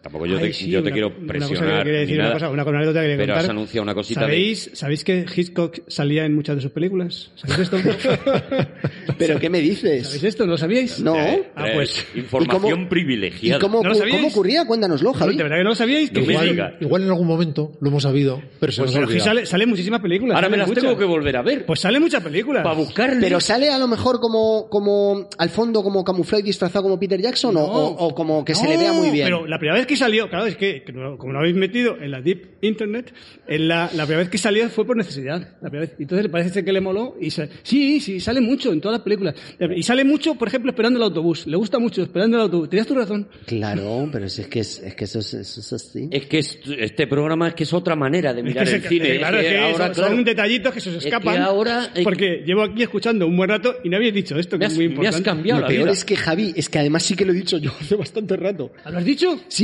Tampoco yo te, Ay, sí, yo te una- quiero una cosa que presionar. quería decir ni una nada, cosa, una anécdota que quería pero has anunciado una cosita de- ¿Sabéis, ¿Sabéis que Hitchcock salía en muchas de sus películas? ¿Sabéis esto? ¿Pero qué me dices? ¿Sabéis esto? ¿No lo sabíais? No. Ah, pues. Información ¿Y cómo- ¿Y privilegiada. cómo, ¿No lo cómo ocurría? Cuéntanoslo, Javi. ¿De verdad que no lo sabíais? No me Igual-. Igual en algún momento lo hemos sabido, pero se Pues nos pero sale, sale muchísimas películas. Ahora me las muchas. tengo que volver a ver. Pues sale muchas películas. para buscarle. Pero sale a lo mejor como, como al fondo como camuflado y disfrazado como Peter Jackson o como que se le vea muy bien. Pero la primera vez que salió, claro, es que, como lo habéis metido en la Deep Internet, en la, la primera vez que salió fue por necesidad. La primera vez. Entonces le parece que le moló y sa- sí, sí, sale mucho en todas las películas. Y sale mucho, por ejemplo, esperando el autobús. Le gusta mucho esperando el autobús. Tenías tu razón. Claro, pero si es que, es, es que eso, es, eso es así. Es que es- este programa es que es otra manera de mirar Es que el cine. claro, Es que que ahora, son, son claro, detallitos que se os Es que escapan. ahora, porque llevo aquí escuchando un buen rato y no habéis dicho esto, que has, es muy me has importante. cambiado Lo la peor vida. es que Javi, es que además sí que lo he dicho yo hace bastante rato. ¿Lo has dicho? Sí.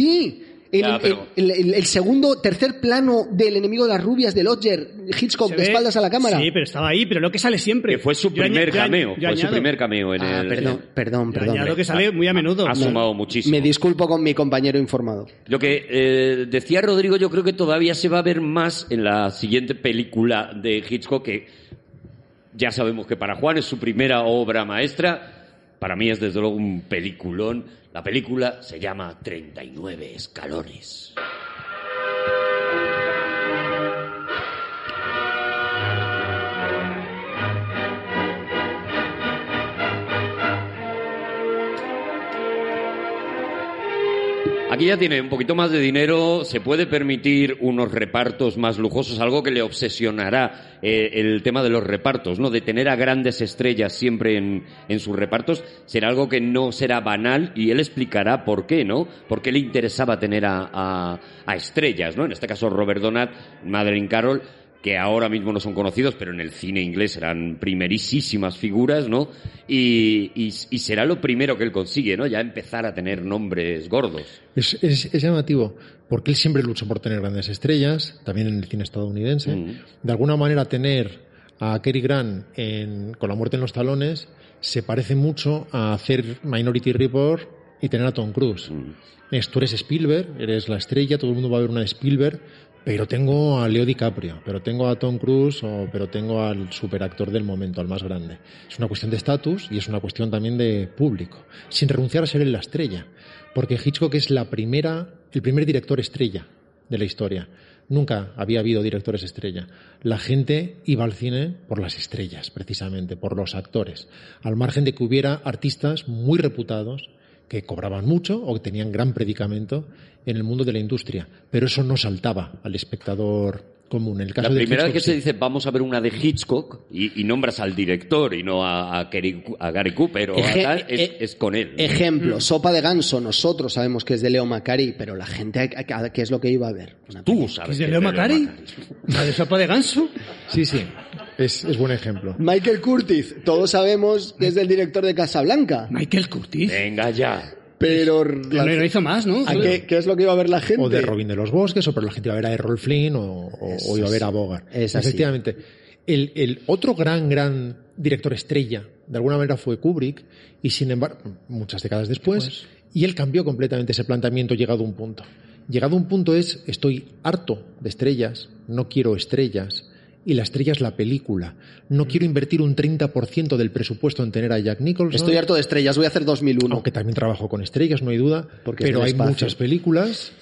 Ya, el, pero- el- el- el segundo, tercer plano del enemigo de las rubias de Lodger, Hitchcock de espaldas a la cámara. Sí, pero estaba ahí, pero lo que sale siempre. Que fue su Yo primer cameo. yo Fue su primer cameo en Ah, el. perdón, perdón, yo perdón. añado que sale muy a menudo. Ha sumado muchísimo. Me disculpo con mi compañero informado. Lo que eh, decía Rodrigo, yo creo que todavía se va a ver más en la siguiente película de Hitchcock, que ya sabemos que para Juan es su primera obra maestra. Para mí es desde luego un peliculón. La película se llama 39 escalones. Aquí ya tiene un poquito más de dinero, se puede permitir unos repartos más lujosos, algo que le obsesionará eh, el tema de los repartos, ¿no? De tener a grandes estrellas siempre en, en sus repartos, será algo que no será banal y él explicará por qué, ¿no? Por qué le interesaba tener a, a- a estrellas, ¿no? En este caso Robert Donat, Madeline Carroll, que ahora mismo no son conocidos, pero en el cine inglés serán primerísimas figuras, ¿no? Y, y- y será lo primero que él consigue, ¿no? Ya empezar a tener nombres gordos. Es, es- es llamativo, porque él siempre luchó por tener grandes estrellas, también en el cine estadounidense. Mm. De alguna manera, tener a Cary Grant en- con la muerte en los talones se parece mucho a hacer Minority Report y tener a Tom Cruise. Es, tú eres Spielberg, eres la estrella, todo el mundo va a ver una de Spielberg, pero tengo a Leo DiCaprio, pero tengo a Tom Cruise, o, pero tengo al superactor del momento, al más grande. Es una cuestión de estatus y es una cuestión también de público, sin renunciar a ser la estrella, porque Hitchcock es la primera, el primer director estrella de la historia. Nunca había habido directores estrella. La gente iba al cine por las estrellas, precisamente, por los actores, al margen de que hubiera artistas muy reputados que cobraban mucho o que tenían gran predicamento en el mundo de la industria, pero eso no saltaba al espectador común. En el caso La de primera vez que se dice vamos a ver una de Hitchcock y, y nombras al director y no a, a, Kerry- a Gary Cooper o a tal, es, eh, es con él. Ejemplo, Sopa de Ganso. Nosotros sabemos que es de Leo Macari, pero la gente, ¿a- a- ¿qué es lo que iba a ver? Una Tú sabes. ¿Es de que Leo Macari? ¿La de sopa de ganso? Sí, sí, es, es buen ejemplo. Michael Curtis, todos sabemos que es el director de Casablanca, Michael Curtis. Venga ya. pero No, no hizo más, ¿no? ¿a qué, qué es lo que iba a ver la gente? O de Robin de los Bosques, o pero la gente iba a ver a Errol Flynn o, o- o iba a ver a Bogart. Es. Efectivamente. El, el otro gran, gran director estrella, de alguna manera, fue Kubrick, y sin embargo, muchas décadas después, y él cambió completamente ese planteamiento llegado a un punto. Llegado a un punto es, estoy harto de estrellas, no quiero estrellas, y la estrella es la película. No quiero invertir un 30% del presupuesto en tener a Jack Nicholson. Estoy harto de estrellas, voy a hacer 2001. Aunque también trabajo con estrellas, no hay duda. Porque pero hay espacio. muchas películas.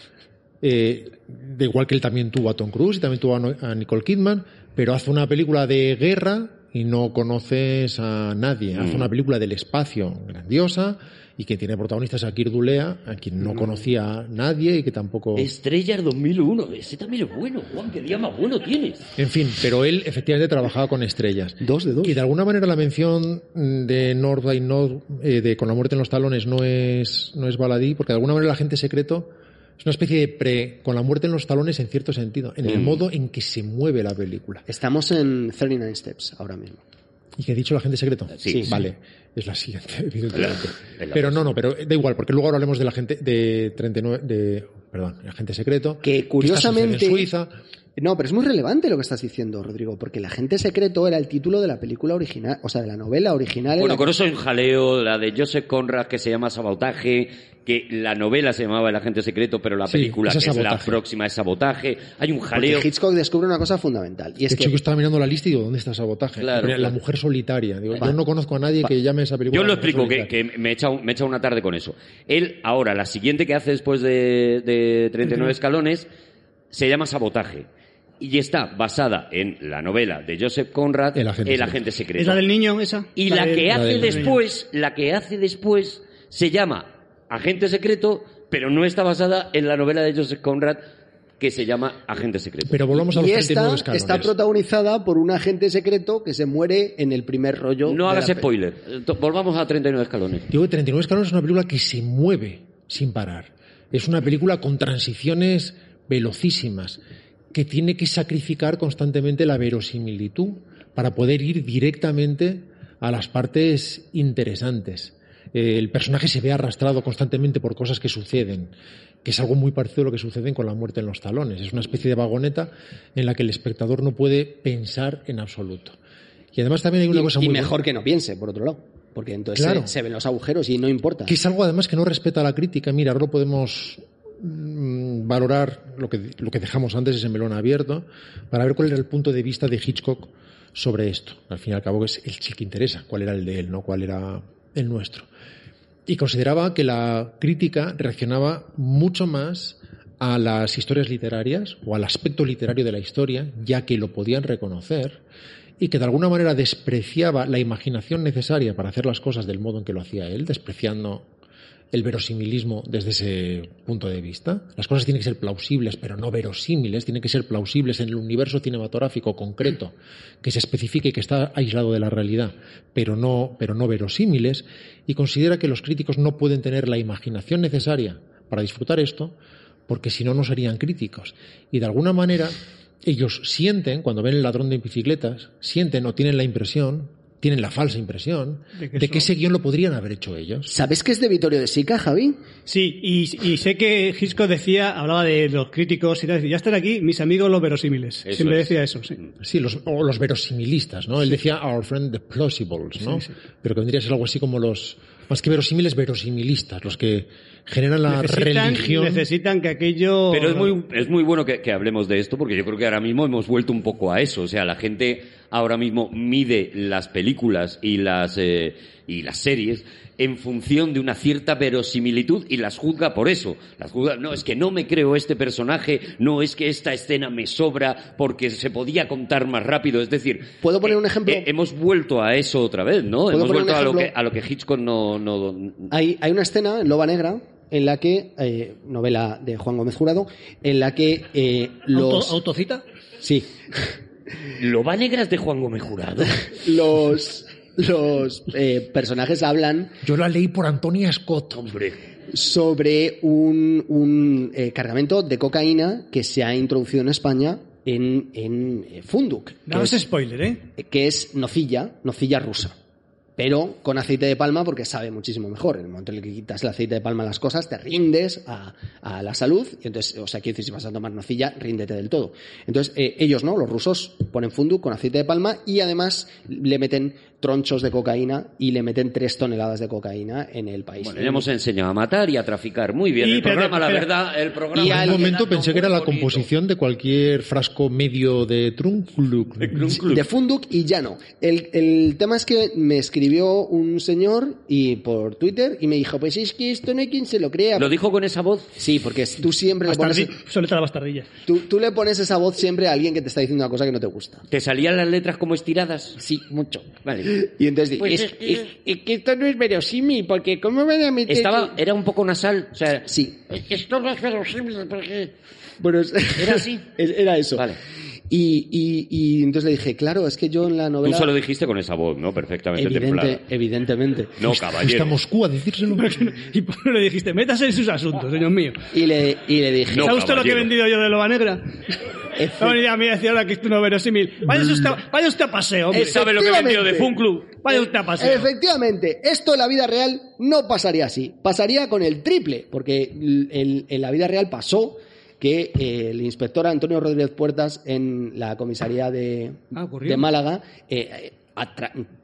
eh, de igual que él también tuvo a Tom Cruise y también tuvo a, No- a Nicole Kidman. Pero hace una película de guerra y no conoces a nadie. Hace una película del espacio grandiosa y que tiene protagonistas a Kir Dulea, a quien no conocía a nadie y que tampoco... Estrellas 2001, ese también es bueno. Juan, qué día más bueno tienes. En fin, pero él efectivamente trabajaba con estrellas. Dos de dos. Y de alguna manera la mención mm, de North by North, eh, de Con la muerte en los talones, no es, no es baladí, porque de alguna manera el agente secreto es una especie de pre con la muerte en los talones en cierto sentido, en el modo en que se mueve la película. Estamos en 39 Steps ahora mismo. ¿Y qué ha dicho el agente secreto? Sí. Vale, es la siguiente, evidentemente. La- la- pero no, no, pero da igual, porque luego ahora hablemos del agente de 39, de, perdón, el agente secreto. Que está curiosamente- sucede en Suiza. No, pero es muy relevante lo que estás diciendo, Rodrigo, porque El agente secreto era el título de la película original, o sea, de la novela original. en Bueno, la con eso hay un jaleo, la de Joseph Conrad que se llama Sabotaje, que la novela se llamaba El agente secreto, pero la Sí, película que es la próxima es Sabotaje. Hay un porque jaleo. Hitchcock descubre una cosa fundamental. Y es de hecho, que yo estaba mirando la lista y digo, ¿dónde está sabotaje? Claro, La claro. mujer solitaria. Digo. Yo no conozco a nadie que llame esa película. Yo lo explico, que, me he echado, me he echado una tarde con eso. Él, ahora, la siguiente que hace después de, de 39 escalones, se llama Sabotaje. Y está basada en la novela de Joseph Conrad, El agente secreto. secreto. ¿Es la del niño esa? Y la, del- que La hace después, la que hace después, se llama Agente Secreto, pero no está basada en la novela de Joseph Conrad, que se llama Agente Secreto. Pero volvamos a los y 39 esta escalones. está protagonizada por un agente secreto que se muere en el primer rollo. no hagas spoiler. Volvamos a 39 escalones. Digo que 39 escalones es una película que se mueve sin parar. Es una película con transiciones velocísimas, que tiene que sacrificar constantemente la verosimilitud para poder ir directamente a las partes interesantes. Eh, el personaje se ve arrastrado constantemente por cosas que suceden, que es algo muy parecido a lo que sucede con la muerte en los talones. Es una especie de vagoneta en la que el espectador no puede pensar en absoluto. Y además también hay una y, cosa y muy mejor buena. que no piense, por otro lado. Porque entonces Claro. se, se ven los agujeros y no importa. Que es algo además que no respeta la crítica. Mira, ahora lo podemos valorar lo que, lo que dejamos antes, ese melón abierto, para ver cuál era el punto de vista de Hitchcock sobre esto. Al fin y al cabo es el sí que interesa, cuál era el de él, no cuál era el nuestro. Y consideraba que la crítica reaccionaba mucho más a las historias literarias o al aspecto literario de la historia, ya que lo podían reconocer, y que de alguna manera despreciaba la imaginación necesaria para hacer las cosas del modo en que lo hacía él, despreciando el verosimilismo desde ese punto de vista. Las cosas tienen que ser plausibles, pero no verosímiles, tienen que ser plausibles en el universo cinematográfico concreto, que se especifique que está aislado de la realidad, pero no, pero no verosímiles, y considera que los críticos no pueden tener la imaginación necesaria para disfrutar esto, porque si no, no serían críticos. Y de alguna manera, ellos sienten, cuando ven el ladrón de bicicletas, sienten o tienen la impresión, tienen la falsa impresión, De de que eso- ese guion lo podrían haber hecho ellos. ¿Sabes que es de Vittorio de Sica, Javi? Sí, y, y sé que Hitchcock decía, hablaba de los críticos y tal, decía, ya están aquí mis amigos los verosímiles. Eso Siempre es. decía eso, sí. Sí, los, o los verosimilistas, ¿no? Él decía our friend the plausibles, ¿no? Sí, sí. Pero que vendría a ser algo así como los, más que verosímiles, verosimilistas, los que generan la necesitan, religión. necesitan que aquello... Pero es muy, es muy bueno que, que hablemos de esto porque yo creo que ahora mismo hemos vuelto un poco a eso. O sea, la gente ahora mismo mide las películas y las, eh, y las series en función de una cierta verosimilitud y las juzga por eso. Las juzga, no, es que no me creo este personaje, no es que esta escena me sobra porque se podía contar más rápido. Es decir, ¿Puedo poner un eh, ejemplo? eh, hemos vuelto a eso otra vez, ¿no? ¿Puedo Hemos un vuelto a lo, que, a lo que Hitchcock no... no Hay, hay una escena en Loba Negra en la que, eh, novela de Juan Gómez Jurado, en la que eh, los... ¿Auto- ¿Autocita? Sí, ¿Lo va negras de Juan Gómez Jurado? los, los eh, personajes hablan Yo la leí por Antonia Scott. Hombre. sobre un, un, eh, cargamento de cocaína que se ha introducido en España en, en eh, Funduk, que Daos es, spoiler, ¿eh? que es nocilla, nocilla rusa. Pero con aceite de palma porque sabe muchísimo mejor. En el momento en el que quitas el aceite de palma a las cosas, te rindes a, a la salud. Y entonces, o sea, quiero decir, si vas a tomar nocilla, ríndete del todo. Entonces, eh, ellos, ¿no? Los rusos ponen fundu con aceite de palma y además le meten tronchos de cocaína y le meten tres toneladas de cocaína en el país. Bueno, ya hemos enseñado a matar y a traficar. Muy bien, Y, el programa, la verdad, el programa... Y En al- un momento pensé que era la bonito. composición de cualquier frasco medio de Trunkluk. Club. de Funduk y ya no. El, el tema es que me escribió un señor y por Twitter y me dijo, pues es que esto no hay quien se lo crea. ¿Lo dijo con esa voz? Sí, porque tú siempre le pones, Bastardi- Soleta la bastardilla. tú, tú le pones esa voz siempre a alguien que te está diciendo una cosa que no te gusta. ¿Te salían las letras como estiradas? Sí, mucho. Vale. Y entonces Pues es, es que- es- es que esto no es verosímil, porque ¿cómo van a meter...? Estaba, era un poco nasal, o sea, Sí, esto no es verosímil porque... bueno, ¿Era así? Era eso. Vale. Y, y, y entonces le dije, claro, es que yo en la Tú novela... se lo dijiste con esa voz, ¿no? Perfectamente Evidente, templada. evidentemente. No, caballero. Moscú a decírselo. Y por no le dijiste, métase en sus asuntos, señor mío. Y le, y le dije, No, ¿Sabe usted lo que he caballero. vendido yo de loba negra? Efe- Va a venir a mí a decir ahora que esto no es verosímil. Vaya usted, vaya usted a paseo, hombre. ¿Sabe lo que vendió de Efectivamente. Fun Club? Vaya usted a paseo. Efectivamente, esto en la vida real no pasaría así. Pasaría con el triple, porque el- en la vida real pasó que eh, el inspector Antonio Rodríguez Puertas en la comisaría de, Ah, de Málaga eh,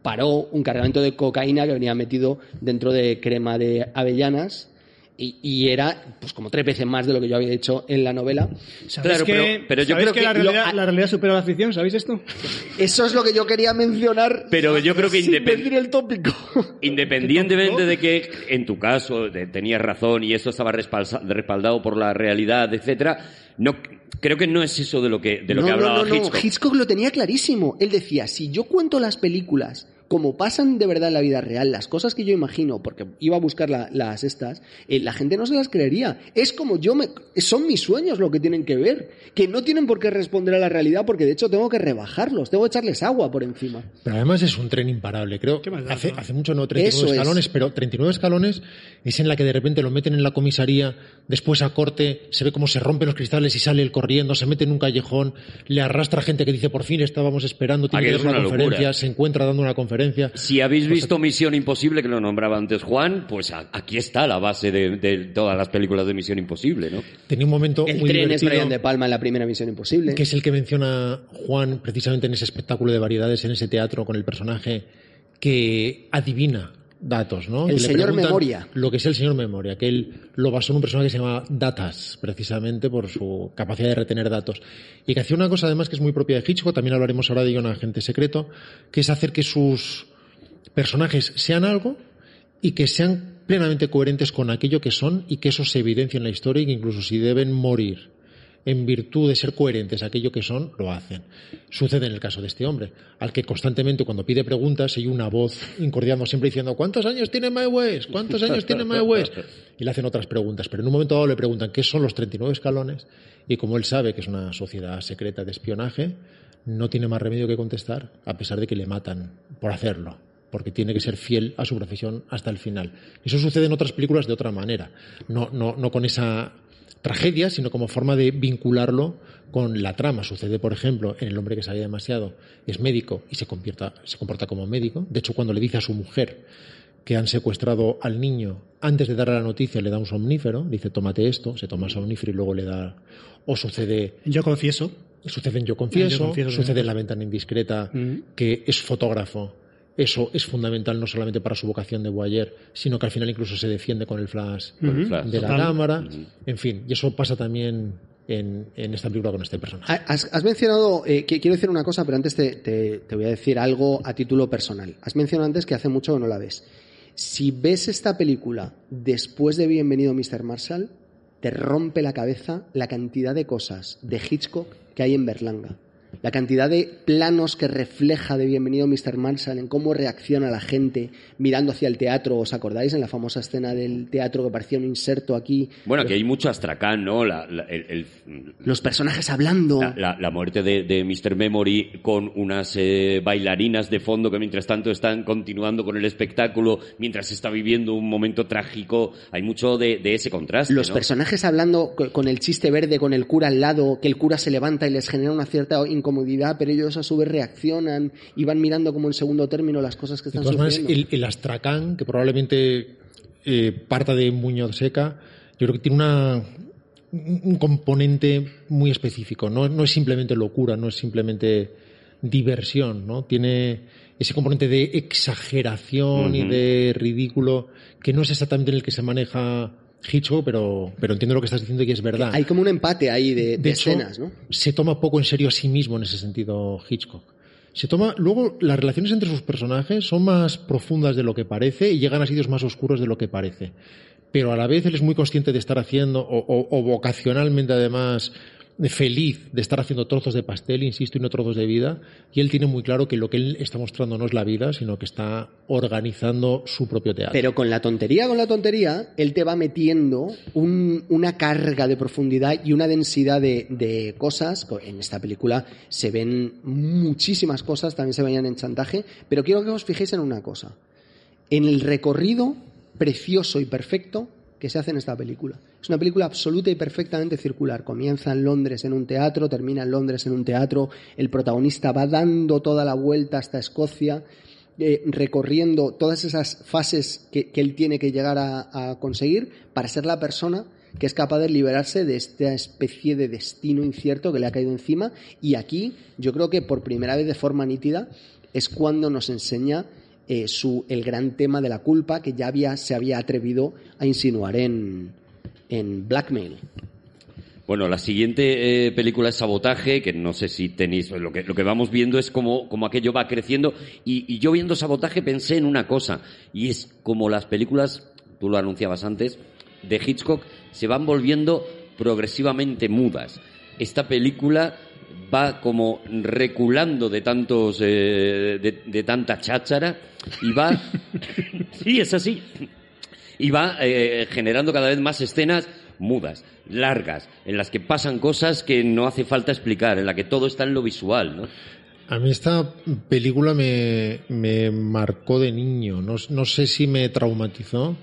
paró un cargamento de cocaína que venía metido dentro de crema de avellanas y, y era pues como tres veces más de lo que yo había hecho en la novela. ¿Sabéis Claro, que, pero- pero yo creo que la lo- realidad, la realidad supera la ficción? ¿Sabéis esto? Eso es lo que yo quería mencionar. Pero yo creo que sin independ- decir el tópico. Independientemente de que en tu caso de- tenías razón y esto estaba respaldado por la realidad, etcétera, no creo que no es eso de lo que de lo no, que hablaba no, no. Hitchcock. Hitchcock lo tenía clarísimo. Él decía, si yo cuento las películas como pasan de verdad en la vida real, las cosas que yo imagino, porque iba a buscar la- las estas, eh, la gente no se las creería. Es como yo me... Son mis sueños lo que tienen que ver, que no tienen por qué responder a la realidad, porque de hecho tengo que rebajarlos, tengo que echarles agua por encima. Pero además es un tren imparable, creo. ¿Qué más da, Hace, no? hace mucho no 39 Eso es. escalones, pero 39 escalones es en la que de repente lo meten en la comisaría, después a corte, se ve cómo se rompen los cristales y sale él corriendo, se mete en un callejón, le arrastra gente que dice por fin estábamos esperando, tiene que dar es una, una conferencia, se encuentra dando una conferencia. Si habéis visto Misión Imposible, que lo nombraba antes Juan, pues a- aquí está la base de, de todas las películas de Misión Imposible, ¿no? Tenía un momento El muy tren es Brian De Palma en la primera Misión Imposible. que es el que menciona Juan precisamente en ese espectáculo de variedades, en ese teatro con el personaje que adivina datos, ¿no? El señor Memoria. Lo que es el señor Memoria, que él lo basó en un personaje que se llama Datas, precisamente por su capacidad de retener datos. Y que hacía una cosa además que es muy propia de Hitchcock, también hablaremos ahora de ello en Agente Secreto, que es hacer que sus personajes sean algo y que sean plenamente coherentes con aquello que son y que eso se evidencia en la historia y que incluso si deben morir en virtud de ser coherentes a aquello que son, lo hacen. Sucede en el caso de este hombre, al que constantemente cuando pide preguntas hay una voz incordiando siempre diciendo ¿cuántos años tiene My West? ¿cuántos años tiene My West? Y le hacen otras preguntas, pero en un momento dado le preguntan ¿qué son los 39 escalones? Y como él sabe que es una sociedad secreta de espionaje, no tiene más remedio que contestar, a pesar de que le matan por hacerlo porque tiene que ser fiel a su profesión hasta el final. Eso sucede en otras películas de otra manera, no, no, no con esa tragedia, sino como forma de vincularlo con la trama. Sucede, por ejemplo, en El hombre que sabía demasiado, es médico y se, comporta, se comporta como médico. De hecho, cuando le dice a su mujer que han secuestrado al niño, antes de darle la noticia le da un somnífero, dice tómate esto, se toma el somnífero y luego le da... O sucede Yo confieso. Sucede en Yo Confieso, Yo Confieso, sucede en La Ventana Indiscreta, Mm. que es fotógrafo. Eso es fundamental no solamente para su vocación de voyeur, sino que al final incluso se defiende con el flash Con el Ujú. flash. de la Total. cámara. En fin, y eso pasa también en, en esta película con este personaje. Has, has mencionado, eh, que quiero decir una cosa, pero antes te, te- te voy a decir algo a título personal. Has mencionado antes que hace mucho que no la ves. Si ves esta película después de Bienvenido Mr. Marshall, te rompe la cabeza la cantidad de cosas de Hitchcock que hay en Berlanga. La cantidad de planos que refleja de Bienvenido Mr. Marshall en cómo reacciona la gente mirando hacia el teatro. ¿Os acordáis en la famosa escena del teatro que parecía un inserto aquí? Bueno, aquí hay mucho astracán, ¿no? La, la- el- el- Los personajes hablando. la, muerte de, de Mr. Memory con unas eh, bailarinas de fondo que mientras tanto están continuando con el espectáculo, mientras está viviendo un momento trágico. Hay mucho de, de ese contraste. Los ¿no? personajes hablando co- con el chiste verde, con el cura al lado, que el cura se levanta y les genera una cierta incomodidad, pero ellos a su vez reaccionan y van mirando como en segundo término las cosas que De están todas maneras, sucediendo. el, el astracán, que probablemente eh, parta de Muñoz Seca, yo creo que tiene una, un componente muy específico. No, no es simplemente locura, no es simplemente diversión, ¿no? Tiene ese componente de exageración y de ridículo que no es exactamente en el que se maneja Hitchcock, pero, pero entiendo lo que estás diciendo y es verdad. Hay como un empate ahí de, de De hecho, escenas, ¿no? se toma poco en serio a sí mismo en ese sentido Hitchcock. Se toma, luego las relaciones entre sus personajes son más profundas de lo que parece y llegan a sitios más oscuros de lo que parece. Pero a la vez él es muy consciente de estar haciendo, o, o- o vocacionalmente además, feliz de estar haciendo trozos de pastel, insisto, y no trozos de vida. Y él tiene muy claro que lo que él está mostrando no es la vida, sino que está organizando su propio teatro. Pero con la tontería, con la tontería, él te va metiendo un- una carga de profundidad y una densidad de, de cosas. En esta película se ven muchísimas cosas, también se veían en chantaje, pero quiero que os fijéis en una cosa. En el recorrido precioso y perfecto que se hace en esta película. Es una película absoluta y perfectamente circular. Comienza en Londres en un teatro, termina en Londres en un teatro, el protagonista va dando toda la vuelta hasta Escocia, eh, recorriendo todas esas fases que, él tiene que llegar a conseguir para ser la persona que es capaz de liberarse de esta especie de destino incierto que le ha caído encima. Y aquí yo creo que por primera vez de forma nítida es cuando nos enseña eh, su, el gran tema de la culpa que ya había, se había atrevido a insinuar en, en Blackmail. Bueno, la siguiente eh, película es Sabotaje, que no sé si tenéis, lo que, lo que vamos viendo es como, aquello va creciendo. Y yo viendo Sabotaje pensé en una cosa, y es como las películas, tú lo anunciabas antes, de Hitchcock, se van volviendo progresivamente mudas. Esta película va como reculando de tantos, eh, de, de tanta cháchara, y va, sí, es así, y va eh, generando cada vez más escenas mudas, largas, en las que pasan cosas que no hace falta explicar, en la que todo está en lo visual, ¿no? A mí esta película me, me marcó de niño. No, no sé si me traumatizó,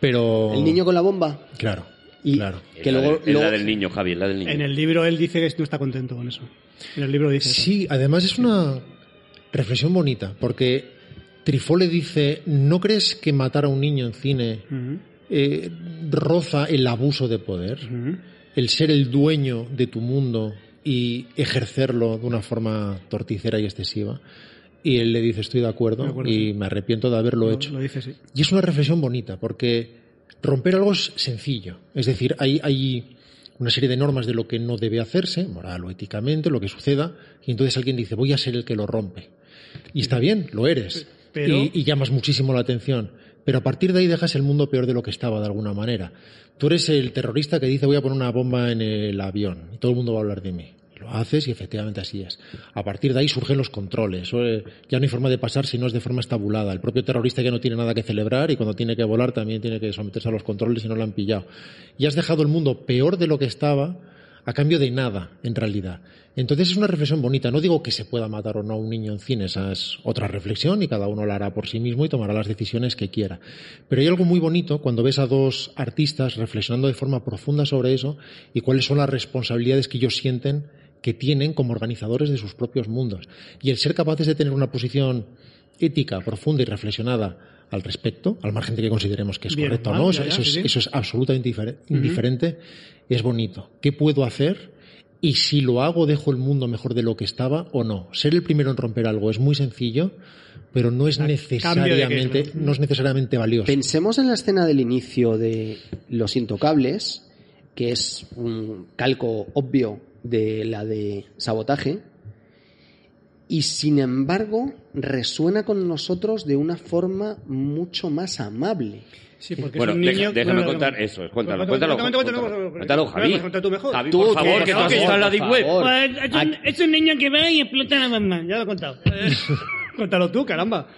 pero... El niño con la bomba. Claro, Y claro. que la luego, de- luego- la del niño, Javi, la del niño. En el libro él dice que no está contento con eso. En el libro dice eso. Sí, además es una reflexión bonita, porque Trifó le dice, ¿no crees que matar a un niño en cine Ujú, eh, roza el abuso de poder? ujú. El ser el dueño de tu mundo y ejercerlo de una forma torticera y excesiva. Y él le dice, estoy de acuerdo, De acuerdo, y sí. me arrepiento de haberlo Lo- hecho. Lo dice, sí. Y es una reflexión bonita, porque romper algo es sencillo. Es decir, hay, hay una serie de normas de lo que no debe hacerse, moral o éticamente, lo que suceda, y entonces alguien dice, voy a ser el que lo rompe. Y está bien, lo eres. Pero- Y, y llamas muchísimo la atención. Pero a partir de ahí dejas el mundo peor de lo que estaba, de alguna manera. Tú eres el terrorista que dice voy a poner una bomba en el avión y todo el mundo va a hablar de mí. Lo haces y efectivamente así es. A partir de ahí surgen los controles. Eh, Ya no hay forma de pasar si no es de forma estabulada. El propio terrorista ya no tiene nada que celebrar y cuando tiene que volar también tiene que someterse a los controles si no lo han pillado. Y has dejado el mundo peor de lo que estaba a cambio de nada, en realidad. Entonces es una reflexión bonita. No digo que se pueda matar o no a un niño en cine, esa es otra reflexión y cada uno la hará por sí mismo y tomará las decisiones que quiera. Pero hay algo muy bonito cuando ves a dos artistas reflexionando de forma profunda sobre eso y cuáles son las responsabilidades que ellos sienten que tienen como organizadores de sus propios mundos. Y el ser capaces de tener una posición ética, profunda y reflexionada al respecto, al margen de que consideremos que es Bien, correcto o no, ya, eso, ya, eso sí, es, sí. eso es absolutamente indifer- indiferente, es bonito. ¿Qué puedo hacer? Y si lo hago, dejo el mundo mejor de lo que estaba o no. Ser el primero en romper algo es muy sencillo, pero no es ¿A cambio de qué, necesariamente, no? no es necesariamente valioso. Pensemos en la escena del inicio de Los Intocables, que es un calco obvio de la de sabotaje, y sin embargo resuena con nosotros de una forma mucho más amable. Sí, porque Bueno, es un deja- niño... déjame bueno, contar eso, cuéntalo, Cuéntalo, cuéntalo, cuéntalo, cuéntalo, cuéntalo, Javi. A tú mejor. Javi, por que- favor, que tú has estado en la Deep Web. Pues es, un, es un niño que va y explota la mamá. Ya lo he contado. Cuéntalo tú, caramba.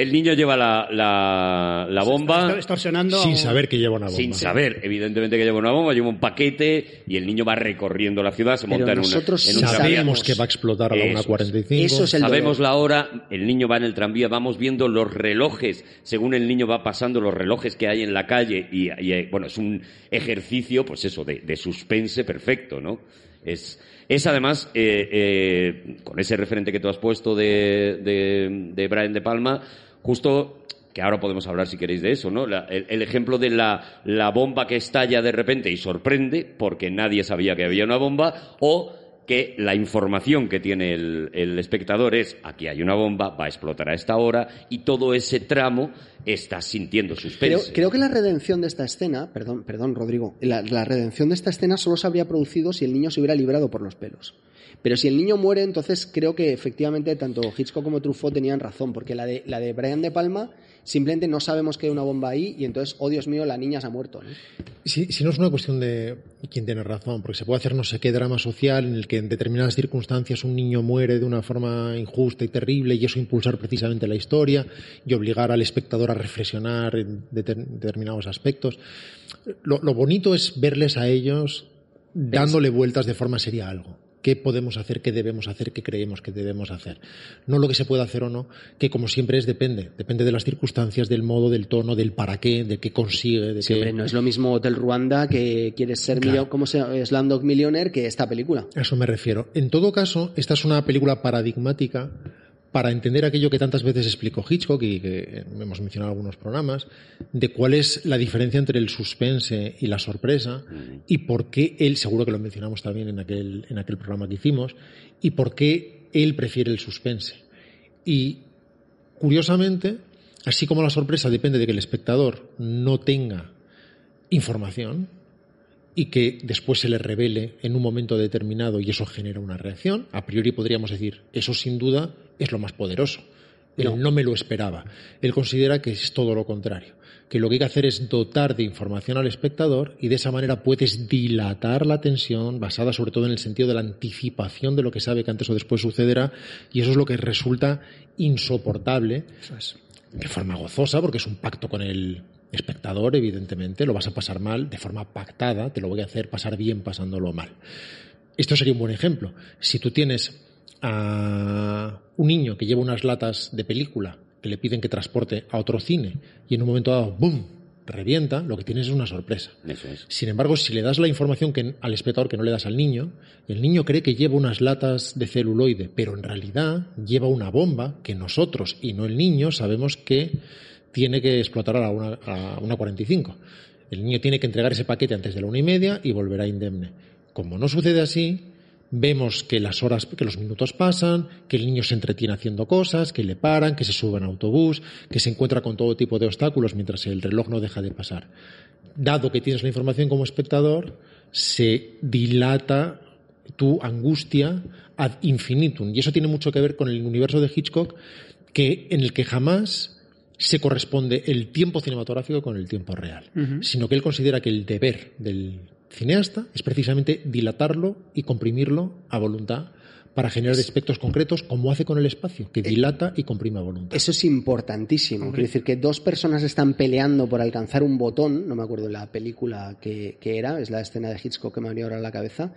El niño lleva la, la, la bomba Está extorsionando... a sin saber que lleva una bomba. sin saber, evidentemente, que lleva una bomba, lleva un paquete y el niño va recorriendo la ciudad, se Pero monta en, una, nosotros en sí un sabemos. que va a explotar a la Eso es. 1.45. Eso es el Sabemos dolor. la hora, el niño va en el tranvía, vamos viendo los relojes, según el niño va pasando, los relojes que hay en la calle, y, y, eh, bueno, es un ejercicio, pues eso, de, de suspense perfecto, ¿no? Es, es además, eh, eh, con ese referente que tú has puesto de, de, de Brian De Palma, justo que ahora podemos hablar si queréis de eso, ¿no? La- el, el ejemplo de la, la bomba que estalla de repente y sorprende, porque nadie sabía que había una bomba, o que la información que tiene el, el espectador es aquí hay una bomba, va a explotar a esta hora y todo ese tramo está sintiendo Creo, suspense. creo que la redención de esta escena, perdón, perdón, Rodrigo, la, la redención de esta escena solo se habría producido si el niño se hubiera librado por los pelos. Pero si el niño muere, entonces creo que efectivamente tanto Hitchcock como Truffaut tenían razón, porque la de, la de Brian De Palma simplemente no sabemos que hay una bomba ahí y entonces, oh Dios mío, la niña se ha muerto. ¿no? Si, si no es una cuestión de quién tiene razón, porque se puede hacer no sé qué drama social en el que en determinadas circunstancias un niño muere de una forma injusta y terrible y eso impulsar precisamente la historia y obligar al espectador a reflexionar en deter- determinados aspectos. Lo, lo bonito es verles a ellos dándole vueltas de forma seria a algo. ¿Qué podemos hacer? ¿Qué debemos hacer? ¿Qué creemos que debemos hacer? No lo que se puede hacer o no, que como siempre es depende. Depende de las circunstancias, del modo, del tono, del para qué, de qué consigue, de qué... Siempre no es lo mismo Hotel Ruanda que quieres ser Claro. como Slumdog Millionaire que esta película. A eso me refiero. En todo caso, esta es una película paradigmática para entender aquello que tantas veces explicó Hitchcock y que hemos mencionado en algunos programas, de cuál es la diferencia entre el suspense y la sorpresa y por qué él, seguro que lo mencionamos también en aquel, en aquel programa que hicimos, y por qué él prefiere el suspense. Y curiosamente, así como la sorpresa depende de que el espectador no tenga información, y que después se le revele en un momento determinado y eso genera una reacción, a priori podríamos decir, eso sin duda es lo más poderoso. Él no. me lo esperaba. Él considera que es todo lo contrario, que lo que hay que hacer es dotar de información al espectador y de esa manera puedes dilatar la tensión basada sobre todo en el sentido de la anticipación de lo que sabe que antes o después sucederá y eso es lo que resulta insoportable de forma gozosa porque es un pacto con el espectador, evidentemente, lo vas a pasar mal de forma pactada, te lo voy a hacer pasar bien pasándolo mal. Esto sería un buen ejemplo. Si tú tienes a un niño que lleva unas latas de película que le piden que transporte a otro cine y en un momento dado, ¡boom!, revienta, lo que tienes es una sorpresa. Eso es. Sin embargo, si le das la información que, al espectador que no le das al niño, el niño cree que lleva unas latas de celuloide, pero en realidad lleva una bomba que nosotros y no el niño sabemos que tiene que explotar a la una, a una 45. El niño tiene que entregar ese paquete antes de la una y media y volverá indemne. Como no sucede así, vemos que las horas, que los minutos pasan, que el niño se entretiene haciendo cosas, que le paran, que se sube en autobús, que se encuentra con todo tipo de obstáculos mientras el reloj no deja de pasar. Dado que tienes la información como espectador, se dilata tu angustia ad infinitum. Y eso tiene mucho que ver con el universo de Hitchcock, que, en el que jamás se corresponde el tiempo cinematográfico con el tiempo real, uh -huh. sino que él considera que el deber del cineasta es precisamente dilatarlo y comprimirlo a voluntad para generar aspectos concretos, como hace con el espacio, que dilata y comprime a voluntad. Eso es importantísimo. Quiero decir que dos personas están peleando por alcanzar un botón, no me acuerdo la película que, que era, es la escena de Hitchcock que me venía ahora a la cabeza,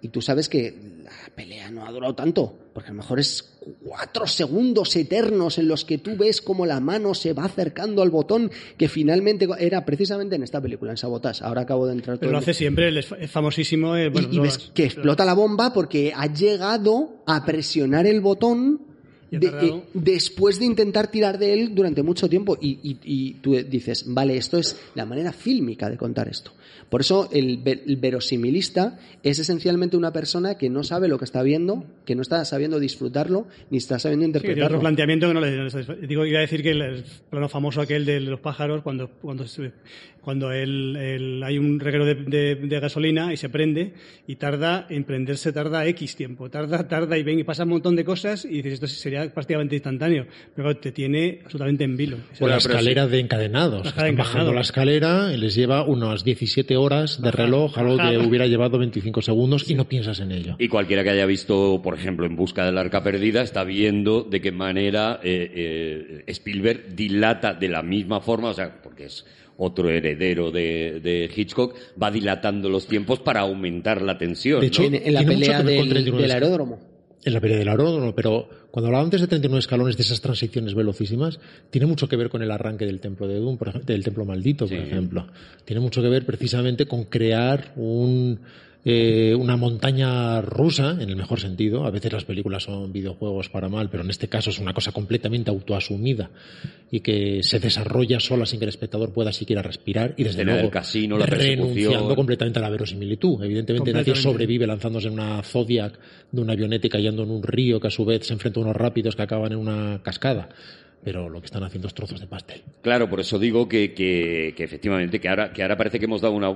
y tú sabes que la pelea no ha durado tanto, porque a lo mejor es cuatro segundos eternos en los que tú ves como la mano se va acercando al botón, que finalmente era precisamente en esta película, en Sabotage. Ahora acabo de entrar. Pero lo hace siempre, es famosísimo. Eh, bueno, y, y ves que explota la bomba porque ha llegado a presionar el botón de, eh, después de intentar tirar de él durante mucho tiempo. Y, y, y, tú dices, vale, esto es la manera fílmica de contar esto. Por eso el, el, verosimilista es esencialmente una persona que no sabe lo que está viendo, que no está sabiendo disfrutarlo, ni está sabiendo interpretarlo. Sí, otro planteamiento que no le, digo, iba a decir que el plano famoso aquel de los pájaros, cuando, cuando, cuando el, el, hay un reguero de, de, de, gasolina y se prende y tarda, en prenderse tarda X tiempo, tarda, tarda y ven y pasa un montón de cosas y dices, esto sería prácticamente instantáneo, pero te tiene absolutamente en vilo. O la escalera de encadenados. Están encadenado. bajando la escalera y les lleva unas 17 horas de reloj, algo que hubiera llevado 25 segundos y no piensas en ello. Y cualquiera que haya visto, por ejemplo, En busca del arca perdida, está viendo de qué manera eh, eh, Spielberg dilata de la misma forma, o sea, porque es otro heredero de, de, Hitchcock, va dilatando los tiempos para aumentar la tensión. De hecho, ¿no? en, en, la pelea del, del aeródromo. En la pelea del aeródromo, pero cuando hablaba antes de 39 escalones de esas transiciones velocísimas, tiene mucho que ver con el arranque del templo de Doom, por ejemplo, del templo maldito, por sí. ejemplo. Tiene mucho que ver precisamente con crear un eh, una montaña rusa, en el mejor sentido. A veces las películas son videojuegos para mal, pero en este caso es una cosa completamente autoasumida y que se desarrolla sola sin que el espectador pueda siquiera respirar y desde luego casino, la renunciando completamente a la verosimilitud. Evidentemente nadie sobrevive lanzándose en una Zodiac de una avioneta y cayendo en un río que a su vez se enfrenta a unos rápidos que acaban en una cascada. Pero lo que están haciendo es trozos de pastel. Claro, por eso digo que, que, que efectivamente, que ahora, que ahora parece que hemos dado una,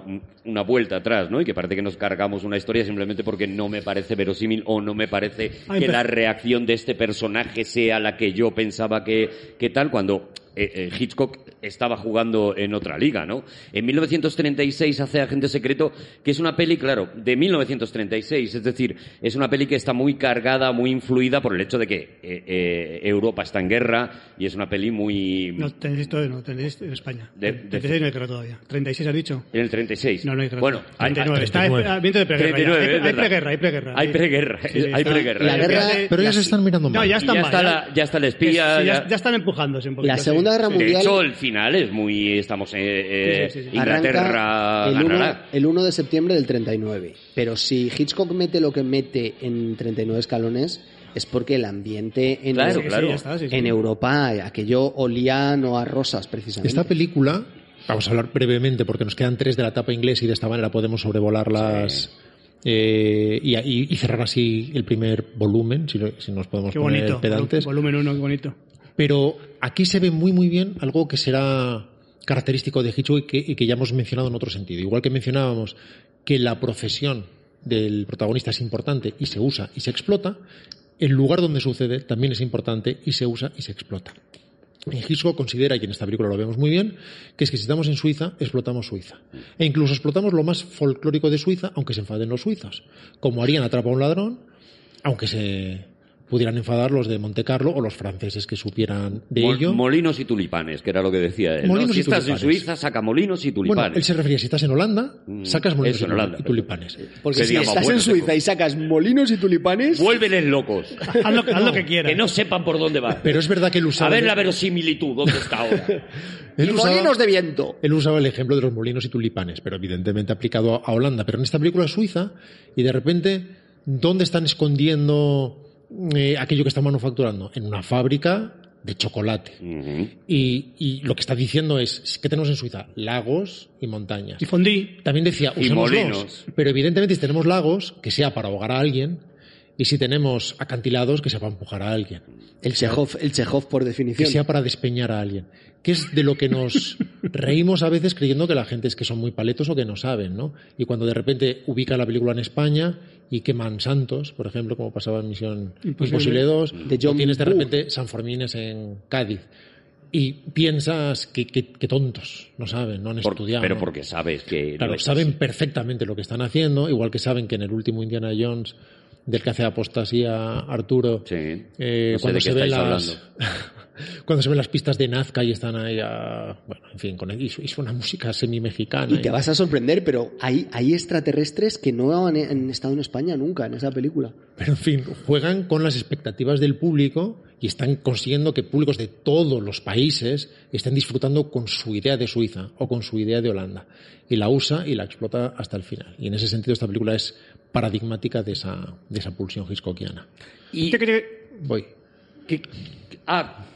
una vuelta atrás, ¿no? Y que parece que nos cargamos una historia simplemente porque no me parece verosímil o no me parece Ay, que pero- la reacción de este personaje sea la que yo pensaba que, que tal, cuando eh, eh, Hitchcock estaba jugando en otra liga, ¿no? En 1936 hace Agente Secreto, que es una peli, claro, de 1936, es decir, es una peli que está muy cargada, muy influida por el hecho de que eh, eh, Europa está en guerra y es una peli muy... No tenéis esto, no tenéis en España. De- de- 36 no hay guerra todavía. 36 has dicho. En el 36. No, no hay guerra. Bueno, hay, 39. Está 39. a viento de preguerra. 39, ya. es Hay, hay preguerra, hay preguerra. Hay preguerra, Sí, sí, hay preguerra. La guerra- Pero ya se están mirando No, mal. ya Y están ya, mal, está ya. la, ya está el espía. Sí, ya, ya- ya están empujándose un poquito. La sí. Segunda Guerra Sí. De Mundial- hecho, el final es muy... Estamos en... eh, Sí, sí, sí, sí. Inglaterra el 1, ganará. el 1 de septiembre del 39. Pero si Hitchcock mete lo que mete en 39 escalones, es porque el ambiente en, Claro, claro. está, sí, sí. en Europa, aquello olía no a rosas, precisamente. Esta película, vamos a hablar brevemente porque nos quedan tres de la etapa inglesa y de esta manera podemos sobrevolarlas eh, y, y- y cerrar así el primer volumen, si, lo- si nos podemos Qué poner bonito. pedantes. Volumen 1, qué bonito. Pero aquí se ve muy muy bien algo que será característico de Hitchcock y que, ya hemos mencionado en otro sentido. Igual que mencionábamos que la profesión del protagonista es importante y se usa y se explota, el lugar donde sucede también es importante y se usa y se explota. Hitchcock considera, y en esta película lo vemos muy bien, que es que si estamos en Suiza, explotamos Suiza. E incluso explotamos lo más folclórico de Suiza, aunque se enfaden los suizos. Como harían Atrapa a un ladrón, aunque se pudieran enfadar los de Monte Carlo o los franceses que supieran de Mol- ello. Molinos y tulipanes, que era lo que decía él. ¿no? Molinos Si y estás en. Suiza, saca molinos y Bueno, tulipanes. él se refería, si estás en Holanda, Mm, sacas molinos eso, y en Holanda, y tulipanes. Porque si estás bueno, en Suiza y sacas molinos y tulipanes, Vuélveles locos. Haz lo, haz lo que quieras. que no sepan por dónde va. Pero es verdad que él A usaba, ver la verosimilitud, ¿dónde está ahora? él usaba- molinos de viento. Él usaba el ejemplo de los molinos y tulipanes, pero evidentemente aplicado a, a Holanda. Pero en esta película es Suiza y de repente, ¿dónde están escondiendo eh, aquello que están manufacturando? En una fábrica de chocolate. Y, y lo que está diciendo es, ¿qué tenemos en Suiza? Lagos y montañas. Y fondí. También decía, Y usemos molinos. dos. Pero evidentemente si tenemos lagos, que sea para ahogar a alguien, y si tenemos acantilados, que sea para empujar a alguien. El Chekhov, el Chekhov por Que definición. sea para despeñar a alguien. Que es de lo que nos reímos a veces creyendo que la gente es que son muy paletos o que no saben, ¿no? Y cuando de repente ubica la película en España y queman santos, por ejemplo, como pasaba en Misión Imposible. Imposible 2, De John o tienes de repente San Fermines en Cádiz. Y piensas que, que- que tontos, no saben, no han Por- estudiado. pero ¿no? porque sabes que... Claro, no saben así. perfectamente lo que están haciendo, igual que saben que en el último Indiana Jones, del que hace apostasía Arturo, Sí. eh, No sé cuando, de se qué ven estáis las, cuando se ven las pistas de Nazca y están ahí, a- bueno, en fin, con, y, su- y suena música semi-mexicana. Y te vas a sorprender, pero hay, hay extraterrestres que no han, han estado en España nunca en esa película. Pero en fin, juegan con las expectativas del público y están consiguiendo que públicos de todos los países estén disfrutando con su idea de Suiza o con su idea de Holanda. Y la usa y la explota hasta el final. Y en ese sentido esta película es paradigmática de esa, de esa pulsión hitchcockiana. Y... ¿Qué- qué- Voy. Que- ah,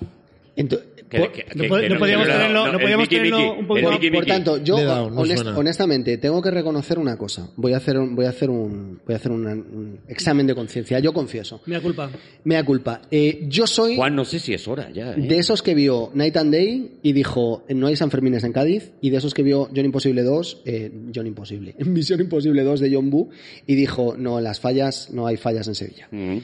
Ento- que- por, que- no que- podíamos tenerlo- no el podíamos Mickey tenerlo Mickey, un poco Mickey por tanto, yo honest- honestamente tengo que reconocer una cosa. Voy a hacer un, voy a hacer un, voy a hacer un examen de conciencia. Yo confieso. Mea culpa. Mea culpa. Eh, yo soy Juan, no sé si es hora ya. ¿eh? de esos que vio Night and Day y dijo no hay San Fermines en Cádiz y de esos que vio John Imposible 2, eh, John Imposible, Misión Imposible 2 de John Boo y dijo no las fallas, no hay fallas en Sevilla. Ujú.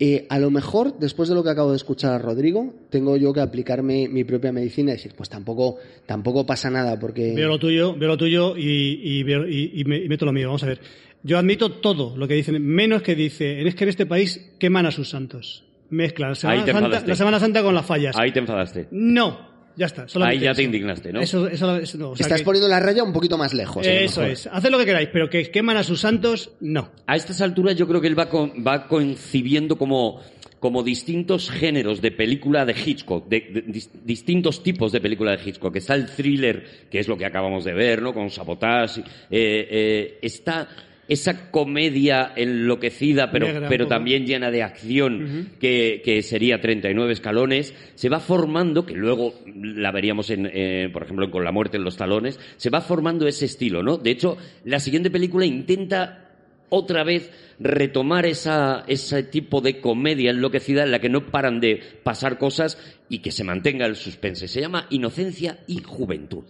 Eh, a lo mejor, después de lo que acabo de escuchar a Rodrigo, tengo yo que aplicarme mi propia medicina y decir, pues tampoco, tampoco pasa nada, porque... Veo lo tuyo, veo lo tuyo y, y, veo- y- y me- y meto lo mío. Vamos a ver. Yo admito todo lo que dicen, menos que dice, es que en este país queman a sus santos. Mezclan la Semana, Ahí te Santa, la Semana Santa con las fallas. Ahí te enfadaste. No, ya está. Ahí solamente ya te eso. indignaste, ¿no? Eso, eso, eso no, o sea Estás que- poniendo la raya un poquito más lejos. Eso es. Haced lo que queráis, pero que queman a sus santos, no. A estas alturas yo creo que él va, con- va concibiendo como, como distintos géneros de película de Hitchcock, de, de- dis- distintos tipos de película de Hitchcock. Está el thriller, que es lo que acabamos de ver, ¿no? Con Sabotage. Eh, eh, está esa comedia enloquecida, pero, Negra pero también llena de acción, que, que sería 39 escalones, se va formando, que luego la veríamos, en, eh, por ejemplo, en Con la muerte en los talones, se va formando ese estilo, ¿no? De hecho, la siguiente película intenta otra vez retomar esa, ese tipo de comedia enloquecida en la que no paran de pasar cosas y que se mantenga el suspense. Se llama Inocencia y Juventud.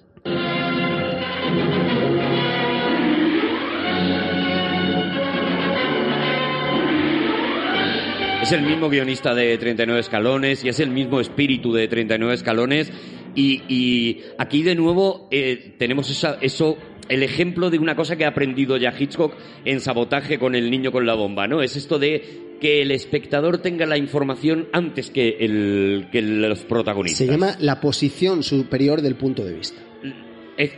Es el mismo guionista de 39 escalones y es el mismo espíritu de 39 escalones. Y, aquí de nuevo eh, tenemos esa- eso, el ejemplo de una cosa que ha aprendido ya Hitchcock en sabotaje con el niño con la bomba, ¿no? Es esto de que el espectador tenga la información antes que, el, que los protagonistas. Se llama la posición superior del punto de vista.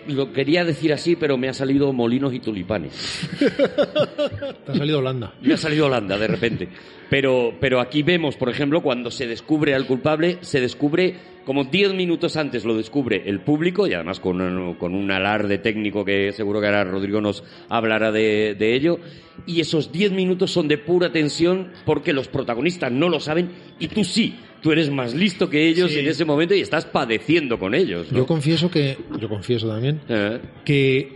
Lo quería decir así, pero me ha salido molinos y tulipanes. Te ha salido Holanda. Me ha salido Holanda de repente. Pero, pero aquí vemos, por ejemplo, cuando se descubre al culpable, se descubre como 10 minutos antes lo descubre el público y además con un, con un alarde técnico que seguro que ahora Rodrigo nos hablará de, de ello. Y esos 10 minutos son de pura tensión porque los protagonistas no lo saben y tú sí. Tú eres más listo que ellos Sí. en ese momento y estás padeciendo con ellos. ¿no? Yo confieso que, yo confieso también, Eh, que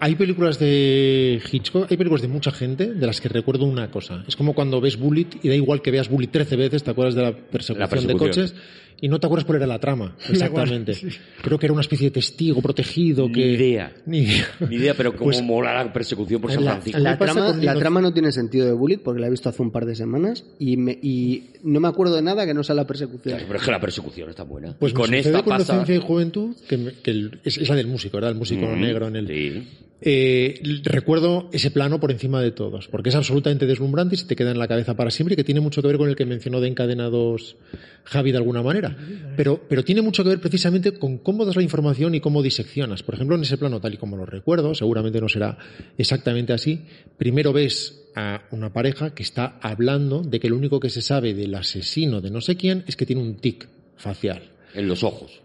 hay películas de Hitchcock, hay películas de mucha gente de las que recuerdo una cosa. Es como cuando ves Bullet y da igual que veas Bullet 13 veces, te acuerdas de la persecución, La persecución. de coches y no te acuerdas cuál era la trama, exactamente. Creo que era una especie de testigo protegido Ni que... idea. Ni idea. Ni idea, pero cómo Pues- mola la persecución por San La- Francisco. La trama, con la Inoc- trama no tiene sentido de Bullet porque la he visto hace un par de semanas y, me- y no me acuerdo de nada que no sea la persecución. Pero es que la persecución está buena. Pues con esta con pasa... Y Juventud, que, me- que el- es, es la del músico, ¿verdad? El músico Mm, negro en el... Sí. Eh, recuerdo ese plano por encima de todos, porque es absolutamente deslumbrante y se te queda en la cabeza para siempre, y que tiene mucho que ver con el que mencionó de encadenados Javi de alguna manera. Pero, pero tiene mucho que ver precisamente con cómo das la información y cómo diseccionas. Por ejemplo, en ese plano, tal y como lo recuerdo, seguramente no será exactamente así. Primero ves a una pareja que está hablando de que lo único que se sabe del asesino de no sé quién es que tiene un tic facial. En los ojos.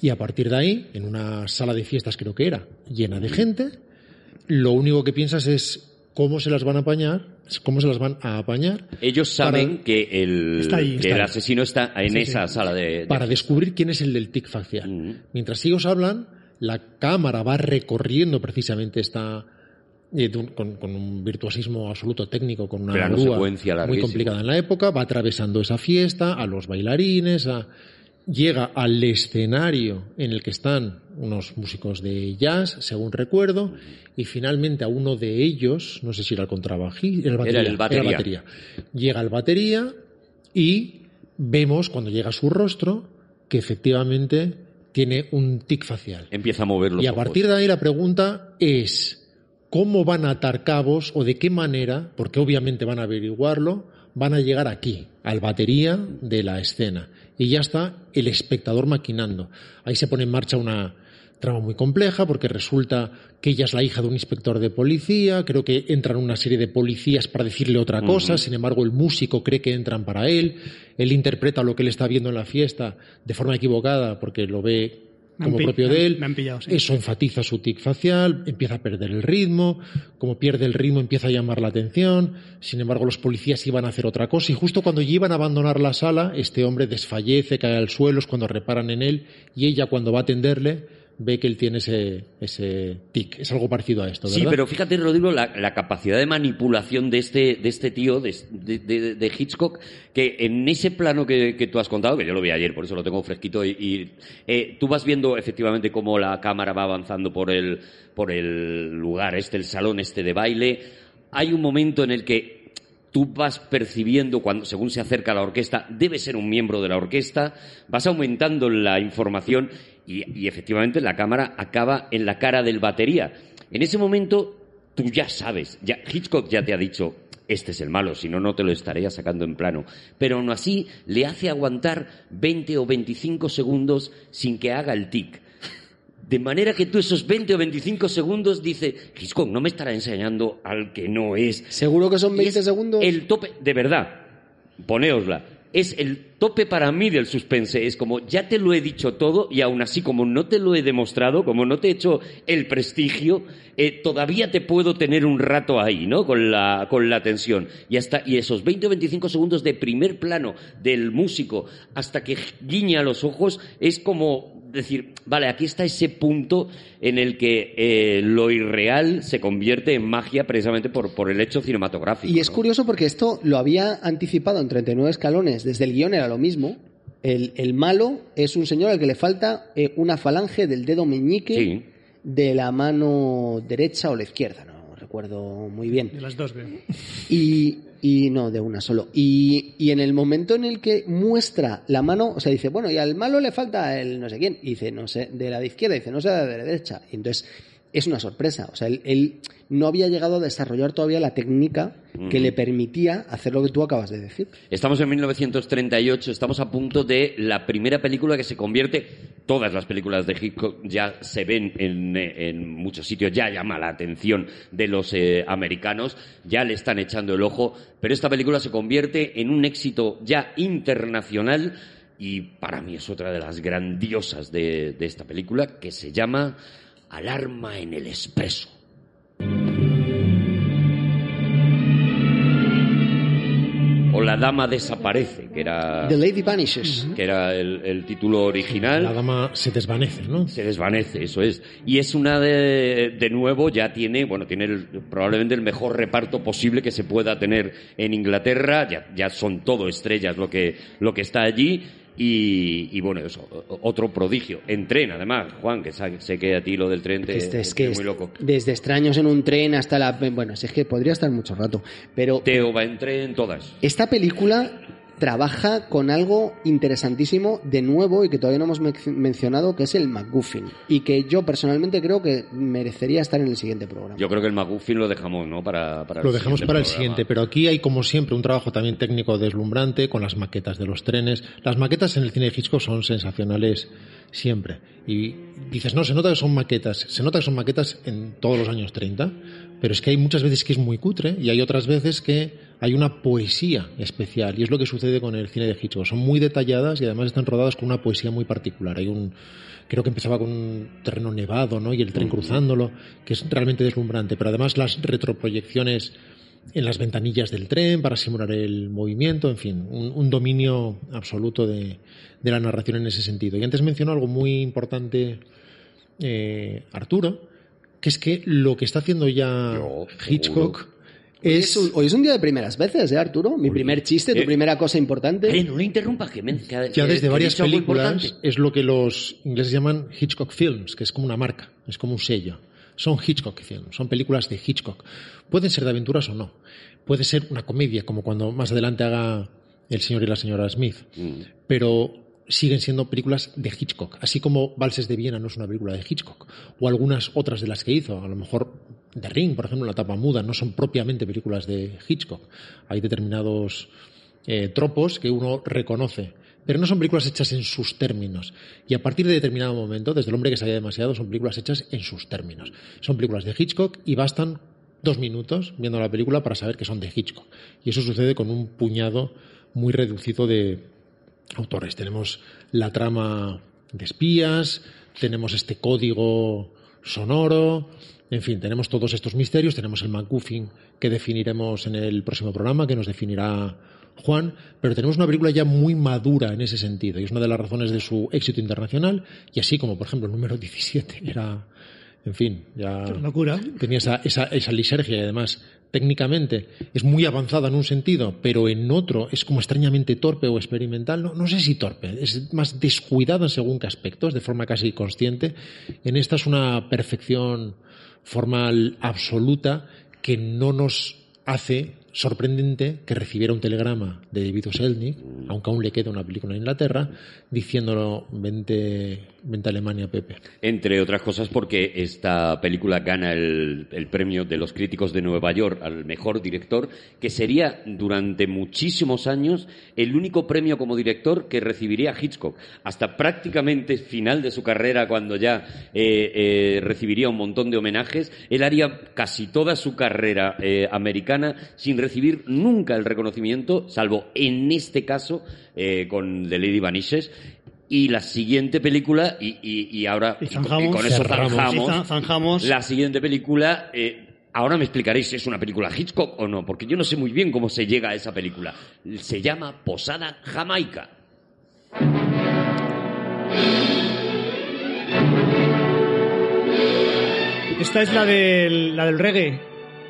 Y a partir de ahí, en una sala de fiestas creo que era, llena de gente, lo único que piensas es cómo se las van a apañar, cómo se las van a apañar Ellos saben Para- que el, Está ahí, que está el ahí. asesino está en esa sala de... de- para descubrir quién es el del tic facial. Mientras ellos hablan, la cámara va recorriendo precisamente esta eh, con, con un virtuosismo absoluto técnico, con una grúa muy complicada en la época, va atravesando esa fiesta, a los bailarines, a- llega al escenario en el que están unos músicos de jazz, según recuerdo, y finalmente a uno de ellos, no sé si era el contrabajista, era el batería, Era batería. Llega el batería y vemos cuando llega a su rostro que efectivamente tiene un tic facial. Empieza a mover los Y a partir de ahí la pregunta es cómo van a atar cabos o de qué manera, porque obviamente van a averiguarlo, van a llegar aquí, al batería de la escena. Y ya está el espectador maquinando. Ahí se pone en marcha una trama muy compleja porque resulta que ella es la hija de un inspector de policía, creo que entran una serie de policías para decirle otra cosa, sin embargo el músico cree que entran para él, él interpreta lo que él está viendo en la fiesta de forma equivocada porque lo ve Han como pi- propio de él. me han pillado, sí. Eso enfatiza su tic facial, empieza a perder el ritmo, como pierde el ritmo empieza a llamar la atención, sin embargo los policías iban a hacer otra cosa y justo cuando ya iban a abandonar la sala, este hombre desfallece, cae al suelo, es cuando reparan en él y ella cuando va a atenderle ve que él tiene ese, ese tic. Es algo parecido a esto, ¿verdad? Sí, pero fíjate, Rodrigo, la, la capacidad de manipulación de este, de este tío, de, de- de- de Hitchcock, que en ese plano que, que tú has contado, que yo lo vi ayer, por eso lo tengo fresquito, y, y, eh, tú vas viendo efectivamente cómo la cámara va avanzando por el, por el lugar este, el salón este de baile. Hay un momento en el que tú vas percibiendo cuando según se acerca la orquesta debe ser un miembro de la orquesta vas aumentando la información y, y efectivamente la cámara acaba en la cara del batería en ese momento tú ya sabes ya Hitchcock ya te ha dicho este es el malo, si no, no te lo estaría sacando en plano. Pero aún así le hace aguantar 20 o 25 segundos sin que haga el tic. De manera que tú esos 20 o 25 segundos dices, Hitchcock no me estará enseñando al que no es. ¿Seguro que son Y 20 es segundos? El tope, de verdad, poneosla. Es el tope para mí del suspense. Es como, ya te lo he dicho todo y aún así, como no te lo he demostrado, como no te he hecho el prestigio, eh, todavía te puedo tener un rato ahí, ¿no? Con la, con la tensión. Y, hasta, y esos 20 o 25 segundos de primer plano del músico hasta que guiña los ojos es como decir, vale, aquí está ese punto en el que eh, lo irreal se convierte en magia precisamente por, por el hecho cinematográfico. Y es ¿no? curioso porque esto lo había anticipado en 39 escalones. Desde el guion era lo mismo. El, el malo es un señor al que le falta eh, una falange del dedo meñique Sí. de la mano derecha o la izquierda. No recuerdo muy bien. De las dos, veo. Y, y no, de una solo. Y, y en el momento en el que muestra la mano, o sea, dice, bueno, y al malo le falta el no sé quién. Dice, no sé, de la izquierda, dice, no sé, de la derecha. Y entonces es una sorpresa. O sea, él, él no había llegado a desarrollar todavía la técnica que le permitía hacer lo que tú acabas de decir. Estamos en 1938, estamos a punto de la primera película que se convierte, todas las películas de Hitchcock ya se ven en, en muchos sitios, ya llama la atención de los eh, americanos, ya le están echando el ojo, pero esta película se convierte en un éxito ya internacional y para mí es otra de las grandiosas de, de esta película que se llama Alarma en el Expreso. O La Dama Desaparece, que era, The Lady Vanishes. que era el, el título original. La dama se desvanece, ¿no? Se desvanece, eso es. Y es una de, de nuevo, ya tiene, bueno, tiene el- probablemente el mejor reparto posible que se pueda tener en Inglaterra. Ya, ya son todo estrellas lo que, lo que está allí. Y, y bueno, eso, otro prodigio. En tren, además, Juan, que sé que a ti lo del tren te, Este, es que muy loco. desde extraños en un tren hasta la... Bueno, si es que podría estar mucho rato. Pero Teo va en tren, todas. Esta película trabaja con algo interesantísimo de nuevo y que todavía no hemos men- mencionado, que es el MacGuffin. Y que yo personalmente creo que merecería estar en el siguiente programa. Yo creo que el McGuffin lo dejamos, ¿no? Para, para Lo dejamos para el siguiente, pero aquí hay como siempre un trabajo también técnico deslumbrante con las maquetas de los trenes. Las maquetas en el cine de Hitchcock son sensacionales siempre. Y dices, no, se nota que son maquetas. Se nota que son maquetas en todos los años 30, pero es que hay muchas veces que es muy cutre y hay otras veces que hay una poesía especial. Y es lo que sucede con el cine de Hitchcock. Son muy detalladas y además están rodadas con una poesía muy particular. Hay un, creo que empezaba con un terreno nevado, ¿no? Y el tren cruzándolo, que es realmente deslumbrante. Pero además las retroproyecciones en las ventanillas del tren para simular el movimiento, en fin, un, un dominio absoluto de, de la narración en ese sentido. Y antes mencionó algo muy importante eh, Arturo, que es que lo que está haciendo ya Yo, Hitchcock es... es, un, hoy es un día de primeras veces, ¿eh, Arturo? Mi primer chiste, tu Eh, primera cosa importante. Eh, no le interrumpas, que, me, que- ya desde que varias películas es lo que los ingleses llaman Hitchcock Films, que es como una marca, es como un sello. Son Hitchcock Films, son películas de Hitchcock. Pueden ser de aventuras o no. Puede ser una comedia, como cuando más adelante haga El señor y la señora Smith. Mm. Pero siguen siendo películas de Hitchcock. Así como Valses de Viena no es una película de Hitchcock. O algunas otras de las que hizo. A lo mejor The Ring, por ejemplo, La tapa muda, no son propiamente películas de Hitchcock. Hay determinados eh, tropos que uno reconoce. Pero no son películas hechas en sus términos. Y a partir de determinado momento, desde El hombre que sabía demasiado, son películas hechas en sus términos. Son películas de Hitchcock y bastan dos minutos viendo la película para saber que son de Hitchcock. Y eso sucede con un puñado muy reducido de autores. Tenemos la trama de espías, tenemos este código sonoro, en fin, tenemos todos estos misterios, tenemos el MacGuffin que definiremos en el próximo programa, que nos definirá Juan, pero tenemos una película ya muy madura en ese sentido y es una de las razones de su éxito internacional y así como, por ejemplo, el número 17 era, en fin, ya Locura. tenía esa, esa, esa lisergia y además técnicamente es muy avanzada en un sentido, pero en otro es como extrañamente torpe o experimental. No, no sé si torpe, es más descuidada en según qué aspectos, de forma casi consciente. En esta es una perfección formal absoluta que no nos hace sorprendente que recibiera un telegrama de David Selznick, aunque aún le queda una película en Inglaterra, diciéndolo, vente, vente a Alemania, Pepe. Entre otras cosas porque esta película gana el, el premio de los críticos de Nueva York al mejor director, que sería durante muchísimos años el único premio como director que recibiría Hitchcock. Hasta prácticamente final de su carrera, cuando ya eh, eh, recibiría un montón de homenajes, él haría casi toda su carrera eh, americana sin recibir nunca el reconocimiento, salvo en este caso eh, con The Lady Vanishes. Y la siguiente película, y, y- y ahora Y con, zanjamos. y con eso zanjamos. la siguiente película, eh, ahora me explicaréis si es una película Hitchcock o no, porque yo no sé muy bien cómo se llega a esa película. Se llama Posada Jamaica. Esta es la del, la del reggae.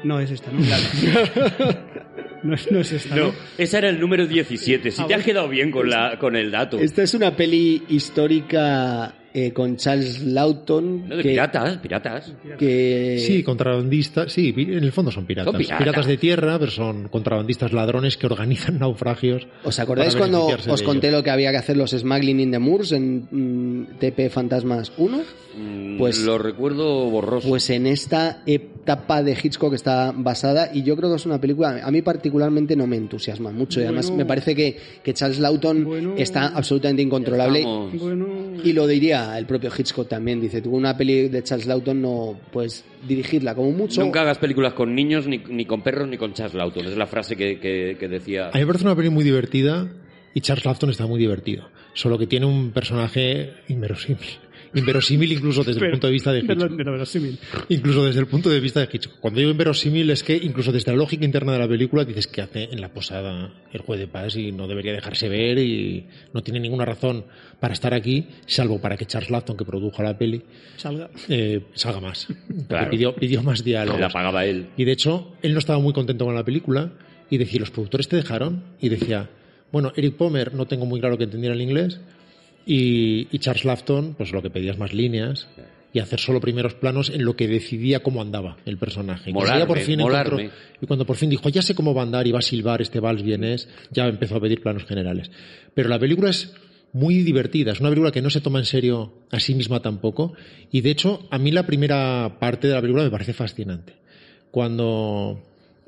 No es esta, ¿no? no, es, no es esta, ¿no? No, ese era el número 17. Si Ah, te has quedado bien con, la, con el dato. Esta es una peli histórica eh, con Charles Lawton. No, de que, piratas, piratas. que- Sí, contrabandistas, sí, en el fondo son piratas. Son piratas. de tierra, pero son contrabandistas ladrones que organizan naufragios. ¿Os acordáis cuando os conté ello. lo que había que hacer los Smuggling in the Moors en mm, TP Fantasmas 1? Mm, Pues- lo recuerdo borroso. Pues en esta etapa de Hitchcock está basada y yo creo que es una película, a mí particularmente no me entusiasma mucho y además me parece que, que Charles Lawton Bueno. está absolutamente incontrolable Bueno, y lo diría el propio Hitchcock también, dice, tú una peli de Charles Lawton no puedes dirigirla como mucho. Nunca hagas películas con niños, ni, ni con perros, ni con Charles Lawton. Es la frase que, que- que decía. A mí me parece una peli muy divertida y Charles Lafton está muy divertido. Solo que tiene un personaje inverosímil. Inverosímil incluso desde el punto de vista de Hitchcock. verosímil. Incluso desde el punto de vista de Hitchcock. Cuando digo inverosímil es que incluso desde la lógica interna de la película dices que hace en la posada el juez de paz y no debería dejarse ver y no tiene ninguna razón para estar aquí, salvo para que Charles Lafton, que produjo la peli, Salga. eh, salga más. Claro. Pidió, pidió más diálogos. la pagaba él. Y de hecho, él no estaba muy contento con la película y decía, ¿los productores te dejaron? Y decía, bueno, Eric Pomer no tengo muy claro que entendiera el inglés y, y Charles Lafton, pues lo que pedía es más líneas y hacer solo primeros planos en lo que decidía cómo andaba el personaje. Y cuando Molarme, por fin encontró- y cuando por fin dijo, ya sé cómo va a andar y va a silbar este vals vienés, ya empezó a pedir planos generales. Pero la película es muy divertida, es una película que no se toma en serio a sí misma tampoco, y de hecho, a mí la primera parte de la película me parece fascinante. Cuando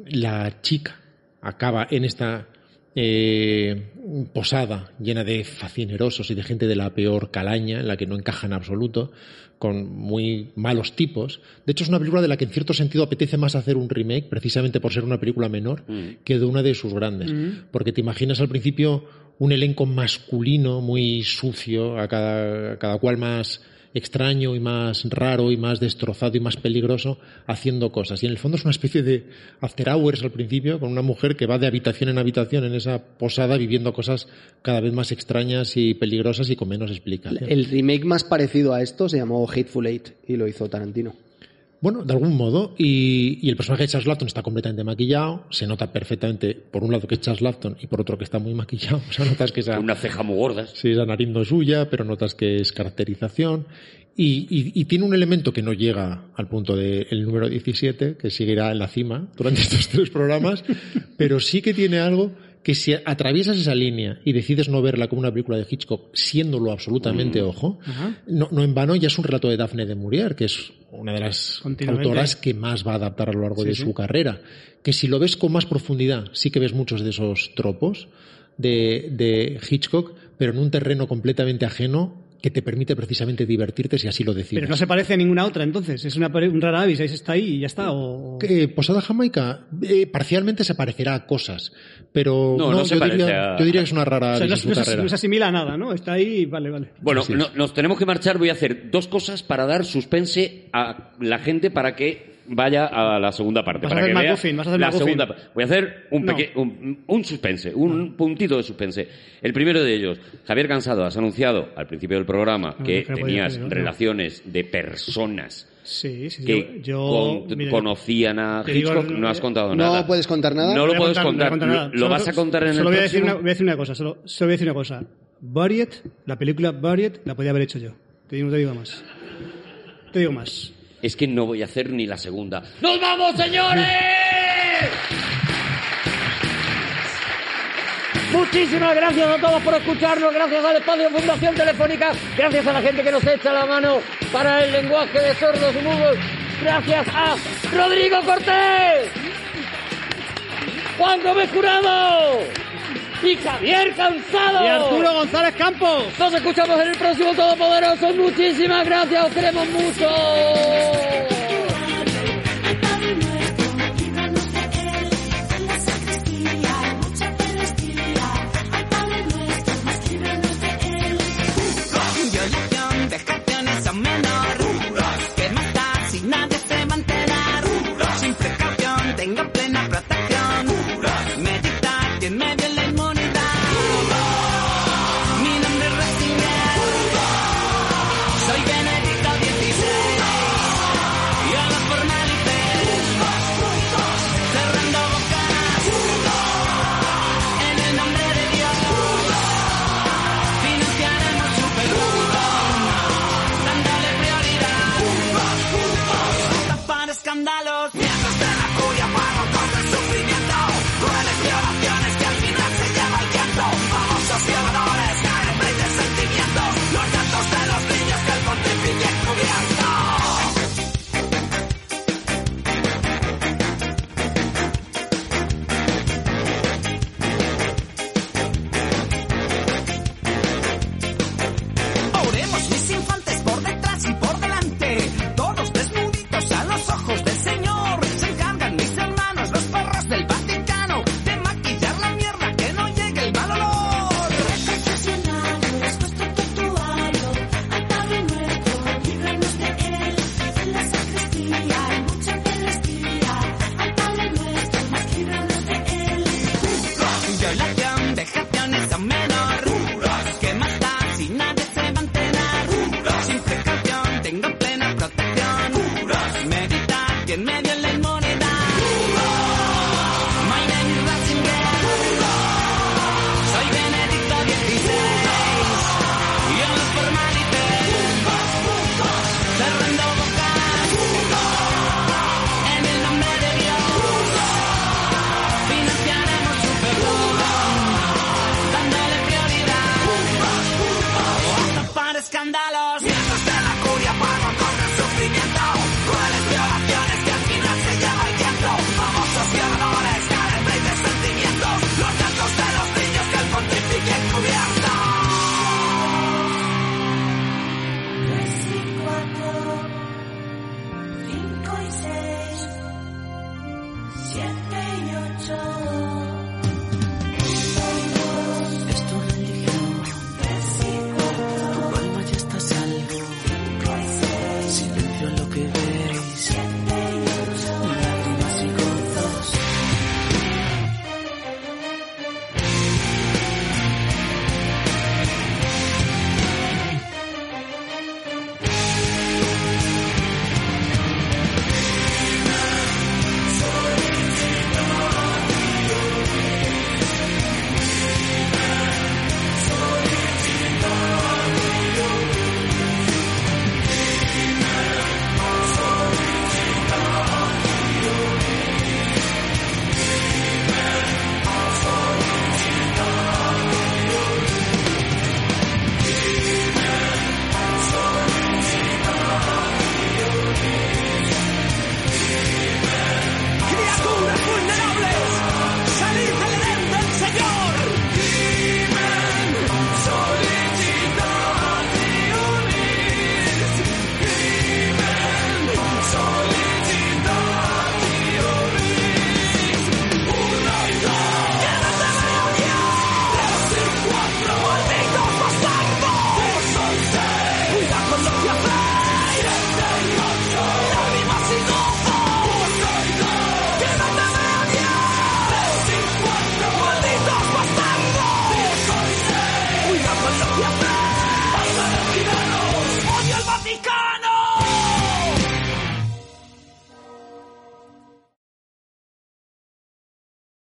la chica acaba en esta eh, posada llena de facinerosos y de gente de la peor calaña, en la que no encaja en absoluto, con muy malos tipos. De hecho, es una película de la que en cierto sentido apetece más hacer un remake, precisamente por ser una película menor, que de una de sus grandes. Porque te imaginas al principio un elenco masculino muy sucio, a cada, a cada cual más extraño y más raro y más destrozado y más peligroso haciendo cosas. Y en el fondo es una especie de after hours al principio con una mujer que va de habitación en habitación en esa posada viviendo cosas cada vez más extrañas y peligrosas y con menos explicación. El remake más parecido a esto se llamó Hateful Eight y lo hizo Tarantino. Bueno, de algún modo, y, y el personaje de Charles Lafton está completamente maquillado, se nota perfectamente, por un lado que es Charles Lafton y por otro que está muy maquillado, o sea, notas que esa, Una ceja muy gorda. Sí, esa nariz no es suya, pero notas que es caracterización. Y, y- y tiene un elemento que no llega al punto del número 17, que seguirá en la cima durante estos tres programas, pero sí que tiene algo que si atraviesas esa línea y decides no verla como una película de Hitchcock, siéndolo absolutamente ojo, no, no en vano ya es un relato de Daphne de Maurier, que es una de las autoras que más va a adaptar a lo largo Sí, de sí. su carrera. Que si lo ves con más profundidad, sí que ves muchos de esos tropos de, de Hitchcock, pero en un terreno completamente ajeno que te permite precisamente divertirte si así lo decides. Pero no se parece a ninguna otra, entonces. Es una, un rara avis, ahí está ahí y ya está. O... Que Posada Jamaica eh, parcialmente se parecerá a cosas, pero No, no se yo, parece diría, a- yo diría que es una rara O sea, avis no, no se, no asimila a nada, ¿no? Está ahí, vale, vale. Bueno, no- nos tenemos que marchar. Voy a hacer dos cosas para dar suspense a la gente para que vaya a la segunda parte. Vas a para hacer que vea vas a hacer la segunda. Voy a hacer un, No. un, un suspense, un puntito de suspense. El primero de ellos, Javier Cansado, has anunciado al principio del programa No, que no, no tenías no. relaciones de personas Sí, sí, que yo, yo- con- mira, conocían a digo- Hitchcock. no has contado No nada. puedes contar nada. No lo puedes contar, no contar. nada. Lo, lo Solo- vas a contar en el solo voy a, decir próximo. una, voy a decir una cosa, solo, solo voy a decir una cosa. Buried, la película Buried, la podía haber hecho yo. Te digo, no te digo más. Te digo más. Es que no voy a hacer ni la segunda. ¡Nos vamos, señores! Muchísimas gracias a todos por escucharnos, gracias al espacio Fundación Telefónica, gracias a la gente que nos echa la mano para el lenguaje de sordos mudos, gracias a Rodrigo Cortés, Juan Gómez Jurado y Javier Cansado. Y Arturo González Campos. Nos escuchamos en el próximo Todopoderoso. Muchísimas gracias, os queremos mucho.